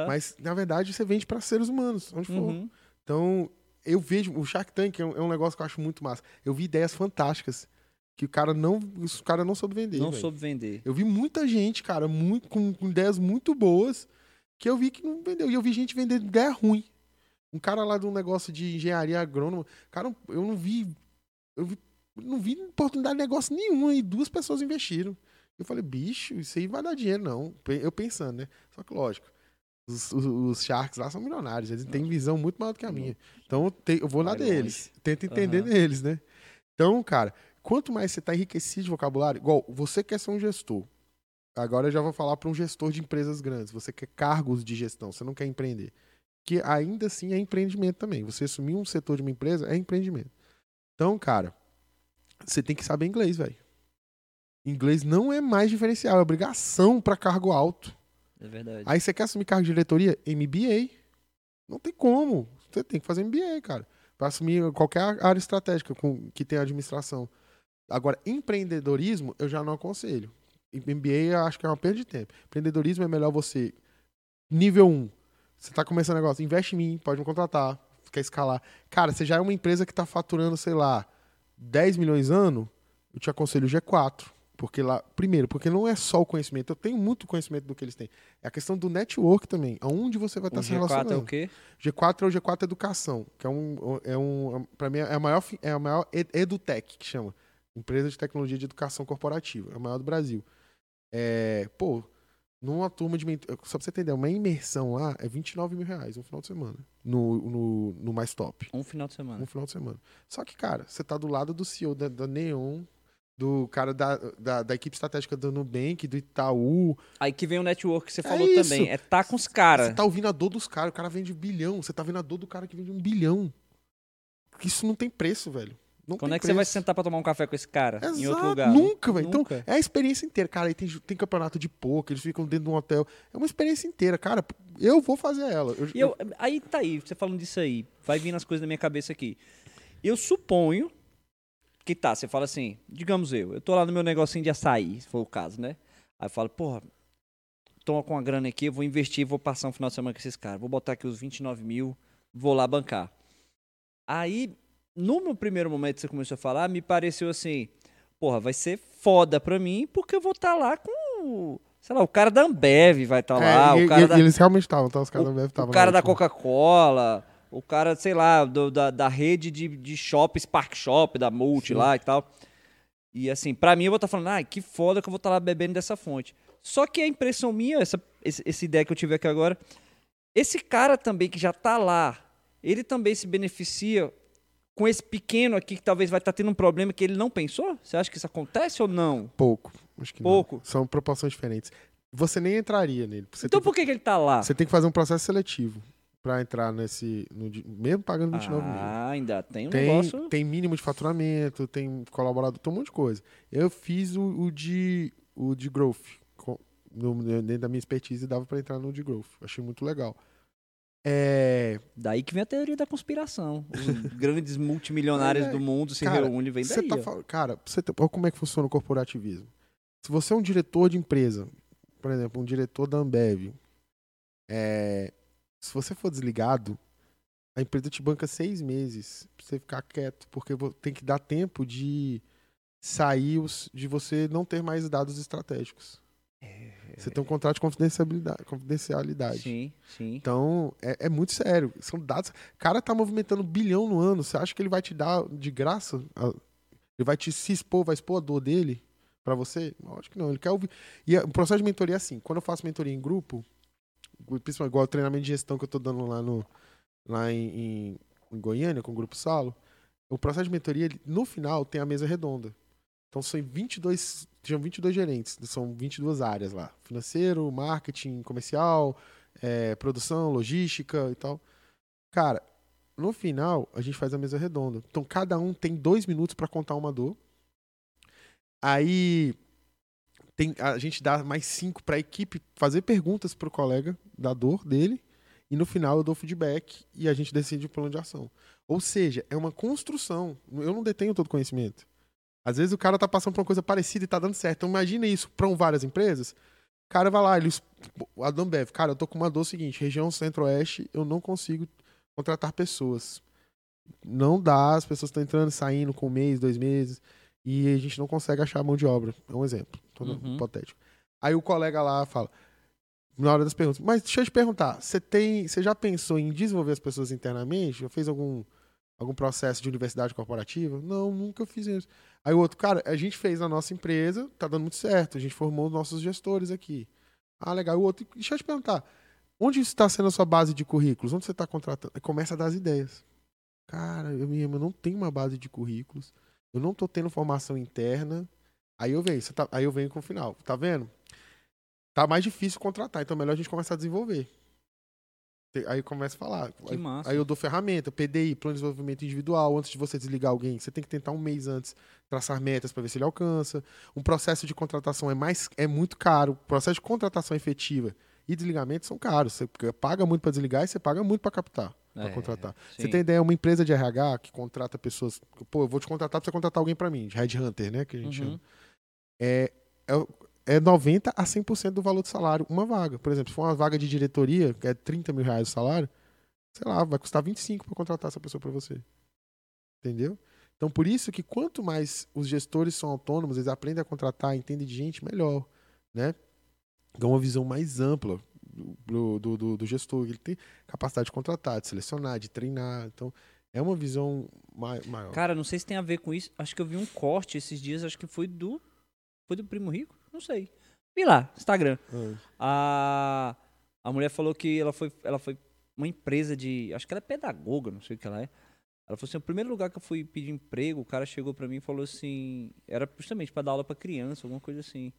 Mas, na verdade, você vende para seres humanos, onde for. Uhum. Então, eu vejo. O Shark Tank é um, é um negócio que eu acho muito massa. Eu vi ideias fantásticas que o cara não, o cara não soube vender. Não velho. soube vender. Eu vi muita gente, cara, muito, com, com ideias muito boas que eu vi que não vendeu. E eu vi gente vender ideia ruim. Um cara lá de um negócio de engenharia agrônoma. Cara, eu não vi. Eu vi, não vi oportunidade de negócio nenhuma e duas pessoas investiram. Eu falei, bicho, isso aí vai dar dinheiro, não. Eu pensando, né? Só que, lógico, os, os- os Sharks lá são milionários, eles têm visão muito maior do que a minha. Então eu, te- eu vou Vai deles. Tento entender Aham. deles, né? Então, cara, quanto mais você tá enriquecido de vocabulário, igual você quer ser um gestor. agora eu já vou falar para um gestor de empresas grandes. Você quer cargos de gestão, você não quer empreender. Que ainda assim é empreendimento também. Você assumir um setor de uma empresa é empreendimento. Então, cara, você tem que saber inglês, velho. Inglês não é mais diferencial, é obrigação para cargo alto. É verdade. Aí você quer assumir cargo de diretoria? MBA. Não tem como. Você tem que fazer MBA, cara. Para assumir qualquer área estratégica com, que tenha administração. Agora, empreendedorismo, eu já não aconselho. MBA eu acho que é uma perda de tempo. Empreendedorismo é melhor você. Nível 1. Você tá começando um negócio, investe em mim, pode me contratar, quer escalar. Cara, você já é uma empresa que tá faturando, sei lá, 10 milhões ano, eu te aconselho o G4. Porque lá, primeiro, porque não é só o conhecimento, eu tenho muito conhecimento do que eles têm. É a questão do network também, aonde você vai estar o se G4 relacionando. é o quê? G4 é o G4 Educação, que é um, é um para mim é a maior é a maior ed- edutech que chama, empresa de tecnologia de educação corporativa, é a maior do Brasil. É, pô, numa turma de ment- só pra você entender, uma imersão lá é 29 mil reais um final de semana no, no, no mais top, Um final de semana. um final de semana. Só que cara, você tá do lado do CEO da, da Neon, do cara da, da, da equipe estratégica do Nubank, do Itaú, Aí que vem o network que você É falou isso. também. É tá com os Você caras. tá ouvindo a dor dos caras, o cara vende bilhão. Você tá vendo a dor do cara que vende um bilhão. Isso não tem preço, velho. Não Quando é que você vai preço. sentar pra tomar um café com esse cara? Exato, Em outro lugar? Nunca, velho. Então, é a experiência inteira. Cara, aí tem, tem campeonato de poker, eles ficam dentro de um hotel. É uma experiência inteira. Cara, eu vou fazer ela. Eu, E eu, aí tá aí, você falando disso aí, vai vindo as coisas na minha cabeça aqui. Eu suponho que tá, você fala assim, digamos eu, eu tô lá no meu negocinho de açaí, se for o caso, né? Aí eu falo, porra, tô com a grana aqui, eu vou investir, vou passar um final de semana com esses caras, vou botar aqui os 29 mil, vou lá bancar. Aí, no meu primeiro momento que você começou a falar, me pareceu assim, porra, vai ser foda pra mim, porque eu vou estar lá com, o- sei lá, o cara da Ambev vai estar É, lá, e- o cara e- da... e eles realmente estavam, tá? Os caras da Bev O estavam. cara na da última. Coca-Cola, o cara, sei lá, do- da, da rede de, de shopping, Spark Shop, da Multi Sim. lá e tal. E assim, pra mim eu vou estar falando, ah, que foda que eu vou estar lá bebendo dessa fonte. Só que a impressão minha, essa, esse- essa ideia que eu tive aqui agora, esse cara também que já tá lá, ele também se beneficia com esse pequeno aqui que talvez vai estar tendo um problema que ele não pensou? Você acha que isso acontece ou não? Pouco. Acho que não. Pouco. São proporções diferentes. Você nem entraria nele. Você, então por que, que ele tá lá? você tem que fazer um processo seletivo pra entrar nesse. no mesmo pagando 29 mil. Ah, ainda tem um Tem, negócio. tem mínimo de faturamento, tem colaborador, tem um monte de coisa. Eu fiz o, o de, o de growth. com- no- dentro da minha expertise, dava pra entrar no de growth. Achei muito legal. É, Daí que vem a teoria da conspiração. Os grandes multimilionários É, do mundo se cara, reúnem e vem você daí. tá fal- cara, você tá- olha como é que funciona o corporativismo. Se você é um diretor de empresa, por exemplo, um diretor da Ambev, é, se você for desligado, a empresa te banca seis meses pra você ficar quieto, porque tem que dar tempo de sair os, de você não ter mais dados estratégicos. Você tem um contrato de confidencialidade. confidencialidade. Sim, sim. Então, é, é muito sério. São dados. O cara tá movimentando um bilhão no ano. Você acha que ele vai te dar de graça? Ele vai te se expor, vai expor a dor dele pra você? Acho que não. Ele quer ouvir. E o processo de mentoria é assim. Quando eu faço mentoria em grupo, principalmente igual o treinamento de gestão que eu tô dando lá, no, lá em, em- Goiânia, com o Grupo Salo, o processo de mentoria, no final, tem a mesa redonda. Então, são 22, tinham 22 gerentes, são 22 áreas lá. Financeiro, marketing, comercial, é, produção, logística e tal. Cara, no final, a gente faz a mesa redonda. Então, cada um tem dois minutos para contar uma dor. Aí, tem, a gente dá mais cinco para a equipe fazer perguntas pro colega da dor dele. E no final, eu dou feedback e a gente decide o plano de ação. Ou seja, é uma construção. Eu não detenho todo conhecimento. Às vezes o cara tá passando por uma coisa parecida e tá dando certo. Então imagina isso para várias empresas. O cara vai lá, ele, o Adam Bev, cara, eu tô com uma dor seguinte, região centro-oeste, eu não consigo contratar pessoas. Não dá, as pessoas estão entrando e saindo com um mês, dois meses, e a gente não consegue achar mão de obra. É um exemplo, dando Uhum. hipotético. Aí o colega lá fala, na hora das perguntas, mas deixa eu te perguntar, você tem, você já pensou em desenvolver as pessoas internamente? Já fez algum algum processo de universidade corporativa? Não, nunca fiz isso. Aí o outro, cara, a gente fez na nossa empresa, tá dando muito certo, a gente formou os nossos gestores aqui. Ah, legal. O outro, deixa eu te perguntar, onde está sendo a sua base de currículos? Onde você está contratando? Começa a dar as ideias. Cara, eu mesmo eu não tenho uma base de currículos, eu não tô tendo formação interna. Aí eu venho, tá- aí eu venho com o final, tá vendo? tá mais difícil contratar, então melhor a gente começar a desenvolver. Aí começa a falar. Que Aí, massa. aí eu dou ferramenta, PDI, plano de desenvolvimento individual. Antes de você desligar alguém, você tem que tentar um mês antes traçar metas para ver se ele alcança. Um processo de contratação é mais é muito caro. O processo de contratação efetiva e desligamento são caros. Você paga muito para desligar e você paga muito para captar, para É, contratar. Você sim. tem ideia, uma empresa de RH que contrata pessoas. Pô, eu vou te contratar para você contratar alguém para mim, de headhunter, né? Que a gente Uhum. chama. É, é, é 90 a 100% do valor do salário, uma vaga. Por exemplo, se for uma vaga de diretoria, que é 30 mil reais o salário, sei lá, vai custar 25 para contratar essa pessoa para você. Entendeu? Então, por isso que quanto mais os gestores são autônomos, eles aprendem a contratar, entendem de gente, melhor. Né? Dão uma visão mais ampla do, do, do, do gestor. Ele tem capacidade de contratar, de selecionar, de treinar. Então, é uma visão mai- maior. Cara, não sei se tem a ver com isso. Acho que eu vi um corte esses dias, acho que foi do. Foi do Primo Rico? Não sei. Vi lá, Instagram. Ah, A, a mulher falou que ela foi, ela foi uma empresa de. Acho que ela é pedagoga, não sei o que ela é. Ela falou assim: o primeiro lugar que eu fui pedir emprego, o cara chegou pra mim e falou assim. Era justamente pra dar aula pra criança, alguma coisa assim.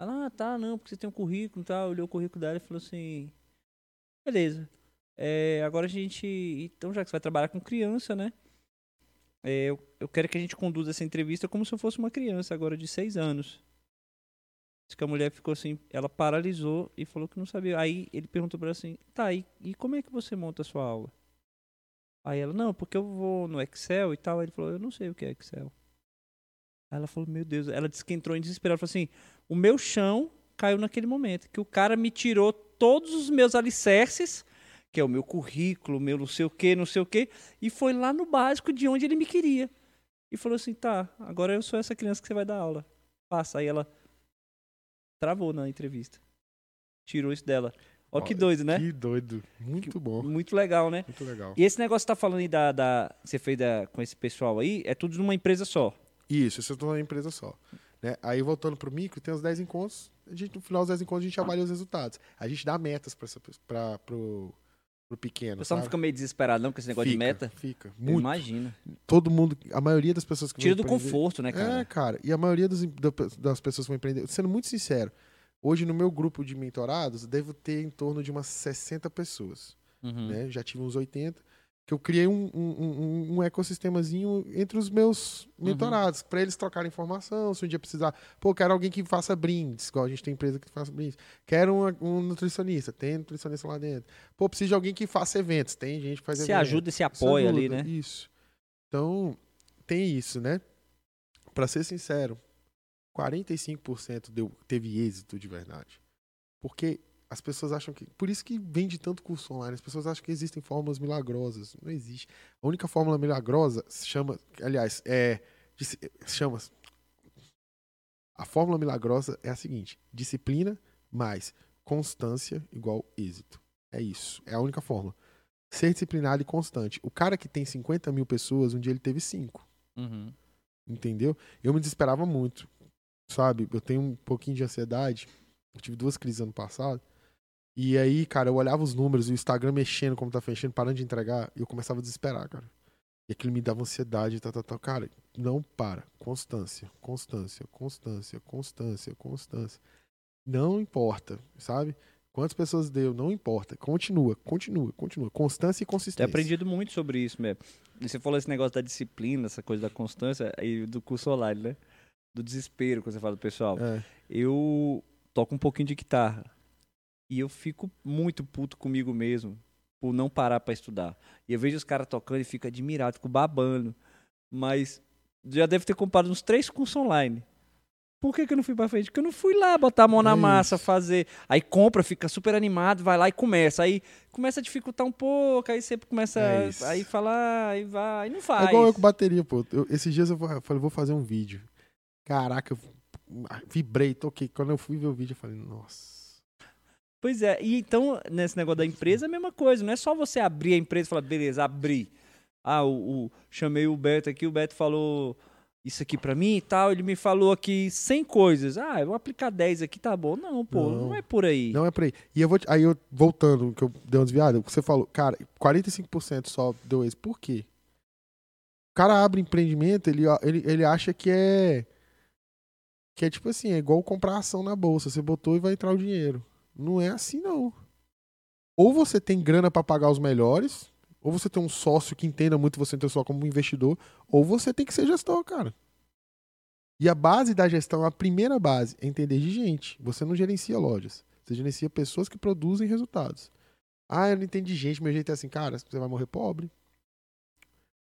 Ela, ah, tá, não, porque você tem um currículo e tal. Olhou o currículo dela e falou assim: beleza. É, agora a gente. Então, já que você vai trabalhar com criança, né? É, eu, eu quero que a gente conduza essa entrevista como se eu fosse uma criança agora de seis anos. Diz que a mulher ficou assim, ela paralisou e falou que não sabia. Aí ele perguntou pra ela assim, tá, e, e como é que você monta a sua aula? Aí ela, não, porque eu vou no Excel e tal. Aí ele falou, eu não sei o que é Excel. Aí ela falou, meu Deus, ela disse que entrou em desespero. Ela falou assim, o meu chão caiu naquele momento, que o cara me tirou todos os meus alicerces, que é o meu currículo, meu não sei o que, não sei o que, e foi lá no básico de onde ele me queria. E falou assim, tá, agora eu sou essa criança que você vai dar aula. Passa. Aí ela travou na entrevista. Tirou isso dela. Ó que doido, né? Que doido. Muito bom. Muito legal, né? Muito legal. E esse negócio que você tá falando aí da, da que você fez da- com esse pessoal aí, é tudo numa empresa só. Isso, isso eu tô numa empresa só. Né? Aí voltando pro micro, tem os 10 encontros. A gente, no final dos 10 encontros, a gente avalia os resultados. A gente dá metas para pra, pro, pro O pequeno. pessoal não fica meio desesperado não com esse negócio de Fica, meta. Fica. Muito. Imagina. Todo mundo, a maioria das pessoas que Tira do empreender- conforto, né, É, cara? cara. E a maioria dos, da- das pessoas que vão empreender, sendo muito sincero, hoje no meu grupo de mentorados, devo ter em torno de umas 60 pessoas. Uhum. né? Já tive uns 80. Que eu criei um, um, um, um ecossistemazinho entre os meus Uhum. mentorados, para eles trocarem informação, se um dia precisar. Pô, quero alguém que faça brindes, igual a gente tem empresa que faz brindes. Quero um, um nutricionista, tem nutricionista lá dentro. Pô, preciso de alguém que faça eventos, tem gente que faz Se eventos. ajuda e se apoia ali, ajuda, né? Isso. Então, tem isso, né? Pra ser sincero, 45% deu, teve êxito de verdade. Porque as pessoas acham que. Por isso que vende tanto curso online. As pessoas acham que existem fórmulas milagrosas. Não existe. A única fórmula milagrosa se chama. Aliás, é. Chama. A fórmula milagrosa é a seguinte: disciplina mais constância igual êxito. É isso. É a única fórmula. Ser disciplinado e constante. O cara que tem 50 mil pessoas, um dia ele teve 5. Uhum. Entendeu? Eu me desesperava muito. Sabe? Eu tenho um pouquinho de ansiedade. Eu tive duas crises ano passado. E aí, cara, eu olhava os números, o Instagram mexendo como tá mexendo, parando de entregar, e eu começava a desesperar, cara. E aquilo me dava ansiedade, tal, tal, tal. Cara, não para. Constância, constância, constância, constância, constância. Não importa, sabe? Quantas pessoas deu, não importa. Continua, continua, continua. Constância e consistência. aprendido muito sobre isso mesmo. Você falou esse negócio da disciplina, essa coisa da constância e do curso online, né? Do desespero, quando você fala do pessoal. É. Eu toco um pouquinho de guitarra. E eu fico muito puto comigo mesmo por não parar pra estudar. E eu vejo os caras tocando e fico admirado, fico babando. Mas já deve ter comprado uns três cursos online. Por que, que eu não fui pra frente? Porque eu não fui lá botar a mão na É massa, fazer. Aí compra, fica super animado, vai lá e começa. Aí começa a dificultar um pouco, aí sempre começa É a aí falar, aí vai, não É faz. igual eu com bateria, pô. Eu- esses dias eu fa- falei, vou fazer um vídeo. Caraca, eu vibrei, toquei. Quando eu fui ver o vídeo, eu falei, nossa. Pois é, e então, nesse negócio da empresa, é a mesma coisa. Não é só você abrir a empresa e falar, beleza, abri. Ah, o, o- chamei o Beto aqui, o Beto falou isso aqui pra mim e tal. Ele me falou aqui 100 coisas. Ah, eu vou aplicar 10 aqui, tá bom. Não, pô, não, Não. é por aí. Não é por aí. E eu vou. te- Aí eu, voltando, que eu dei uma desviada, você falou, cara, 45% só deu êxito. Por quê? O cara abre empreendimento, ele, ele, ele acha que é. Que é tipo assim, é igual comprar ação na bolsa. Você botou e vai entrar o dinheiro. Não é assim, não. Ou você tem grana pra pagar os melhores, ou você tem um sócio que entenda muito você então só como investidor, ou você tem que ser gestor, cara. E a base da gestão, a primeira base, é entender de gente. Você não gerencia lojas. Você gerencia pessoas que produzem resultados. Ah, eu não entendo de gente, meu jeito é assim, cara, você vai morrer pobre.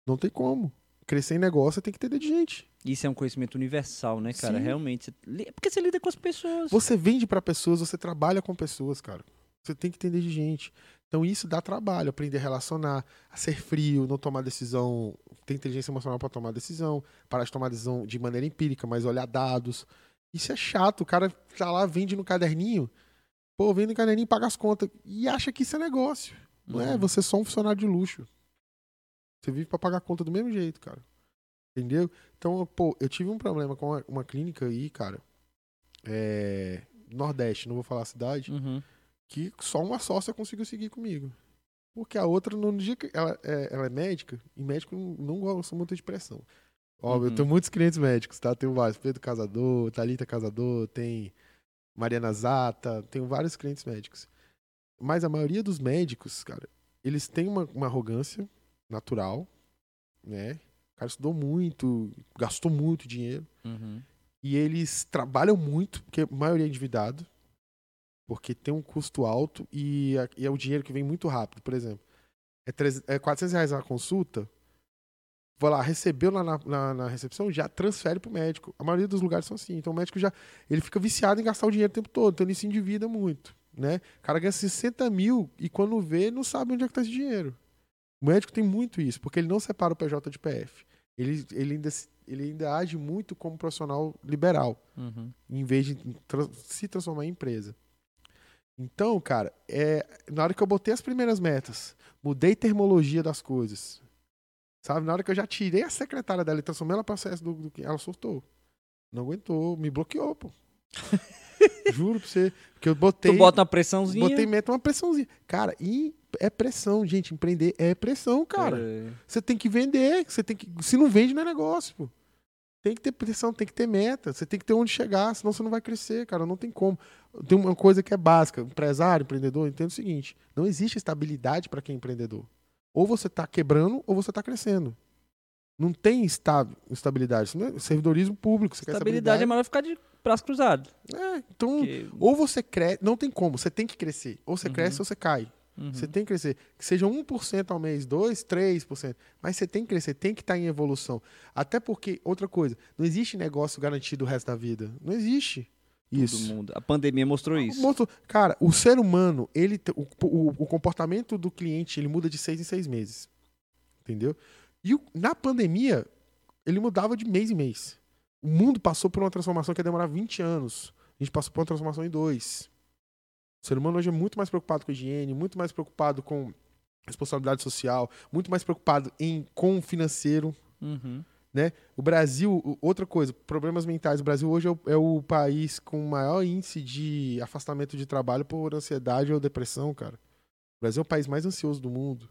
Não tem como. Crescer em negócio tem que entender de gente. Isso é um conhecimento universal, né, cara? Sim. Realmente. você li- Porque você lida com as pessoas. Você vende para pessoas, você trabalha com pessoas, cara. Você tem que entender de gente. Então isso dá trabalho, aprender a relacionar, a ser frio, não tomar decisão, ter inteligência emocional para tomar decisão, parar de tomar decisão de maneira empírica, mas olhar dados. Isso é chato, o cara tá lá, vende no caderninho, pô, vende no caderninho e paga as contas e acha que isso é negócio. Não é, Uhum. você é só um funcionário de luxo. Você vive para pagar a conta do mesmo jeito, cara. Entendeu? Então, pô, eu tive um problema com uma, uma clínica aí, cara. É, Nordeste, não vou falar a cidade Uhum. que só uma sócia conseguiu seguir comigo. Porque a outra, no dia que ela é, ela é médica, e médico não, gosta muito de pressão. Ó, eu Uhum. tenho muitos clientes médicos, tá? Tenho vários. Pedro Casador, Thalita Casador, tem Mariana Zata, tenho vários clientes médicos. Mas a maioria dos médicos, cara, eles têm uma, uma arrogância natural, né? O cara estudou muito, gastou muito dinheiro. Uhum. E eles trabalham muito, porque a maioria é endividado, porque tem um custo alto e, a- e é o dinheiro que vem muito rápido. Por exemplo, é, 300 é 400 reais a consulta, vou lá, recebeu lá na, na, na recepção, já transfere pro médico. A maioria dos lugares são assim. Então o médico já ele fica viciado em gastar o dinheiro o tempo todo, então ele se endivida muito. Né? O cara ganha 60 mil e quando vê, não sabe onde é que tá esse dinheiro. O médico tem muito isso, porque ele não separa o PJ de PF. Ele, ele, ainda, ele ainda age muito como profissional liberal Uhum. em vez de se transformar em empresa. Então, cara, é, na hora que eu botei as primeiras metas, mudei termologia das coisas, sabe? Na hora que eu já tirei a secretária dela e transformei ela para processo do, do que ela surtou. Não aguentou, me bloqueou, pô. Juro pra você, que eu botei, Tu bota uma pressãozinha. botei meta uma pressãozinha. Cara, e é pressão, gente, empreender é pressão, cara. É. Você tem que vender, você tem que. Se não vende, não é negócio, pô. Tem que ter pressão, tem que ter meta, você tem que ter onde chegar, senão você não vai crescer, cara. Não tem como. Tem uma coisa que é básica, empresário, empreendedor, entenda o seguinte: não existe estabilidade para quem é empreendedor. Ou você tá quebrando ou você tá crescendo. Não tem esta- estabilidade. Isso não é servidorismo público. Você Estabilidade é melhor ficar de braço cruzado. quer é, então, porque- ou você cresce. Não tem como, você tem que crescer. Ou você Uhum. cresce ou você cai. Uhum. Você tem que crescer. Que seja 1% ao mês, 2%, 3%. Mas você tem que crescer, tem que estar em evolução. Até porque, outra coisa, não existe negócio garantido o resto da vida. Não existe Todo isso. mundo. A pandemia mostrou isso. Mostrou- Cara, o ser humano, ele, o, o- o comportamento do cliente, ele muda de seis em seis meses. Entendeu? E o- na pandemia, ele mudava de mês em mês. O mundo passou por uma transformação que ia demorar 20 anos. A gente passou por uma transformação em dois. O ser humano hoje é muito mais preocupado com higiene, muito mais preocupado com responsabilidade social, muito mais preocupado em com o financeiro. Uhum. O Brasil, o- outra coisa, problemas mentais. O Brasil hoje é o, é o país com maior índice de afastamento de trabalho por ansiedade ou depressão, cara. O Brasil é o país mais ansioso do mundo.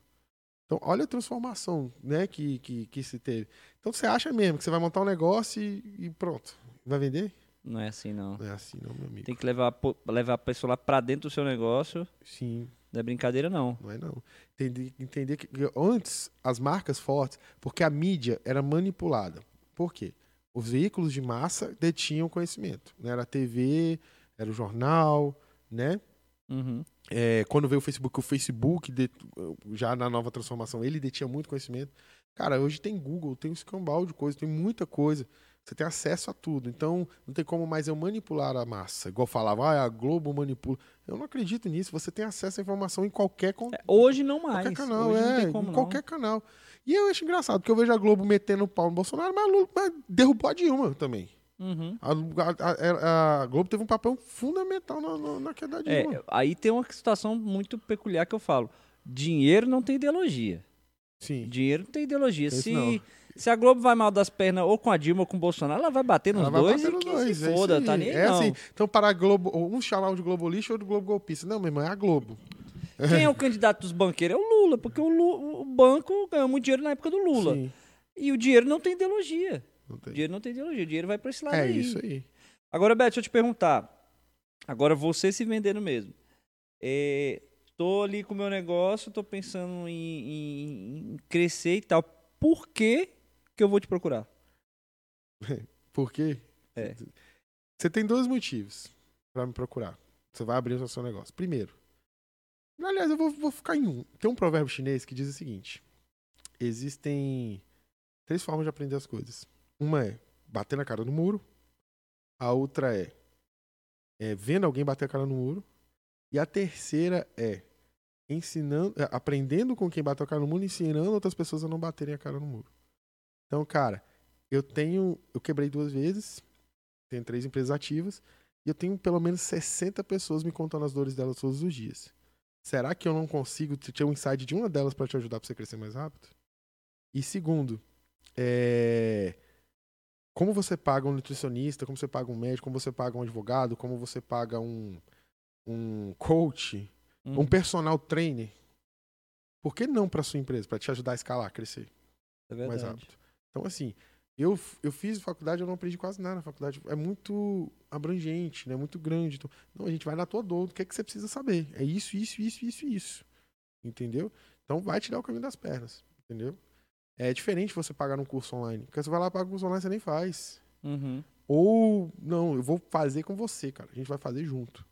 Então, olha a transformação né, que, que, que se teve. Então, você acha mesmo que você vai montar um negócio e, e pronto. Vai vender? Não é assim, não. Não é assim, não, meu amigo. Tem que levar, levar a pessoa lá pra dentro do seu negócio. Sim, Não é brincadeira, não. não é não. Entender, entender que que antes, as marcas fortes, porque a mídia era manipulada. Por quê? Os veículos de massa detinham conhecimento. Né? Era a TV, era o jornal, né? Uhum. É, quando veio o Facebook, o Facebook, det- já na nova transformação, ele detinha muito conhecimento. Cara, hoje tem Google, tem um escambau de coisa, tem muita coisa. Você tem acesso a tudo. Então, não tem como mais eu manipular a massa. Igual falava, ah, a Globo manipula. Eu não acredito nisso. Você tem acesso à informação em qualquer, con- É, hoje não mais. qualquer canal. Hoje não é, como, em qualquer canal. E eu acho engraçado, porque eu vejo a Globo metendo o pau no Bolsonaro, mas, mas derrubou a Dilma também. Uhum. A, a- a Globo teve um papel fundamental na, na, na queda da Dilma. É, aí tem uma situação muito peculiar que eu falo. Dinheiro não tem ideologia. Sim. Dinheiro não tem ideologia. Se, não. se a Globo vai mal das pernas ou com a Dilma ou com o Bolsonaro, ela vai bater nos vai dois bater e nos que dois, se é foda, aí. tá nem É não. assim, então para a Globo, um chamar de Globo lixo ou do Globo golpista. Não, meu irmão, é a Globo. Quem é o candidato dos banqueiros? É o Lula, porque o, Lu- o banco ganhou muito dinheiro na época do Lula. Sim, E o dinheiro não tem ideologia. Não tem. dinheiro não tem ideologia. Dinheiro vai pra esse lado É aí. isso aí. Agora, Beto, deixa eu te perguntar. Agora você se vendendo mesmo. É, tô ali com o meu negócio, tô pensando em, em- crescer e tal. Por que que eu vou te procurar? Por quê? É. Você tem dois motivos pra me procurar. Você vai abrir o seu negócio. Primeiro, aliás, eu vou, vou ficar em um. Tem um provérbio chinês que diz o seguinte: existem três formas de aprender as coisas. Uma é bater na cara no muro, a outra é, é vendo alguém bater a cara no muro, e a terceira é ensinando, é, aprendendo com quem bateu a cara no muro, e ensinando outras pessoas a não baterem a cara no muro. Então, cara, eu tenho, eu quebrei duas vezes, tenho três empresas ativas e eu tenho pelo menos 60 pessoas me contando as dores delas todos os dias. Será que eu não consigo ter um insight de uma delas para te ajudar para você crescer mais rápido? E segundo, é, como você paga um nutricionista, como você paga um médico, como você paga um advogado, como você paga um, um coach, Uhum. um personal trainer? Por que não para sua empresa, para te ajudar a escalar, crescer? É mais verdade. rápido. Então, assim, eu, eu fiz faculdade, eu não aprendi quase nada na faculdade. É muito abrangente, né? Muito grande. Então, não, a gente vai na tua dor, o que é que você precisa saber? É isso, isso, isso, isso, isso. Entendeu? Então, vai te dar o caminho das pernas. Entendeu? É diferente você pagar num curso online. Porque você vai lá pagar um curso online, você nem faz. Uhum. Ou, não, eu vou fazer com você, cara. A gente vai fazer junto.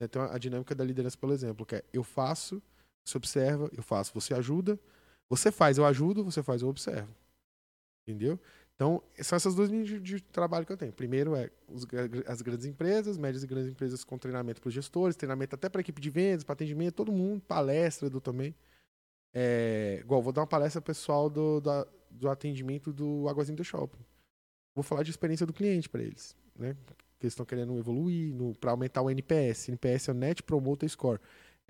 Então, a dinâmica da liderança, pelo exemplo, que é eu faço, você observa, eu faço, você ajuda. Você faz, eu ajudo, você faz, eu observo. Entendeu? Então, são essas duas linhas de, de trabalho que eu tenho. Primeiro é os as grandes empresas, médias e grandes empresas com treinamento para os gestores, treinamento até para a equipe de vendas, para atendimento, todo mundo, palestra do também. É, igual, vou dar uma palestra pessoal do, da- do atendimento do Águazinho do Shopping. Vou falar de experiência do cliente para eles, né? Que eles estão querendo evoluir para aumentar o NPS. NPS é o Net Promoter Score.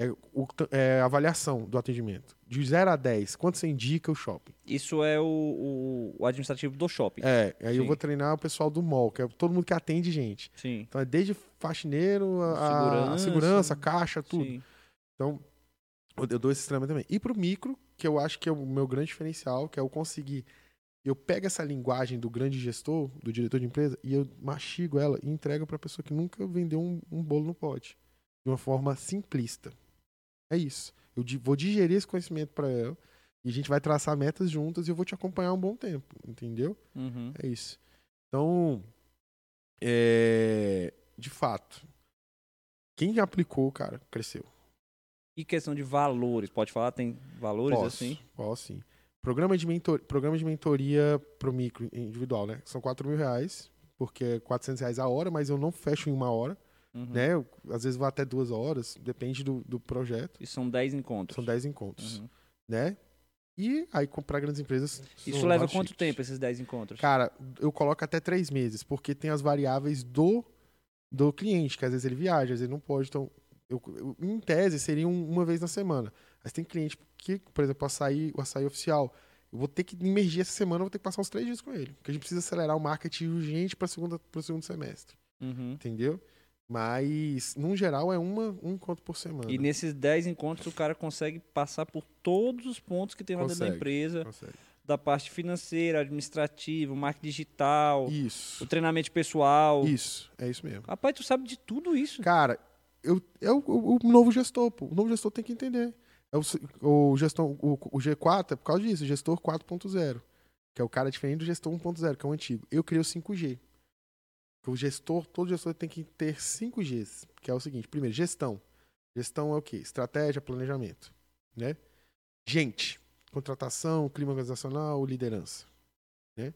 É, o é a avaliação do atendimento. De 0 a 10, quanto você indica o shopping? Isso é o, o- o administrativo do shopping. É, aí eu Sim. vou treinar o pessoal do mall, que é todo mundo que atende gente. Sim. Então é desde faxineiro, a a Segurança. segurança, caixa, tudo. Sim. Então, eu dou esse treinamento também. E pro micro, que eu acho que é o meu grande diferencial, que é eu conseguir. Eu pego essa linguagem do grande gestor, do diretor de empresa, e eu mastigo ela e entrego pra pessoa que nunca vendeu um, um bolo no pote. De uma forma simplista. É isso. Eu vou digerir esse conhecimento pra ela. E a gente vai traçar metas juntas e eu vou te acompanhar um bom tempo. Entendeu? Uhum. É isso. Então, é, de fato, quem aplicou, cara, cresceu. E questão de valores, pode falar? Tem valores Posso, assim? Posso sim. Programa de, mentor, programa de mentoria pro micro individual, né? São 4 mil reais, porque é 400 reais a hora, mas eu não fecho em uma hora, Uhum. né? Eu, às vezes vou até duas horas, depende do, do projeto. E são 10 encontros. São 10 encontros, Uhum. né? E aí, para grandes empresas. Isso leva quanto tipos. tempo, esses 10 encontros? Cara, eu coloco até três meses, porque tem as variáveis do, do cliente, que às vezes ele viaja, às vezes ele não pode. Então, eu, eu- em tese, seria um- uma vez na semana. Mas tem cliente que, por exemplo, açaí, o açaí oficial, eu vou ter que emergir essa semana, eu vou ter que passar uns três dias com ele. Porque a gente precisa acelerar o marketing urgente para o segundo semestre. Uhum. Entendeu? Mas, num geral, é uma, um encontro por semana. E nesses 10 encontros o cara consegue passar por todos os pontos que tem lá dentro da empresa, Consegue. da parte financeira, administrativa, marketing digital, Isso. o treinamento pessoal. Isso. É isso mesmo. Rapaz, tu sabe de tudo isso. Cara, eu, é o, o- o novo gestor, pô. O novo gestor tem que entender. É o, o, o, o G4 é por causa disso, gestor 4.0. Que é o cara diferente do gestor 1.0, que é o antigo. Eu criei o 5G. Que o gestor, todo gestor tem que ter 5 Gs. Que é o seguinte: primeiro, gestão. Gestão é o quê? Estratégia, planejamento. Né? Gente. Contratação, clima organizacional, liderança. Né?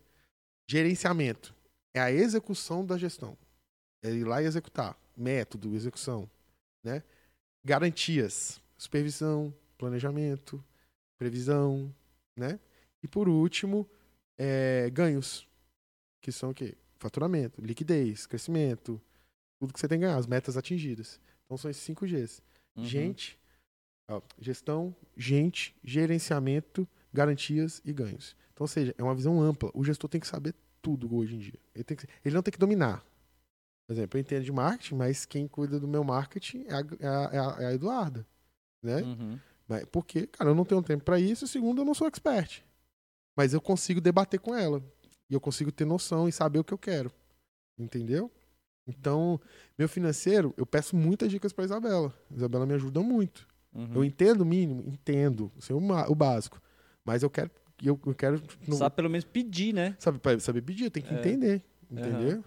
Gerenciamento. É a execução da gestão. É ir lá e executar. Método, execução. Né? Garantias. Supervisão, planejamento, previsão. Né? E por último, é, ganhos. Que são o quê? Faturamento, liquidez, crescimento. Tudo que você tem que ganhar, as metas atingidas. Então são esses 5 Gs. Uhum. Gente, ó, gestão, gente, gerenciamento, garantias e ganhos. Então, ou seja, é uma visão ampla. O gestor tem que saber tudo hoje em dia. Ele, tem que- ele não tem que dominar. Por exemplo, eu entendo de marketing, mas quem cuida do meu marketing é a, é a- é a- é a Eduarda. Né? Uhum. Mas, porque, cara, eu não tenho tempo para isso. E segundo, eu não sou expert. Mas eu consigo debater com ela. E eu consigo ter noção e saber o que eu quero. Entendeu? Então, meu financeiro, eu peço muitas dicas pra Isabela. Isabela me ajuda muito. Uhum. Eu entendo o mínimo, entendo, sei o, ma- o básico. Mas eu quero, eu, eu quero, não- Sabe pelo menos pedir, né? sabe, saber pedir, tem que É. entender, entendeu?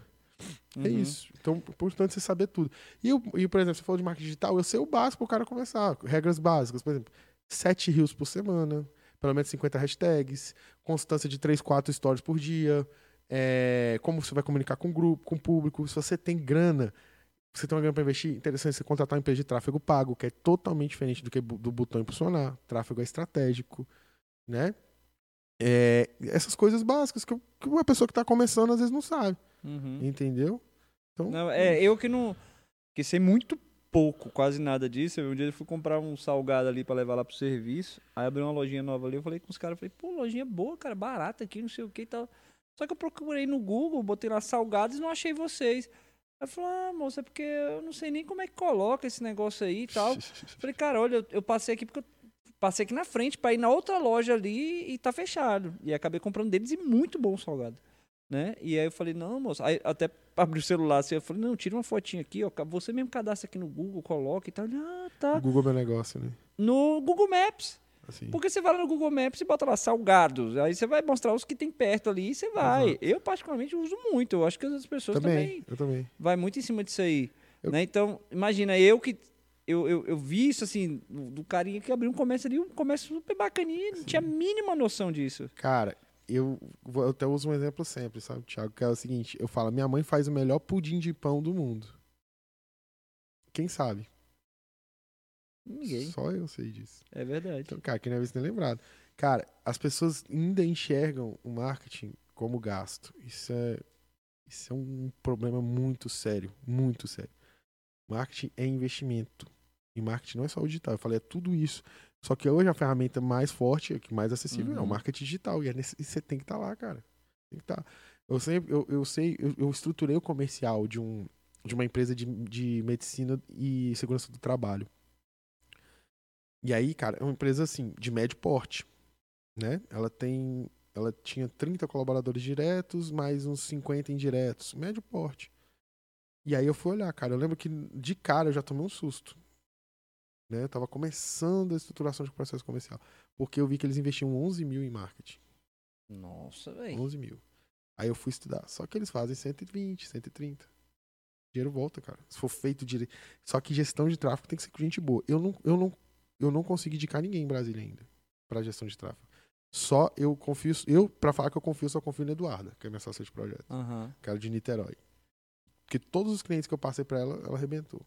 É Uhum. isso. Então, é importante você saber tudo. E, eu, e, por exemplo, você falou de marketing digital, eu sei o básico pro cara começar. Regras básicas, por exemplo, sete reels por semana, pelo menos 50 hashtags, constância de 3, 4 stories por dia, é, como você vai comunicar com o grupo, com o público. Se você tem grana, você tem uma grana para investir, interessante você contratar uma empresa de tráfego pago, que é totalmente diferente do que do botão impulsionar. Tráfego é estratégico, né? É, essas coisas básicas que, que uma pessoa que está começando às vezes não sabe, Uhum. entendeu? Então, Não, é, eu que não. Que sei muito pouco, quase nada disso. Um dia eu fui comprar um salgado ali pra levar lá pro serviço. Aí abri uma lojinha nova ali. Eu falei com os caras, falei, pô, lojinha boa, cara, barata aqui, não sei o que e tal. Só que eu procurei no Google, botei lá salgados e não achei vocês. Aí eu falei, ah, moça, é porque eu não sei nem como é que coloca esse negócio aí e tal. Falei, cara, olha, eu, eu passei aqui porque eu passei aqui na frente pra ir na outra loja ali e tá fechado. E acabei comprando deles e muito bom o salgado. Né? E aí eu falei, não, moça. Aí até abri o celular assim, eu falei, não, tira uma fotinha aqui, ó. Você mesmo cadastra aqui no Google, coloca e tal. Ah, O tá. Google é meu negócio, né? No Google Maps. Assim. Porque você vai lá no Google Maps e bota lá salgados. Aí você vai mostrar os que tem perto ali e você vai. Exato. Eu, particularmente, uso muito. Eu acho que as pessoas também Também, eu também. vai muito em cima disso aí. Eu- Né? Então, imagina, eu que. Eu, eu, eu vi isso assim, do do carinha que abriu um comércio ali, um comércio super bacaninha, não tinha a mínima noção disso. Cara, eu, eu até uso um exemplo sempre, sabe, Thiago? Que é o seguinte: eu falo, minha mãe faz o melhor pudim de pão do mundo. Quem sabe? Ninguém. Só eu sei disso. É verdade. Então, cara, quem não é visto nem lembrado. Cara, as pessoas ainda enxergam o marketing como gasto. Isso é, isso é um problema muito sério, muito sério. Marketing é investimento. E marketing não é só o digital. Eu falei, é tudo isso. Só que hoje a ferramenta mais forte, que mais acessível, é o Uhum. marketing digital. E, é nesse- e você tem que estar lá, cara. Tem que estar. Eu sempre, eu, eu sei, eu, eu estruturei o comercial de, um, de uma empresa de, de medicina e segurança do trabalho. E aí, cara, é uma empresa assim, de médio porte, né? Ela tem, ela tinha 30 colaboradores diretos, mais uns 50 indiretos, médio porte. E aí eu fui olhar, cara, eu lembro que de cara eu já tomei um susto. Né? Eu tava começando a estruturação de processo comercial, porque eu vi que eles investiam 11 mil em marketing. Nossa, velho. 11 mil. Aí eu fui estudar. Só que eles fazem 120, 130. Dinheiro volta, cara. Se for feito direito. Só que gestão de tráfego tem que ser com gente boa. Eu não, eu não, eu não consigo indicar ninguém em Brasília ainda pra gestão de tráfego. Só eu confio. Eu, pra falar que eu confio, só confio na Eduarda, que é minha sócia de projeto. Aham. Cara de Niterói. Porque todos os clientes que eu passei pra ela, ela arrebentou.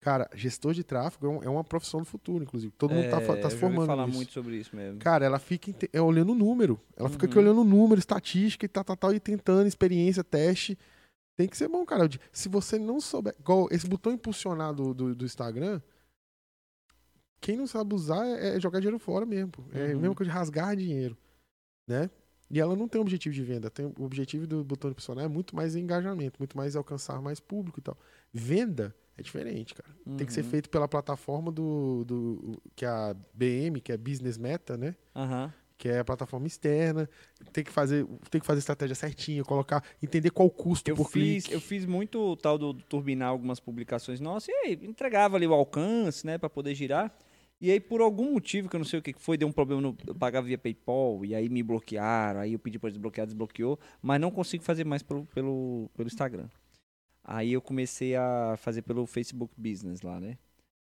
Cara, gestor de tráfego é um- é uma profissão do futuro, inclusive. Todo mundo tá, É, tá se eu formando falar nisso. muito sobre isso mesmo. Cara, ela fica é, olhando o número. Ela fica aqui Uhum. olhando o número, estatística e tal, tal, tal, e tentando, experiência, teste. Tem que ser bom, cara. Se você não souber. Igual esse botão impulsionar do, do, do Instagram, quem não sabe usar é, é jogar dinheiro fora mesmo. É a Uhum. mesma coisa de rasgar dinheiro. Né? E ela não tem objetivo de venda. Tem, o objetivo do botão impulsionar é muito mais engajamento, muito mais alcançar mais público e tal. Venda é diferente, cara. Tem que ser Uhum. feito pela plataforma do, do. que é a BM, que é Business Meta, né? Aham. que é a plataforma externa, tem que fazer, tem que fazer estratégia certinha, colocar, entender qual o custo Eu por fiz, clique. eu fiz muito o tal do, do turbinar algumas publicações nossas e aí entregava ali o alcance, né, pra poder girar. E aí, por algum motivo, que eu não sei o que foi, deu um problema no. Eu pagava via PayPal, e aí me bloquearam, aí eu pedi pra desbloquear, desbloqueou, mas não consigo fazer mais pelo, pelo, pelo Instagram. Aí eu comecei a fazer pelo Facebook Business lá, né?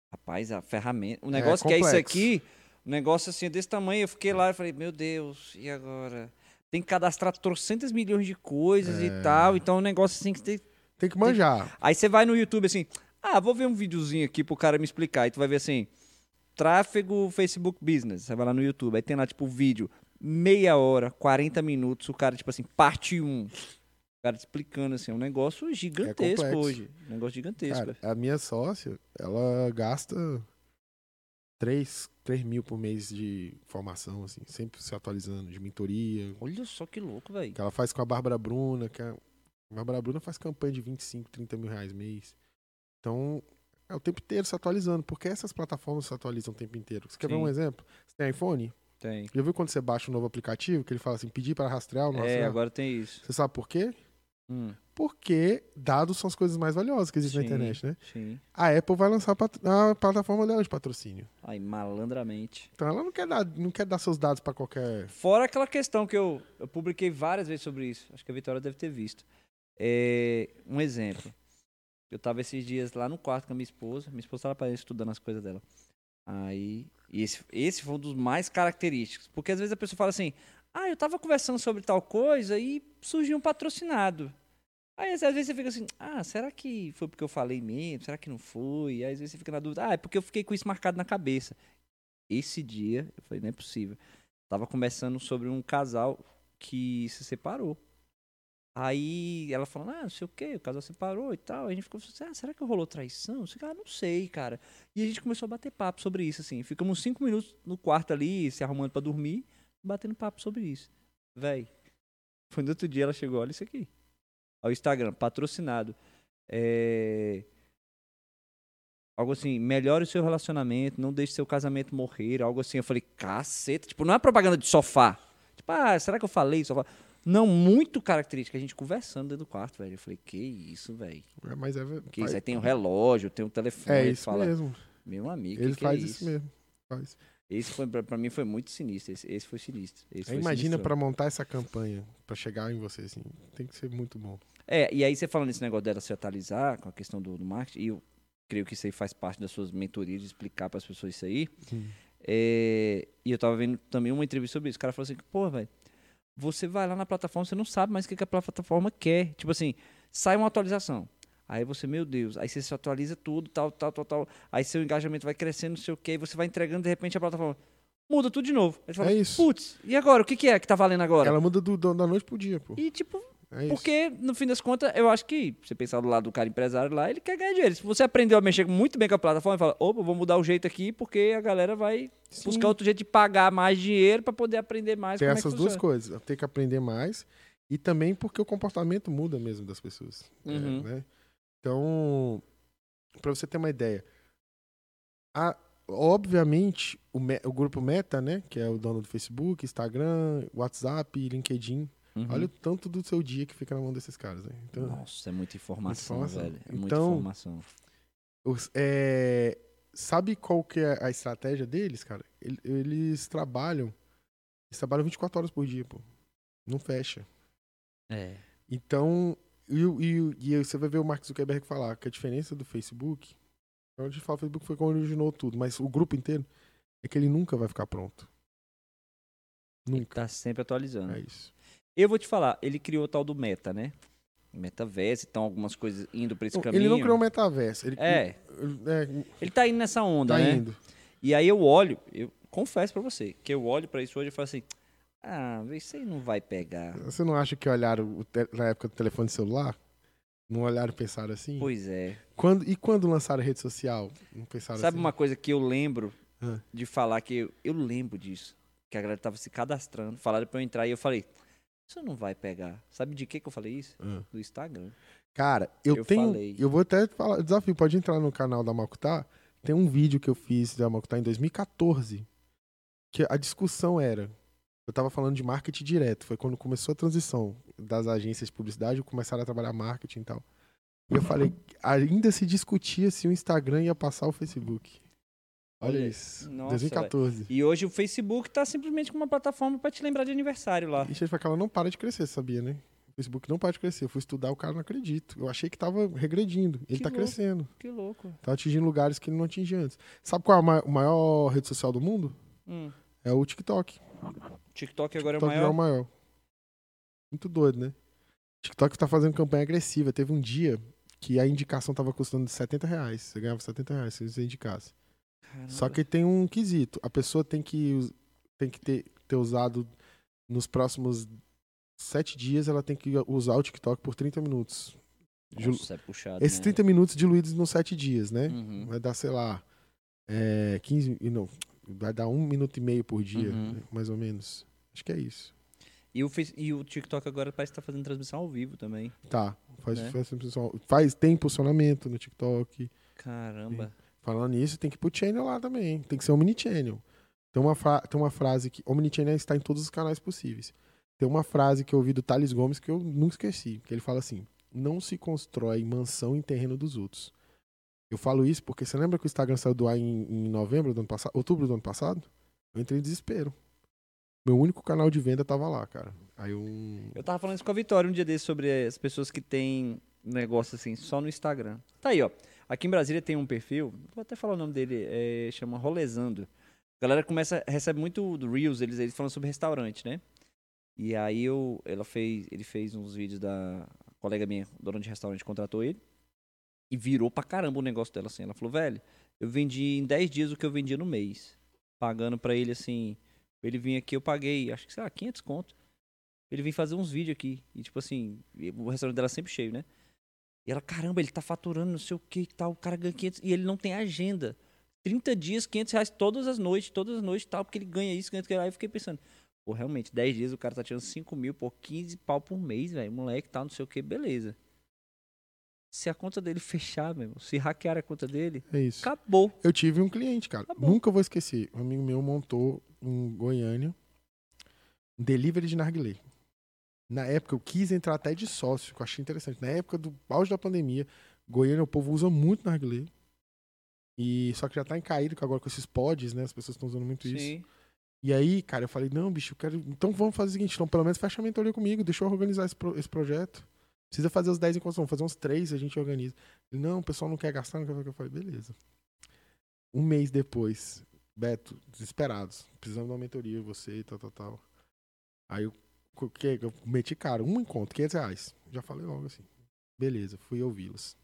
Rapaz, a ferramenta. O negócio que é isso aqui, um negócio assim desse tamanho, eu fiquei lá e falei, meu Deus, e agora? Tem que cadastrar trocentas milhões de coisas É. e tal, então o negócio assim que tem. Tem que manjar. Aí você vai no YouTube assim, ah, vou ver um videozinho aqui pro cara me explicar. E tu vai ver assim, tráfego Facebook Business. Você vai lá no YouTube, aí tem lá tipo vídeo, meia hora, 40 minutos, o cara tipo assim, parte 1. O cara te explicando assim, é um negócio gigantesco complexo. hoje. Um negócio gigantesco. Cara, a minha sócia, ela gasta 3, 3 mil por mês de formação, assim, sempre se atualizando, de mentoria, Olha só que louco, velho. que ela faz com a Bárbara Bruna, que a, a Bárbara Bruna faz campanha de 25, 30 mil reais mês. Então, é o tempo inteiro se atualizando, porque essas plataformas se atualizam o tempo inteiro. Você quer ver Sim. um exemplo? Você tem iPhone? Tem. Já viu quando você baixa um novo aplicativo, que ele fala assim, pedir para rastrear o nosso É, agora tem isso. Você sabe por quê? Hum, Porque dados são as coisas mais valiosas que existem Sim. na internet, né? sim. A Apple vai lançar a plataforma dela de patrocínio. Aí, malandramente. Então ela não quer dar, não quer dar seus dados pra qualquer. Fora aquela questão que eu, eu publiquei várias vezes sobre isso. Acho que a Vitória deve ter visto. É, um exemplo. Eu tava esses dias lá no quarto com a minha esposa. Minha esposa tava estudando as coisas dela. Aí. E esse, esse foi um dos mais característicos. Porque às vezes a pessoa fala assim: Ah, eu tava conversando sobre tal coisa e surgiu um patrocinado. Aí às vezes você fica assim: Ah, será que foi porque eu falei mesmo? Será que não foi? Aí às vezes você fica na dúvida: Ah, é porque eu fiquei com isso marcado na cabeça. Esse dia, eu falei: Não é possível. Tava conversando sobre um casal que se separou. Aí ela falando, ah, não sei o que, o casal separou e tal. Aí a gente ficou assim, ah, será que rolou traição? Eu falei, ah, não sei, cara. E a gente começou a bater papo sobre isso, assim. Ficamos cinco minutos no quarto ali, se arrumando pra dormir, batendo papo sobre isso. Véi, foi no outro dia ela chegou, olha isso aqui. Ao Instagram, patrocinado. É... Algo assim, melhore o seu relacionamento, não deixe seu casamento morrer, algo assim. Eu falei, caceta, tipo, não é propaganda de sofá. Tipo, ah, será que eu falei sofá? Não, muito característica. A gente conversando dentro do quarto, velho. Eu falei, que isso, velho. É, Mas é. Que isso? faz- Aí tem o relógio, tem o telefone. É isso fala, mesmo. meu amigo, Ele que que é faz isso isso mesmo. Faz. Esse foi, pra, pra mim foi muito sinistro. Esse, esse foi sinistro. Esse Aí imagina pra montar essa campanha, pra chegar em você, assim. Tem que ser muito bom. É, e aí você falando esse negócio dela se atualizar com a questão do, do marketing, e eu creio que isso aí faz parte das suas mentorias, de explicar para as pessoas isso aí. É, e eu tava vendo também uma entrevista sobre isso. O cara falou assim, pô, velho, você vai lá na plataforma, você não sabe mais o que, que a plataforma quer. Tipo assim, sai uma atualização. Aí você, meu Deus, aí você se atualiza tudo, tal, tal, tal, tal. Aí seu engajamento vai crescendo, não sei o quê, e você vai entregando, de repente a plataforma muda tudo de novo. Aí fala, É isso. putz, e agora? O que, que é que tá valendo agora? Ela muda do, do- da noite pro dia, pô. E tipo, É porque, no fim das contas, eu acho que, você pensar do lado do cara empresário lá, ele quer ganhar dinheiro. Se você aprendeu a mexer muito bem com a plataforma fala, opa, vou mudar o jeito aqui, porque a galera vai Sim. buscar outro jeito de pagar mais dinheiro para poder aprender mais Tem como essas é duas coisas. Tem que aprender mais. E também porque o comportamento muda mesmo das pessoas. é, Uhum. né? Então, pra você ter uma ideia. a- obviamente, o, me- o grupo Meta, né? Que é o dono do Facebook, Instagram, WhatsApp, LinkedIn. Uhum. Olha o tanto do seu dia que fica na mão desses caras. Né? Então, Nossa, é muita informação, informação. velho. É muita Então, informação. Os- é, sabe qual que é a estratégia deles, cara? Ele- Eles trabalham. Eles trabalham 24 horas por dia, pô. Não fecha. É. Então, e, e, e você vai ver o Mark Zuckerberg falar que a diferença do Facebook. Onde a gente fala o Facebook foi quando originou tudo, mas o grupo inteiro é que ele nunca vai ficar pronto. Ele Nunca. tá sempre atualizando. É isso. Eu vou te falar, ele criou o tal do Meta, né? Metaverse, então algumas coisas indo pra esse Não, caminho. ele não criou o metaverso. Ele, É, ele- é, ele tá indo nessa onda, tá né? indo. E aí eu olho, eu confesso pra você, que eu olho pra isso hoje e falo assim, ah, isso aí não vai pegar. Você não acha que olharam na época do telefone celular? Não olharam e pensaram assim? Pois é. Quando, e quando lançaram a rede social? Não pensaram Sabe assim? uma coisa que eu lembro de falar que eu, eu lembro disso, que a galera tava se cadastrando, falaram pra eu entrar e eu falei, isso não vai pegar. Sabe de que que eu falei isso? Ah. Do Instagram. Cara, eu, Eu tenho. falei. Eu vou até falar. Desafio, pode entrar no canal da Malcutá. Tem um vídeo que eu fiz da Malcutá em 2014. Que a discussão era. Eu tava falando de marketing direto. Foi quando começou a transição das agências de publicidade, começaram a trabalhar marketing e tal. E eu falei, ainda se discutia se o Instagram ia passar o Facebook. Olha, isso. nossa, 2014. E hoje o Facebook tá simplesmente com uma plataforma pra te lembrar de aniversário lá. E gente ela não para de crescer, sabia, né? O Facebook não para de crescer. Eu fui estudar, o cara não acredito. Eu achei que tava regredindo. Ele Que tá louco. crescendo. Que louco. Tá atingindo lugares que ele não atingia antes. Sabe qual é a ma- maior rede social do mundo? Hum. É o TikTok. TikTok agora é o TikTok maior. é o maior. Muito doido, né? TikTok tá fazendo campanha agressiva. Teve um dia que a indicação tava custando 70 reais. Você ganhava 70 reais se você indicasse. Caramba. Só que tem um quesito. A pessoa tem que, tem que ter, ter usado nos próximos sete dias, ela tem que usar o TikTok por 30 minutos. Nossa, é puxado, Esses né? 30 minutos diluídos nos sete dias, né? Uhum. Vai dar, sei lá, é, 15. e Não, vai dar um minuto e meio por dia, Uhum. né? mais ou menos. Acho que é isso. E o, Face- e o TikTok agora parece que tá fazendo transmissão ao vivo também. Tá. Faz, Né? faz, faz- tem impulsionamento no TikTok. Caramba. Falando nisso, tem que ir pro channel lá também. Tem que ser omnichannel. Tem uma, fra- tem uma frase que omnichannel está em todos os canais possíveis. Tem uma frase que eu ouvi do Thales Gomes que eu nunca esqueci, que ele fala assim: "Não se constrói mansão em terreno dos outros". Eu falo isso porque você lembra que o Instagram saiu do ar em, em novembro do ano passado, outubro do ano passado? Eu entrei em desespero. Meu único canal de venda tava lá, cara. Aí um Eu tava falando isso com a Vitória um dia desses sobre as pessoas que têm negócio assim só no Instagram. Tá aí, ó. Aqui em Brasília tem um perfil, vou até falar o nome dele, é, chama Rolezando. A galera começa, recebe muito do Reels, eles, eles falam sobre restaurante, né? E aí eu, ela fez, ele fez uns vídeos da colega minha, dona de restaurante, contratou ele. E virou pra caramba o negócio dela assim. Ela falou, velho, eu vendi em 10 dias o que eu vendia no mês. Pagando pra ele assim. Ele vir aqui, eu paguei, acho que sei lá, 500 conto. Ele vem fazer uns vídeos aqui. E tipo assim, o restaurante dela é sempre cheio, né? E ela, caramba, ele tá faturando não sei o que e tal. O cara ganha 500. E ele não tem agenda. 30 dias, 500 reais todas as noites, todas as noites e tal. Porque ele ganha isso, ganha aquilo. Aí eu fiquei pensando, pô, realmente, 10 dias o cara tá tirando 5 mil, pô, 15 pau por mês, velho. Moleque tal, não sei o que, beleza. Se a conta dele fechar, meu irmão, se hackear a conta dele, é isso. acabou. Eu tive um cliente, cara. Bom. Nunca vou esquecer. Um amigo meu montou em Goiânia um delivery de narguilé. Na época, eu quis entrar até de sócio, que eu achei interessante. Na época do auge da pandemia, Goiânia, o povo usa muito narguilé. E só que já tá em caído que agora com esses pods, né? As pessoas estão usando muito isso. Sim. E aí, cara, eu falei, não, bicho, eu quero. Então vamos fazer o seguinte, então pelo menos fecha a mentoria comigo, deixa eu organizar esse, pro- esse projeto. Precisa fazer os 10 encontros, vamos fazer uns 3 e a gente organiza. Ele, não, o pessoal não quer gastar, não quer fazer. Eu falei, beleza. Um mês depois, Beto, desesperados, precisamos de uma mentoria, você e tal, tal, tal. Aí eu, o que, eu meti cara, um encontro, 500 reais. Já falei logo assim. Beleza, fui ouvi-los.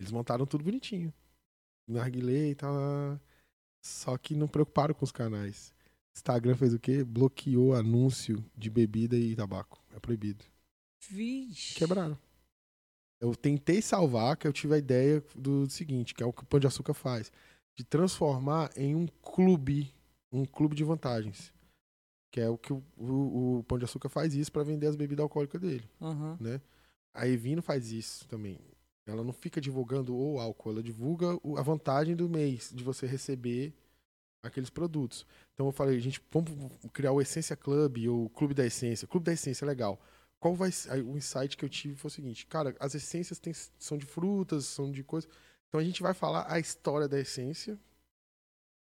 Eles montaram tudo bonitinho. Narguilé e tal. Só que não preocuparam com os canais. Instagram fez o quê? Bloqueou anúncio de bebida e tabaco. É proibido. Vixe. Quebraram. Eu tentei salvar, que eu tive a ideia do seguinte, que é o que o Pão de Açúcar faz. De transformar em um clube. Um clube de vantagens. Que é o que o, o, o Pão de Açúcar faz isso para vender as bebidas alcoólicas dele. Aham. A Evino faz isso também. Ela não fica divulgando o álcool, ela divulga a vantagem do mês de você receber aqueles produtos. Então eu falei, gente, vamos criar o Essência Club ou o Clube da Essência. Clube da Essência é legal. Qual vai? Aí o insight que eu tive foi o seguinte, cara, as essências têm- são de frutas, são de coisas. Então a gente vai falar a história da essência.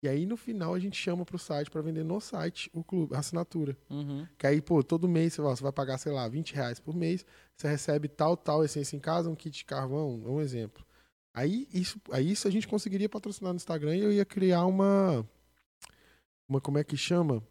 E aí no final a gente chama pro site para vender no site o clube, a assinatura. Uhum. Que aí, pô, todo mês você vai, você vai pagar, sei lá, 20 reais por mês, você recebe tal, tal essência em casa, um kit de carvão, é um exemplo. Aí isso, aí isso a gente conseguiria patrocinar no Instagram e eu ia criar uma. Uma, como é que chama?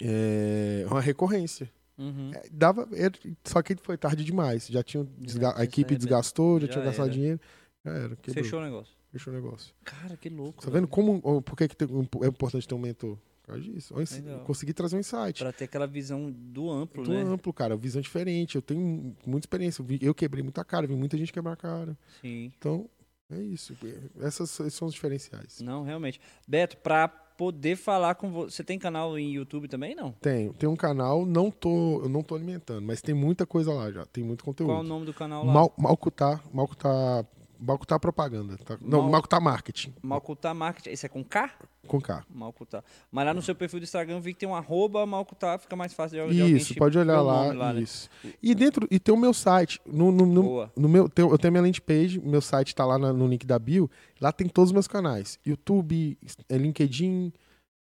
É, uma recorrência. Uhum. É, dava, era- só que foi tarde demais. Já tinha desga- Já a equipe tinha desgastou, já, já tinha gastado dinheiro. Já era. Quebrou, Fechou o negócio. fechou o negócio. Cara, que louco. Tá vendo como. Por que, que é importante ter um mentor? Por causa disso. Legal. Consegui trazer um insight. Pra ter aquela visão do amplo, Muito né? amplo, cara. Visão diferente. Eu tenho muita experiência. Eu, eu quebrei muita cara, vi muita gente quebrar a cara. Sim. Então, é isso. Essas, são os diferenciais. Não, realmente. Beto, pra poder falar com você. Você tem canal em YouTube também, não? Tenho. Tem um canal, não tô, eu não tô alimentando, mas tem muita coisa lá já. Tem muito conteúdo. Qual o nome do canal lá? Mal, Malcutar, Malcutar, Malcutar Propaganda. Tá? Não, Mal- Malcutar Marketing. Malcutar Marketing. Esse é com K? Com K. Malcutar. Mas lá no seu perfil do Instagram eu vi que tem um arroba Malcutar, fica mais fácil de, de alguém Isso, pode ver olhar lá. lá, né? isso. E dentro, e tem o meu site. No, no, no, Boa. no meu, tem- eu tenho minha landing page, meu site tá lá na- no link da bio. Lá tem todos os meus canais: YouTube, é, LinkedIn,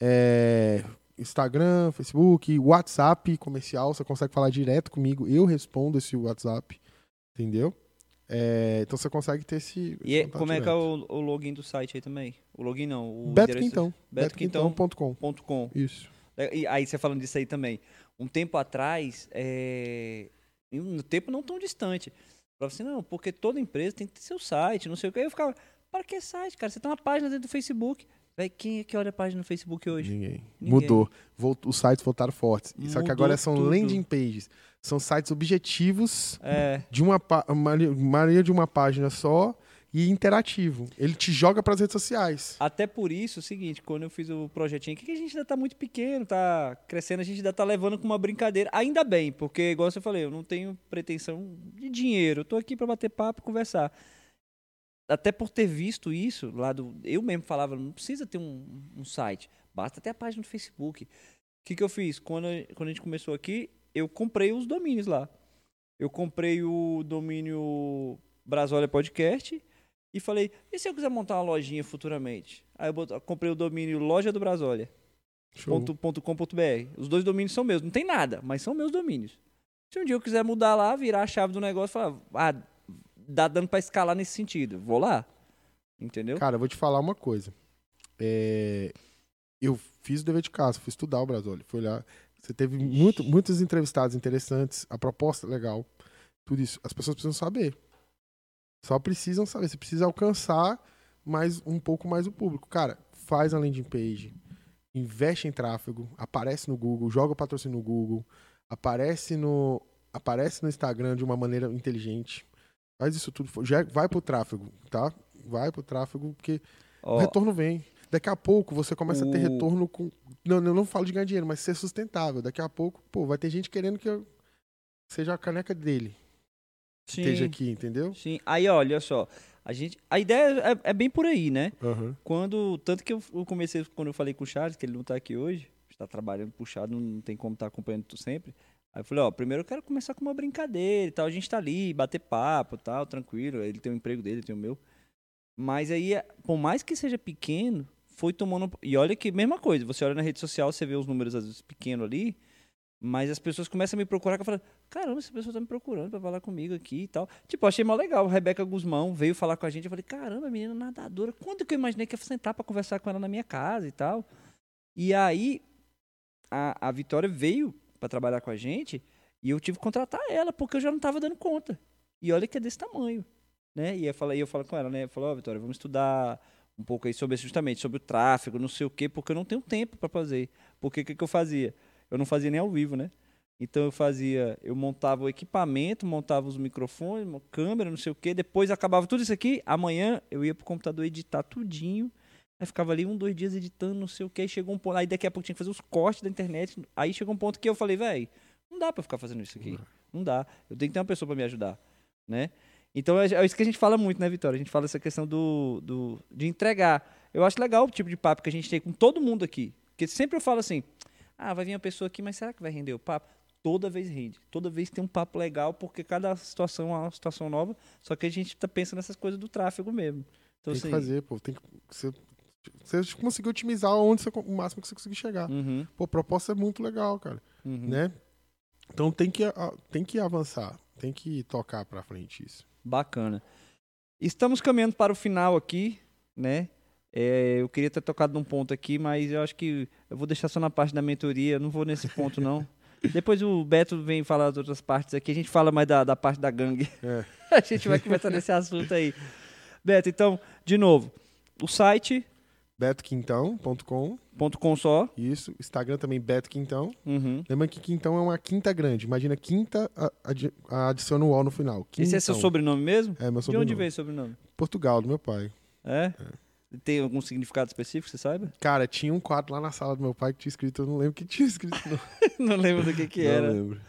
é, Instagram, Facebook, WhatsApp comercial. Você consegue falar direto comigo. Eu respondo esse WhatsApp. Entendeu? É, então você consegue ter esse. E é- como é que é o, o login do site aí também? O login não, o Beto endereço- Quintão. betoquintão.com. BetoQuintão.com. Isso. É, E aí você falando disso aí também. Um tempo atrás, é... um tempo não tão distante, falava assim, não, porque toda empresa tem que ter seu site, não sei o que. Aí eu ficava, para que site, cara? Você tem uma página dentro do Facebook. Véi, quem é que olha a página no Facebook hoje? Ninguém. Ninguém. Mudou. Volt- os sites voltaram fortes. Só que Mudou agora são tudo. landing pages. São sites objetivos É, de uma maioria de uma página só e interativo. Ele te joga para as redes sociais. até por isso, é o seguinte, quando eu fiz o projetinho que a gente ainda tá muito pequeno, tá crescendo, a gente ainda tá levando com uma brincadeira. Ainda bem, porque, igual você falei, eu não tenho pretensão de dinheiro. Eu tô aqui para bater papo e conversar. Até por ter visto isso, lá do. Eu mesmo falava, não precisa ter um, um site, basta ter a página do Facebook. que, que eu fiz? Quando, quando a gente começou aqui, eu comprei os domínios lá. Eu comprei o domínio Brasólia Podcast e falei, e se eu quiser montar uma lojinha futuramente? Aí eu comprei o domínio Loja do Brasólia. Show. ponto- ponto com ponto .br. Os dois domínios são meus. Não tem nada, mas são meus domínios. Se um dia eu quiser mudar lá, virar a chave do negócio e falar, ah, dá dando pra escalar nesse sentido, vou lá. Entendeu? Cara, eu vou te falar uma coisa. É, Eu fiz o dever de casa, fui estudar o Brasólio, fui olhar. Você teve muito, muitos entrevistados interessantes, a proposta legal, tudo isso. As pessoas precisam saber. Só precisam saber. Você precisa alcançar mais um pouco mais o público. Cara, faz a landing page, investe em tráfego, aparece no Google, joga patrocínio no Google, aparece no, aparece no Instagram de uma maneira inteligente. Faz isso tudo. Já vai pro tráfego, tá? Vai pro tráfego, porque Ó, o retorno vem. Daqui a pouco você começa a ter o- retorno com. Não, eu não falo de ganhar dinheiro, mas ser sustentável. Daqui a pouco, pô, vai ter gente querendo que eu seja a caneca dele. sim, Esteja aqui, entendeu? sim. Aí, olha só. A, gente, a ideia é, é bem por aí, né? Aham. Quando, tanto que eu, eu comecei, quando eu falei com o Charles, que ele não tá aqui hoje, está trabalhando puxado, não tem como estar acompanhando tu sempre. Aí eu falei, ó, primeiro eu quero começar com uma brincadeira e tal, a gente tá ali, bater papo tal, tranquilo, ele tem o emprego dele, tenho o meu. Mas aí, por mais que seja pequeno, foi tomando... E olha que, mesma coisa, você olha na rede social, você vê os números às vezes pequenos ali, mas as pessoas começam a me procurar, que eu falo, caramba, essa pessoa tá me procurando pra falar comigo aqui e tal. Tipo, achei mó legal. A Rebeca Guzmão veio falar com a gente. Eu falei, caramba, menina nadadora. Quando que eu imaginei que ia sentar pra conversar com ela na minha casa e tal? E aí, a, a Vitória veio pra trabalhar com a gente e eu tive que contratar ela, porque eu já não tava dando conta. E olha que é desse tamanho, né? E eu falei, eu falo com ela, né? Eu falo, ó, Vitória, vamos estudar um pouco aí sobre justamente sobre o tráfego, não sei o quê, porque eu não tenho tempo pra fazer. Porque o que, que eu fazia? Eu não fazia nem ao vivo, né? Então eu fazia, eu montava o equipamento, montava os microfones, câmera, não sei o quê. Depois acabava tudo isso aqui. Amanhã eu ia pro computador editar tudinho. Aí ficava ali um, dois dias editando, não sei o quê. Aí chegou um ponto. Aí daqui a pouco tinha que fazer os cortes da internet. Aí chegou um ponto que eu falei, velho, não dá pra ficar fazendo isso aqui. Não dá. Eu tenho que ter uma pessoa pra me ajudar, né? Então é é isso que a gente fala muito, né, Vitória? A gente fala essa questão do, do de entregar. Eu acho legal o tipo de papo que a gente tem com todo mundo aqui. Porque sempre eu falo assim: ah, vai vir uma pessoa aqui, mas será que vai render o papo? Toda vez rende. Toda vez tem um papo legal, porque cada situação é uma situação nova. Só que a gente tá pensando nessas coisas do tráfego mesmo. Então, tem que assim, fazer, pô. Tem que. Você, você conseguir otimizar onde você, o máximo que você conseguir chegar. Uhum, Pô, proposta é muito legal, cara. uhum. Né? Então tem que, tem que avançar. Tem que tocar pra frente isso. Bacana. Estamos caminhando para o final aqui, né? É, eu queria ter tocado num ponto aqui, mas eu acho que eu vou deixar só na parte da mentoria, não vou nesse ponto, não. Depois o Beto vem falar das outras partes aqui, a gente fala mais da, da parte da gangue. É. a gente vai começar nesse assunto aí. Beto, então, de novo, o site, betoquintão.com, ponto .com só. isso. Instagram também, Beto Quintão. Uhum. Lembra que Quintão é uma quinta grande. Imagina quinta, adi- adiciona o O no final. Esse é seu Quintão. sobrenome mesmo? É, meu De sobrenome. onde veio esse sobrenome? Portugal, do meu pai. É? Tem algum significado específico, você sabe? Cara, tinha um quadro lá na sala do meu pai que tinha escrito, eu não lembro o que tinha escrito, não. não lembro do que que Não era. lembro.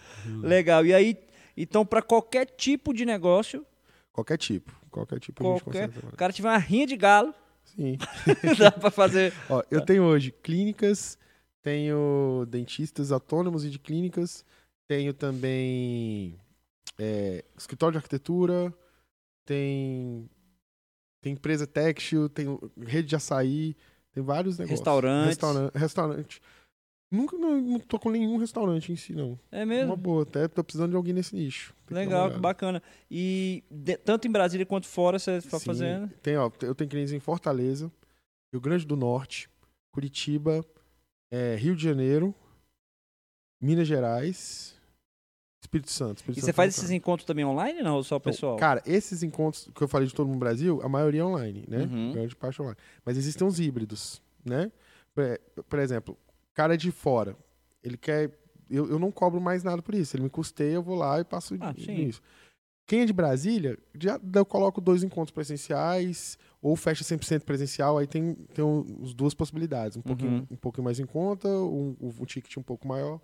Legal. E aí, então, para qualquer tipo de negócio, Qualquer tipo. Qualquer tipo Qualquer- o cara tiver uma rinha de galo, Sim. dá pra fazer. Ó, eu tenho hoje clínicas, tenho dentistas autônomos e de clínicas, tenho também é, escritório de arquitetura, tem, tem empresa textil, tem rede de açaí, tem vários negócios. Restaurantes. Restauran- restaurante. Nunca não, não tô com nenhum restaurante em si, não. É Uma mesmo? boa, até tô precisando de alguém nesse nicho. Tem que uma Legal, olhada. bacana. E de- tanto em Brasília quanto fora você está fazendo? Tem, ó, eu tenho clientes em Fortaleza, Rio Grande do Norte, Curitiba, é, Rio de Janeiro, Minas Gerais, Espírito Santo. Espírito E Santo você faz esses encontros também online, não? Ou só Então, pessoal? Cara, esses encontros que eu falei de todo mundo no Brasil, a maioria é online, né? Uhum. Grande parte é online. Mas existem os híbridos, né? Por exemplo, cara de fora, ele quer. Eu, eu não cobro mais nada por isso. Ele me custeia, eu vou lá e passo Ah, nisso. Quem é de Brasília, já eu coloco dois encontros presenciais ou fecha 100% presencial, aí tem, tem as duas possibilidades. Um, pouquinho, Uhum. um pouquinho mais em conta, um, um ticket um pouco maior,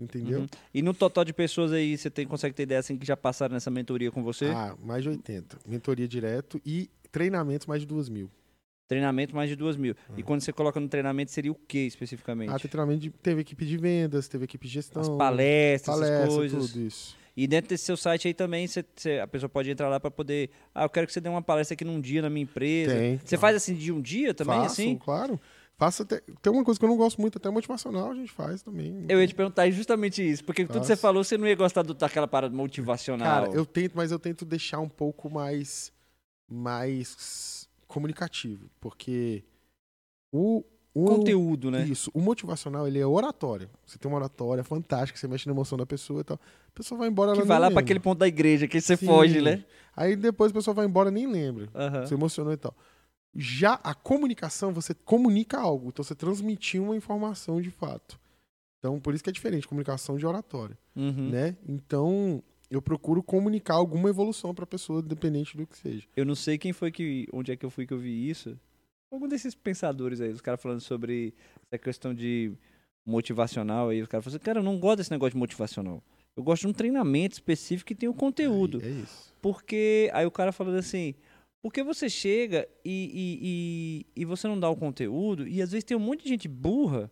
entendeu? Uhum. E no total de pessoas aí, você tem, consegue ter ideia assim que já passaram nessa mentoria com você? Ah, mais de 80. Mentoria direto e treinamentos mais de duas mil. Treinamento mais de duas mil. E quando você coloca no treinamento, seria o que especificamente? Ah, treinamento teve equipe de vendas, teve equipe de gestão. As palestras, palestra, essas coisas. tudo isso. E dentro desse seu site aí também, você, você- a pessoa pode entrar lá para poder. Ah, eu quero que você dê uma palestra aqui num dia na minha empresa. Tem. Você faz assim de um dia também, Faço, assim? claro. Faço até, tem uma coisa que eu não gosto muito, até motivacional a gente faz também. Eu ia te perguntar justamente isso, porque tudo que você Faço. falou, você não ia gostar do, daquela parada motivacional. Cara, eu tento, mas eu tento deixar um pouco mais, mais comunicativo, porque o, o Conteúdo, né? Isso, o motivacional ele é oratório. Você tem uma oratória fantástica, você mexe na emoção da pessoa e tal. A pessoa vai embora Que vai lá lembra. aquele ponto da igreja, que você Sim. foge, né? Aí depois a pessoa vai embora e nem lembra. Aham. Você emocionou e tal. Já a comunicação, você comunica algo. Então você transmitiu uma informação de fato. Então, por isso que é diferente, comunicação de oratório, Uhum. né? Então, eu procuro comunicar alguma evolução pra pessoa, independente do que seja. Eu não sei quem foi que. Onde é que eu fui que eu vi isso. Algum desses pensadores aí, os caras falando sobre essa questão de motivacional aí. Os caras falam assim, cara, eu não gosto desse negócio de motivacional. Eu gosto de um treinamento específico que tem o conteúdo. É isso. Porque. Aí o cara falando assim. Porque você chega e, e, e, e você não dá o conteúdo, e às vezes tem um monte de gente burra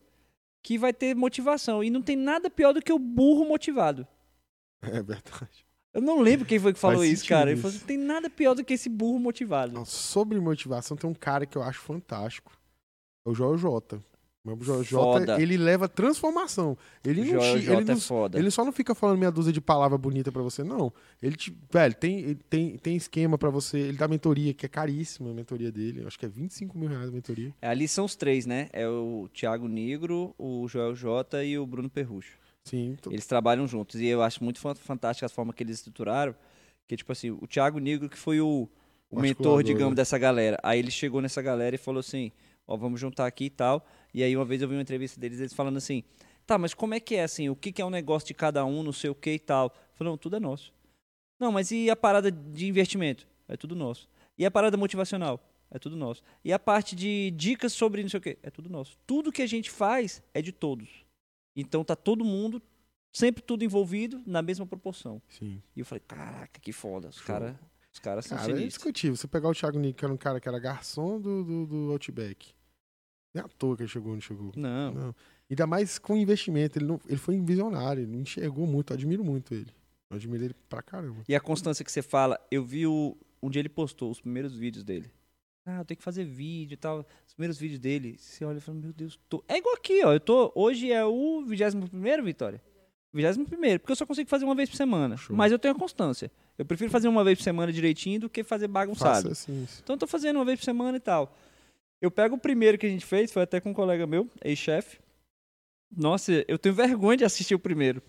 que vai ter motivação. E não tem nada pior do que o burro motivado. É verdade. Eu não lembro quem foi que falou isso, cara. Ele falou assim, tem nada pior do que esse burro motivado. Não, sobre motivação, tem um cara que eu acho fantástico. É o Joel J. O Joel Foda. J, ele leva transformação. Ele não, Joel ele, é não, foda. ele só não fica falando meia dúzia de palavra bonita pra você, não. Ele te, velho, tem, tem, tem esquema pra você. Ele dá mentoria, que é caríssima a mentoria dele. Eu acho que é 25 mil reais a mentoria. Ali são os três, né? É o Thiago Negro, o Joel J e o Bruno Perrucho. Sim. tô- Eles trabalham juntos. E eu acho muito fan- fantástica a forma que eles estruturaram. Que, tipo assim, o Thiago Negro, que foi o, o mentor, digamos, né? dessa galera. Aí ele chegou nessa galera e falou assim: Ó, vamos juntar aqui e tal. E aí uma vez eu vi uma entrevista deles, eles falando assim: Tá, mas como é que é assim? O que, que é um negócio de cada um, não sei o que e tal? Falou, tudo é nosso. Não, mas e a parada de investimento? É tudo nosso. E a parada motivacional? É tudo nosso. E a parte de dicas sobre não sei o quê? É tudo nosso. Tudo que a gente faz é de todos. Então tá todo mundo, sempre tudo envolvido, na mesma proporção. Sim. E eu falei, caraca, que foda. Os caras os caras são Cara, é discutível. Você pegar o Thiago Nick, que era um cara que era garçom do, do, do Outback. Nem à toa que ele chegou onde chegou. Não. Não. Ainda mais com investimento. Ele, não, ele foi visionário, ele enxergou muito. Eu admiro muito ele. Eu admiro ele pra caramba. E a constância que você fala, eu vi o, um dia ele postou os primeiros vídeos dele. Ah, eu tenho que fazer vídeo e tal. Os primeiros vídeos dele, você olha e fala, meu Deus, tô... é igual aqui, ó. Eu tô. Hoje é o 21 Vitória. 21 porque eu só consigo fazer uma vez por semana. Show. Mas eu tenho a constância. Eu prefiro fazer uma vez por semana direitinho do que fazer bagunçado. Assim. Então eu tô fazendo uma vez por semana e tal. Eu pego o primeiro que a gente fez, foi até com um colega meu, ex-chefe. Nossa, eu tenho vergonha de assistir o primeiro.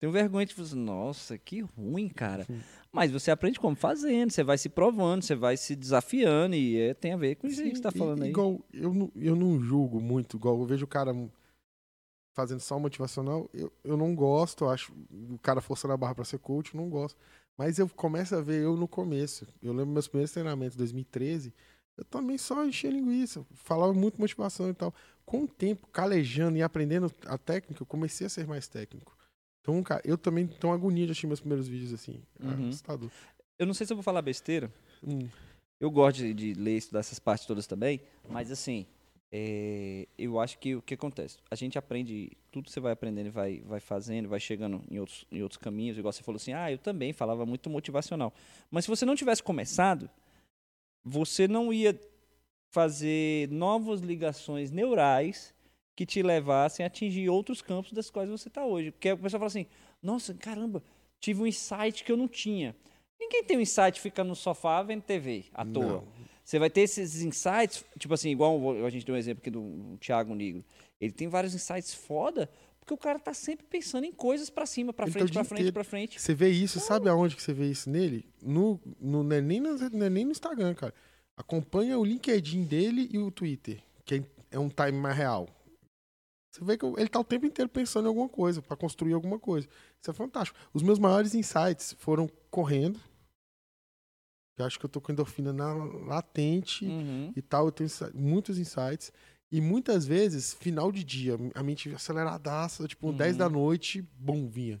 Tenho vergonha de falar, nossa, que ruim, cara. Sim. Mas você aprende como fazendo, você vai se provando, você vai se desafiando e é, tem a ver com isso aí que você tá Sim, falando e- aí. Igual, eu não, eu não julgo muito, igual eu vejo o cara fazendo só motivacional, eu, eu não gosto, eu acho o cara forçando a barra pra ser coach, eu não gosto. Mas eu começo a ver eu no começo. Eu lembro meus primeiros treinamentos, 2013, eu também só enchia linguiça, falava muito motivação e tal. Com o tempo, calejando e aprendendo a técnica, eu comecei a ser mais técnico. Então, cara, eu também tenho agonia de assistir meus primeiros vídeos assim. Uhum. Assustador. Eu não sei se eu vou falar besteira. Hum. Eu gosto de, de ler e estudar essas partes todas também, mas assim, é, eu acho que o que acontece? A gente aprende, tudo que você vai aprendendo e vai, vai fazendo, vai chegando em outros, em outros caminhos, igual você falou assim, ah, eu também falava muito motivacional. Mas se você não tivesse começado, você não ia fazer novas ligações neurais que te levassem a atingir outros campos das quais você está hoje. Porque a pessoa fala assim, nossa, caramba, tive um insight que eu não tinha. Ninguém tem um insight fica no sofá vendo TV à toa. Não. Você vai ter esses insights, tipo assim, igual a gente deu um exemplo aqui do Thiago Negro. Ele tem vários insights foda, porque o cara tá sempre pensando em coisas pra cima, Ele tá frente, o pra dia frente, pra frente. Você vê isso, sabe aonde que você vê isso nele? No, no, não, é nem no, não é nem no Instagram, cara. Acompanha o LinkedIn dele e o Twitter, que é, é um time mais real. Você vê que ele tá o tempo inteiro pensando em alguma coisa, pra construir alguma coisa. Isso é fantástico. Os meus maiores insights foram correndo. Eu acho que eu tô com endorfina na latente Uhum. e tal. Eu tenho muitos insights. E muitas vezes, final de dia, a mente aceleradaça, tipo, Uhum. 10 da noite, bum, vinha.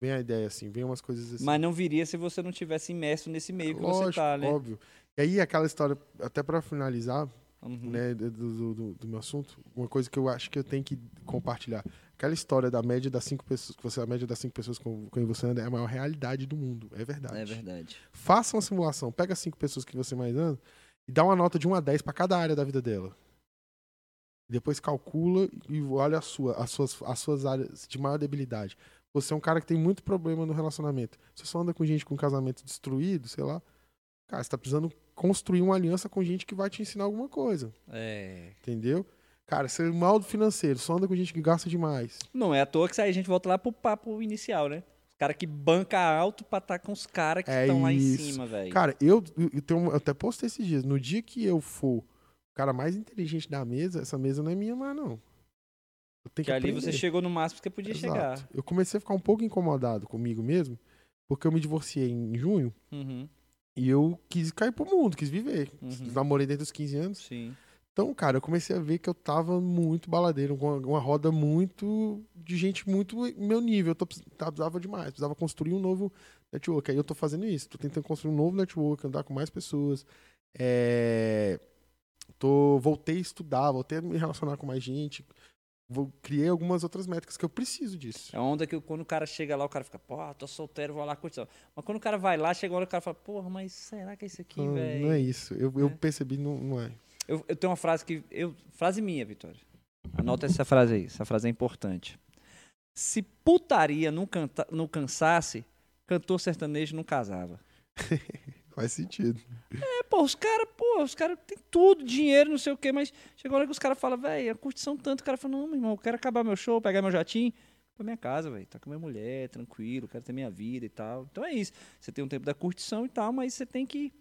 Vem a ideia, assim, vem umas coisas assim. Mas não viria se você não tivesse imerso nesse meio que Lógico, você tá, né? óbvio. E aí, aquela história, até pra finalizar, Uhum. né, do, do, do- meu assunto, uma coisa que eu acho que eu tenho que compartilhar. Aquela história da média das cinco pessoas, que você, a média das cinco pessoas com quem você anda é a maior realidade do mundo. É verdade. É verdade. Faça uma simulação, pega as cinco pessoas que você mais anda e dá uma nota de 1 a 10 para cada área da vida dela. Depois calcula e olha a sua, as, suas, as suas áreas de maior debilidade. Você é um cara que tem muito problema no relacionamento. Você só anda com gente com casamento destruído, sei lá. Cara, você tá precisando construir uma aliança com gente que vai te ensinar alguma coisa. É. Entendeu? Cara, você é mal do financeiro, só anda com gente que gasta demais. Não é à toa que aí a gente volta lá pro papo inicial, né? Os caras que banca alto pra estar com os caras que É estão lá em cima, velho. Cara, eu, eu, tenho, eu até postei esses dias. No dia que eu for o cara mais inteligente da mesa, essa mesa não é minha mais, não. Eu tenho Que ali aprender. você chegou no máximo que você podia Exato. chegar. Eu comecei a ficar um pouco incomodado comigo mesmo, porque eu me divorciei em junho Uhum, e eu quis cair pro mundo, quis viver. Uhum. Namorei desde os 15 anos. sim. Então, cara, eu comecei a ver que eu tava muito baladeiro, com uma, uma roda muito. de gente muito meu nível. Eu tô, tá, precisava demais, precisava construir um novo network. Aí eu tô fazendo isso, tô tentando construir um novo network, andar com mais pessoas. É, tô, voltei a estudar, voltei a me relacionar com mais gente. Vou, criei algumas outras métricas que eu preciso disso. É onda que quando o cara chega lá, o cara fica, pô, tô solteiro, vou lá curtir. Mas quando o cara vai lá, chega uma hora o cara fala, porra, mas será que é isso aqui, velho? não é isso. Eu, eu É. percebi, não, não é. Eu, eu tenho uma frase que. Eu, frase minha, Vitória. Anota essa frase aí. Essa frase é importante. Se putaria não, canta, não cansasse, cantor sertanejo não casava. Faz sentido. É, pô, os caras, pô, os caras têm tudo, dinheiro, não sei o quê, mas chegou a hora que os caras falam, velho, a curtição tanto, o cara fala, não, meu irmão, eu quero acabar meu show, pegar meu jatinho, pra minha casa, velho, tá com minha mulher, tranquilo, quero ter minha vida e tal. Então é isso. Você tem um tempo da curtição e tal, mas você tem que.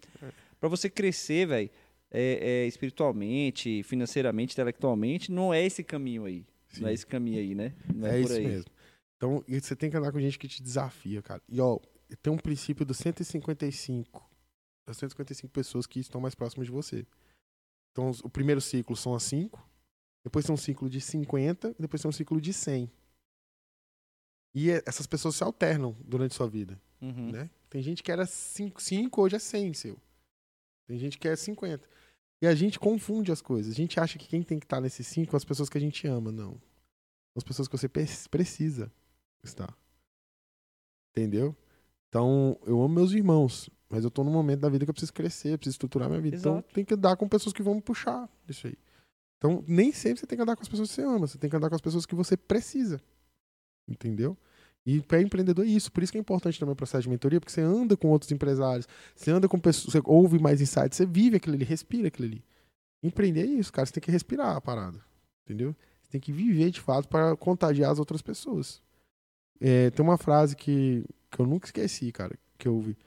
Pra você crescer, velho, é, é, espiritualmente, financeiramente, intelectualmente, não é esse caminho aí. Não é Sim. esse caminho aí, né? Não É, é, isso aí. mesmo. Então, você tem que andar com gente que te desafia, cara. E, ó, tem um princípio dos 155. Das 155 pessoas que estão mais próximas de você. Então, o primeiro ciclo são as 5. Depois tem um ciclo de 50. E depois tem um ciclo de 100. E é- essas pessoas se alternam durante sua vida, Uhum. né? Tem gente que era 5, 5 hoje é 100 seu. Tem gente que é 50. E a gente confunde as coisas. A gente acha que quem tem que estar nesses 5 são as pessoas que a gente ama. Não. São as pessoas que você precisa estar. Entendeu? Então, eu amo meus irmãos, mas eu tô num momento da vida que eu preciso crescer, preciso estruturar minha vida. Então, Exato. tem que andar com pessoas que vão me puxar isso aí. Então, nem sempre você tem que andar com as pessoas que você ama, você tem que andar com as pessoas que você precisa. Entendeu? E para empreendedor é isso. Por isso que é importante também o processo de mentoria, porque você anda com outros empresários, você anda com pessoas, você ouve mais insights, você vive aquilo ali, respira aquilo ali. Empreender é isso, cara. Você tem que respirar a parada. Entendeu? Você tem que viver de fato para contagiar as outras pessoas. É, tem uma frase que, que eu nunca esqueci, cara, que eu ouvi.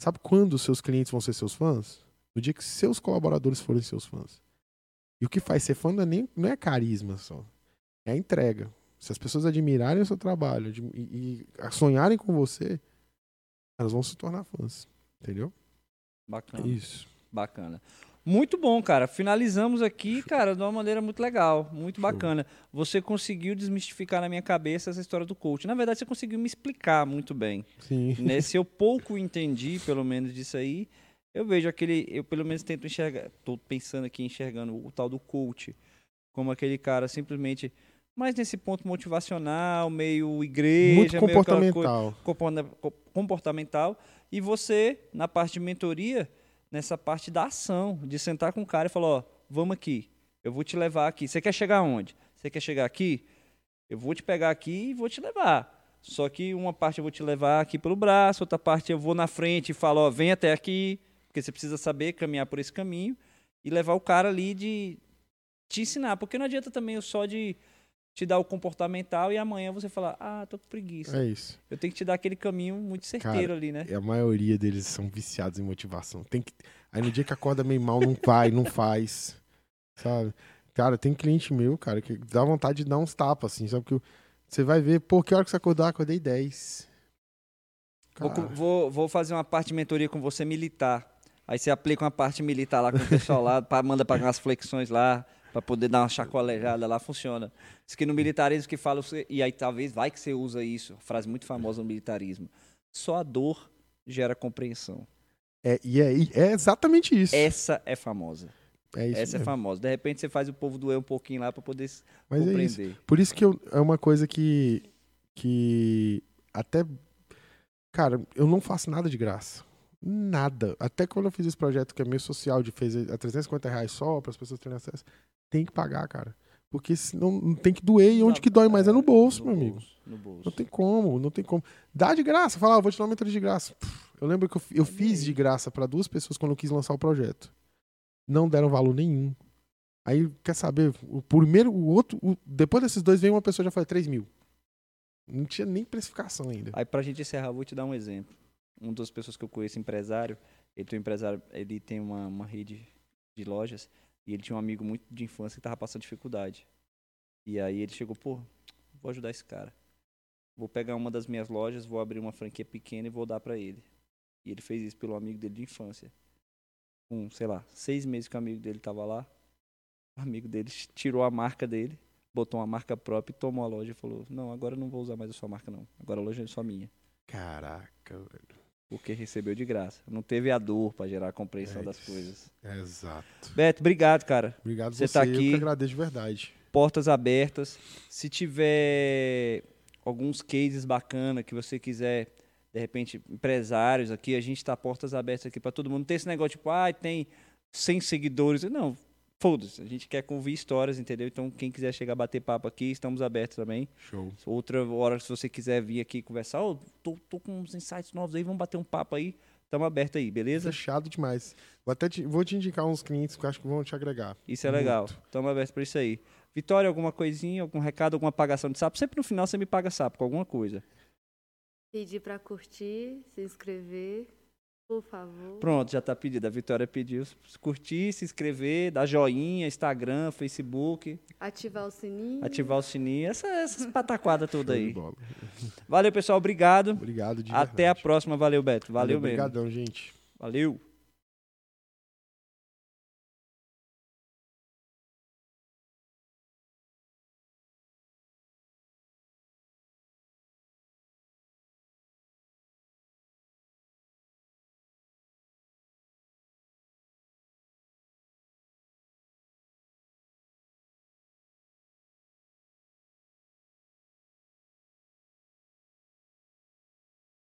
Sabe quando seus clientes vão ser seus fãs? No dia que seus colaboradores forem seus fãs. E o que faz ser fã não é, nem, não é carisma só. É a entrega. Se as pessoas admirarem o seu trabalho e, e sonharem com você, elas vão se tornar fãs. Entendeu? Bacana. É isso. Bacana. Muito bom, cara. Finalizamos aqui, cara, de uma maneira muito legal, muito bacana. Você conseguiu desmistificar na minha cabeça essa história do coach. Na verdade, você conseguiu me explicar muito bem. Sim. né? Se eu pouco entendi, pelo menos, disso aí, eu vejo aquele. Eu pelo menos tento enxergar. Tô pensando aqui, enxergando o tal do coach, como aquele cara simplesmente. Mas nesse ponto motivacional, meio igreja, Muito meio coisa- comportamental. comporta- co- comportamental e você na parte de mentoria nessa parte da ação de sentar com o cara e falar ó vamos aqui eu vou te levar aqui. Você quer chegar aonde? Você quer chegar aqui? Eu vou te pegar aqui e vou te levar. Só que uma parte eu vou te levar aqui pelo braço outra parte eu vou na frente e falo ó vem até aqui porque você precisa saber caminhar por esse caminho e levar o cara ali de te ensinar. Porque não adianta também eu só de te dar o comportamental e amanhã você falar ah tô com preguiça É isso. eu tenho que te dar aquele caminho muito certeiro Cara, ali, né? E a maioria deles são viciados em motivação. Tem que... Aí no dia que acorda meio mal, não vai, não faz. Sabe? Cara, tem cliente meu, cara, que dá vontade de dar uns tapas, assim, sabe? Que você vai ver, pô, que hora que você acordar? Acordei 10. Vou, vou, vou fazer uma parte de mentoria com você militar. Aí você aplica uma parte militar lá com o pessoal lá, pra, manda pagar umas flexões lá, pra poder dar uma chacoalejada lá, funciona. Diz que no militarismo que fala, e aí talvez vai que você usa isso, frase muito famosa no militarismo. Só a dor gera compreensão. É, e é, é exatamente isso. Essa é famosa. É isso Essa é mesmo. famosa. De repente você faz o povo doer um pouquinho lá pra poder Mas é isso. compreender. Por isso que eu- é uma coisa que, que até. Cara, eu não faço nada de graça. Nada. Até quando eu fiz esse projeto que é meio social, de fez a 350 reais só para as pessoas terem acesso, tem que pagar, cara. Porque senão não tem que doer. E onde que dói mais? É no bolso, meu amigo. bolso, No bolso. Não tem como, não tem como. Dá de graça. Fala, ah, vou te dar uma mentoria de graça. Eu lembro que eu, eu fiz de graça para duas pessoas quando eu quis lançar o projeto. Não deram valor nenhum. Aí, quer saber, o primeiro, o outro, o- depois desses dois veio uma pessoa e já foi 3 mil. Não tinha nem precificação ainda. Aí pra gente encerrar, vou te dar um exemplo. Um das pessoas que eu conheço, empresário, ele tem um empresário, ele tem uma, uma rede de lojas e ele tinha um amigo muito de infância que tava passando dificuldade. E aí ele chegou, pô, vou ajudar esse cara. Vou pegar uma das minhas lojas, vou abrir uma franquia pequena e vou dar pra ele. E ele fez isso pelo amigo dele de infância. Com, sei lá, seis meses que o amigo dele tava lá, o amigo dele tirou a marca dele, botou uma marca própria e tomou a loja e falou: Não, agora não vou usar mais a sua marca, não. Agora a loja é só minha. Caraca, velho. Porque recebeu de graça. Não teve a dor pra gerar a compreensão É das coisas. Exato. Beto, obrigado, cara. Obrigado Você você, tá eu aqui. que agradeço de verdade. Portas abertas. Se tiver alguns cases bacana que você quiser, de repente, empresários aqui, a gente tá portas abertas aqui pra todo mundo. Não tem esse negócio tipo, ah, tem 100 seguidores. Não, foda-se. A gente quer ouvir histórias, entendeu? Então, quem quiser chegar a bater papo aqui, estamos abertos também. Show. Outra hora, se você quiser vir aqui conversar, ô, tô, tô com uns insights novos aí, vamos bater um papo aí. Estamos abertos aí, beleza? Fechado demais. Vou até te, vou te indicar uns clientes que eu acho que vão te agregar. Isso é legal. Estamos abertos para isso aí. Vitória, alguma coisinha, algum recado, alguma pagação de sapo? Sempre no final você me paga sapo com alguma coisa. Pedir pra curtir, se inscrever, por favor. Pronto, já tá pedido. A Vitória pediu. Curtir, se inscrever, dar joinha, Instagram, Facebook, Ativar o sininho. ativar o sininho, essa, essas pataquadas todas aí. Valeu, pessoal. Obrigado. Obrigado de Até a verdade. próxima. Valeu, Beto. Valeu, mesmo. Obrigadão, gente. Valeu.